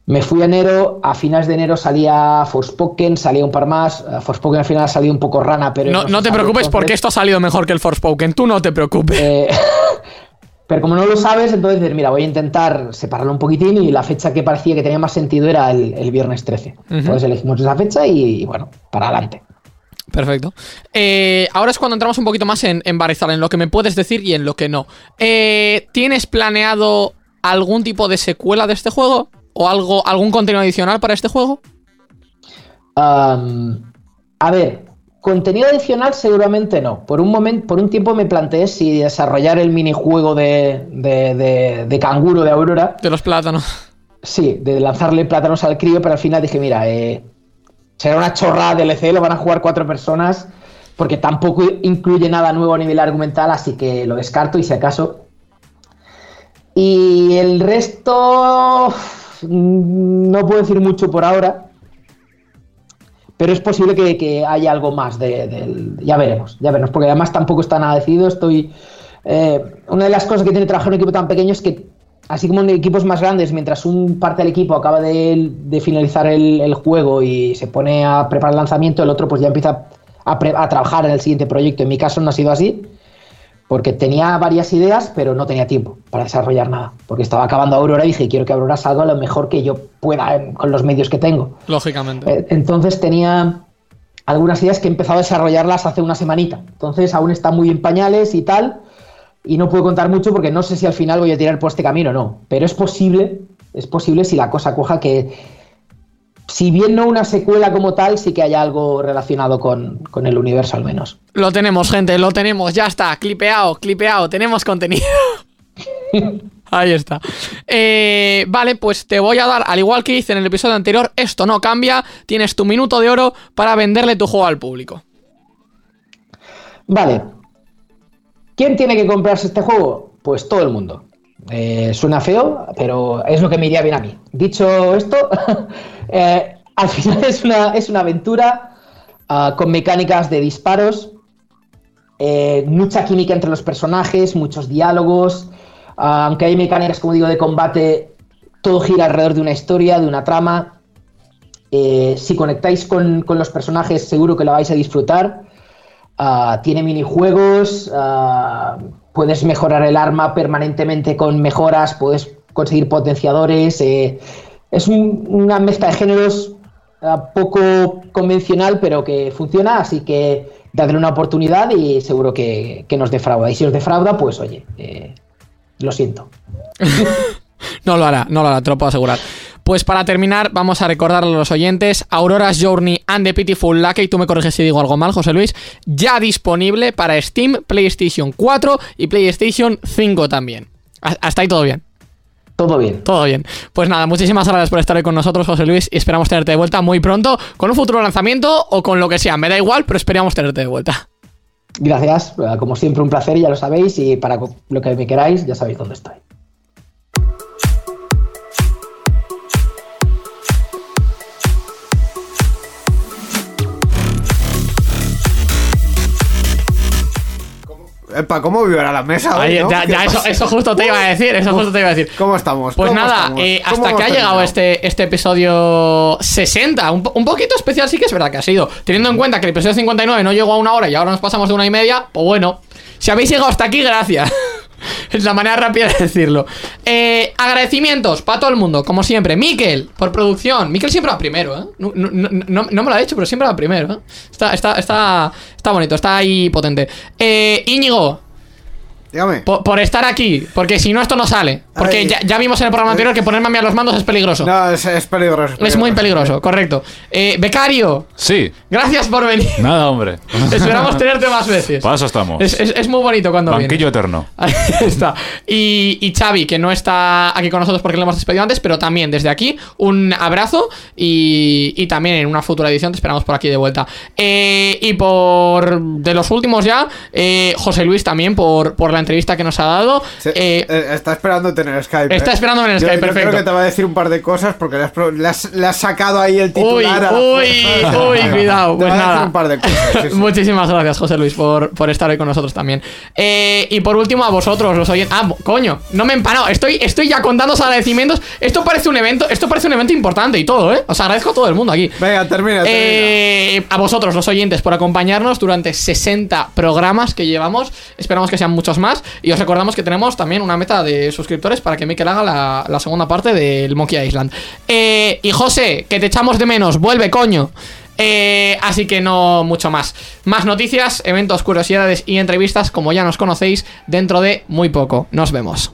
Me fui a enero, a finales de enero salía Forspoken, salía un par más. eh, Forspoken al final ha salido un poco rana, pero. No, no te preocupes porque esto ha salido mejor que el Forspoken. Tú no te preocupes. Eh, pero como no lo sabes, entonces dices, mira, voy a intentar separarlo un poquitín y la fecha que parecía que tenía más sentido era el, el viernes 13. Entonces elegimos esa fecha y, y bueno, para adelante. Perfecto. Eh, ahora es cuando entramos un poquito más en, en Barizal, en lo que me puedes decir y en lo que no. Eh, ¿Tienes planeado algún tipo de secuela de este juego? ¿O algo, algún contenido adicional para este juego? A ver, contenido adicional seguramente no. Por un momento, por un tiempo me planteé si desarrollar el minijuego de, de, de, de canguro de Aurora. De los plátanos. Sí, de lanzarle plátanos al crío, pero al final dije, mira, eh, será una chorrada DLC, lo van a jugar cuatro personas, porque tampoco incluye nada nuevo a nivel argumental, así que lo descarto y si acaso. Y el resto, no puedo decir mucho por ahora, pero es posible que, haya algo más Ya veremos, ya veremos, porque además tampoco está nada decidido. Estoy. eh, una de las cosas que tiene trabajar en un equipo tan pequeño es que, así como en equipos más grandes, mientras un parte del equipo acaba de, finalizar el, juego y se pone a preparar el lanzamiento, el otro pues ya empieza a trabajar en el siguiente proyecto. En mi caso no ha sido así, porque tenía varias ideas, pero no tenía tiempo para desarrollar nada, porque estaba acabando Aurora y dije, quiero que Aurora salga lo mejor que yo pueda con los medios que tengo. Lógicamente. Eh, Entonces tenía algunas ideas que he empezado a desarrollarlas hace una semanita. Entonces aún están muy en pañales y tal. Y no puedo contar mucho porque no sé si al final voy a tirar por este camino o no. Pero es posible, es posible si la cosa cuaja que, si bien no una secuela como tal, sí que haya algo relacionado con, con el universo al menos. Lo tenemos, gente, lo tenemos. Ya está. Clipeado, clipeado. Tenemos contenido. Ahí está. Eh, vale, pues te voy a dar, al igual que hice en el episodio anterior, esto no cambia. Tienes tu minuto de oro para venderle tu juego al público. Vale. ¿Quién tiene que comprarse este juego? Pues todo el mundo. Eh, suena feo, pero es lo que me iría bien a mí. Dicho esto, eh, al final es una, es una aventura ah, con mecánicas de disparos, eh, mucha química entre los personajes, muchos diálogos. ah, aunque hay mecánicas, como digo, de combate, todo gira alrededor de una historia, de una trama. Si conectáis con, con los personajes, seguro que la vais a disfrutar. Ah, tiene minijuegos, puedes mejorar el arma permanentemente con mejoras, puedes conseguir potenciadores. eh, es un- una mezcla de géneros ah, poco convencional, pero que funciona, así que dadle una oportunidad y seguro que, que nos defrauda. Y si os defrauda, pues oye, eh, lo siento. No lo hará, no lo hará, te lo puedo asegurar. Pues para terminar, vamos a recordarle a los oyentes: Aurora's Journey and the Pitiful Lucky, tú me corriges si digo algo mal, José Luis, ya disponible para Steam, PlayStation 4 y PlayStation 5 también. Ha- Hasta ahí todo bien. Todo bien. Todo bien. Pues nada, muchísimas gracias por estar hoy con nosotros, José Luis, y esperamos tenerte de vuelta muy pronto con un futuro lanzamiento o con lo que sea. Me da igual, pero esperamos tenerte de vuelta. Gracias, como siempre un placer, ya lo sabéis, y para lo que me queráis, ya sabéis dónde estoy. Epa, ¿cómo vibra la mesa? hoy, Ahí, no? ya, ¿Qué ya, eso, eso justo te iba a decir, eso justo te iba a decir. ¿Cómo estamos? Pues ¿Cómo nada, estamos? eh, ¿Cómo hasta que ha llegado este, este episodio 60, un, un poquito especial sí que es verdad que ha sido, teniendo en cuenta que el episodio 59 no llegó a una hora y ahora nos pasamos de una y media, pues bueno, si habéis llegado hasta aquí, gracias. es la manera rápida de decirlo. Eh, agradecimientos para todo el mundo, como siempre. Miquel, por producción. Miquel siempre va primero, ¿eh? No, me lo ha dicho, pero siempre va primero, ¿eh? Está, está, está, está bonito, está ahí potente. Eh, Íñigo, Dígame. por, por estar aquí, porque si no esto no sale. Porque ya, ya vimos en el programa anterior que ponerme a mí a los mandos es peligroso. No, es, es peligroso. es muy peligroso, correcto. Eh, becario, Sí, gracias por venir. nada, hombre. Esperamos tenerte más veces. Para eso estamos. Es, es- es muy bonito cuando Banquillo vienes. eterno. Ahí está. Y, y Xavi, que no está aquí con nosotros porque lo hemos despedido antes, pero también desde aquí un abrazo y, y también en una futura edición te esperamos por aquí de vuelta. Eh, y por de los últimos ya, eh, José Luis también por, por la entrevista que nos ha dado. Se- Eh, eh, está esperando tener Skype. está eh. esperando en el Skype, yo perfecto. creo que te va a decir un par de cosas porque le has, le has- le has sacado ahí el Uy, titular. uy, uy, cuidado. Te Pues va a decir nada. un par de cosas. sí, sí. Muchísimas gracias, José Luis, por, por estar hoy con nosotros también. Eh, y por último, a vosotros, los oyentes. Ah, coño, no me he empanado. Estoy, estoy ya contando los agradecimientos. Esto parece un evento, esto parece un evento importante y todo, ¿eh? Os agradezco a todo el mundo aquí. Venga, termina. termina. Eh, a vosotros, los oyentes, por acompañarnos durante 60 programas que llevamos. Esperamos que sean muchos Y os recordamos que tenemos también una meta de suscriptores para que Mikel haga la, la segunda parte del Monkey Island. Eh, y José, que te echamos de menos, vuelve, coño. Eh, así que no mucho más. Más noticias, eventos, curiosidades y entrevistas, como ya nos conocéis, dentro de muy poco. Nos vemos.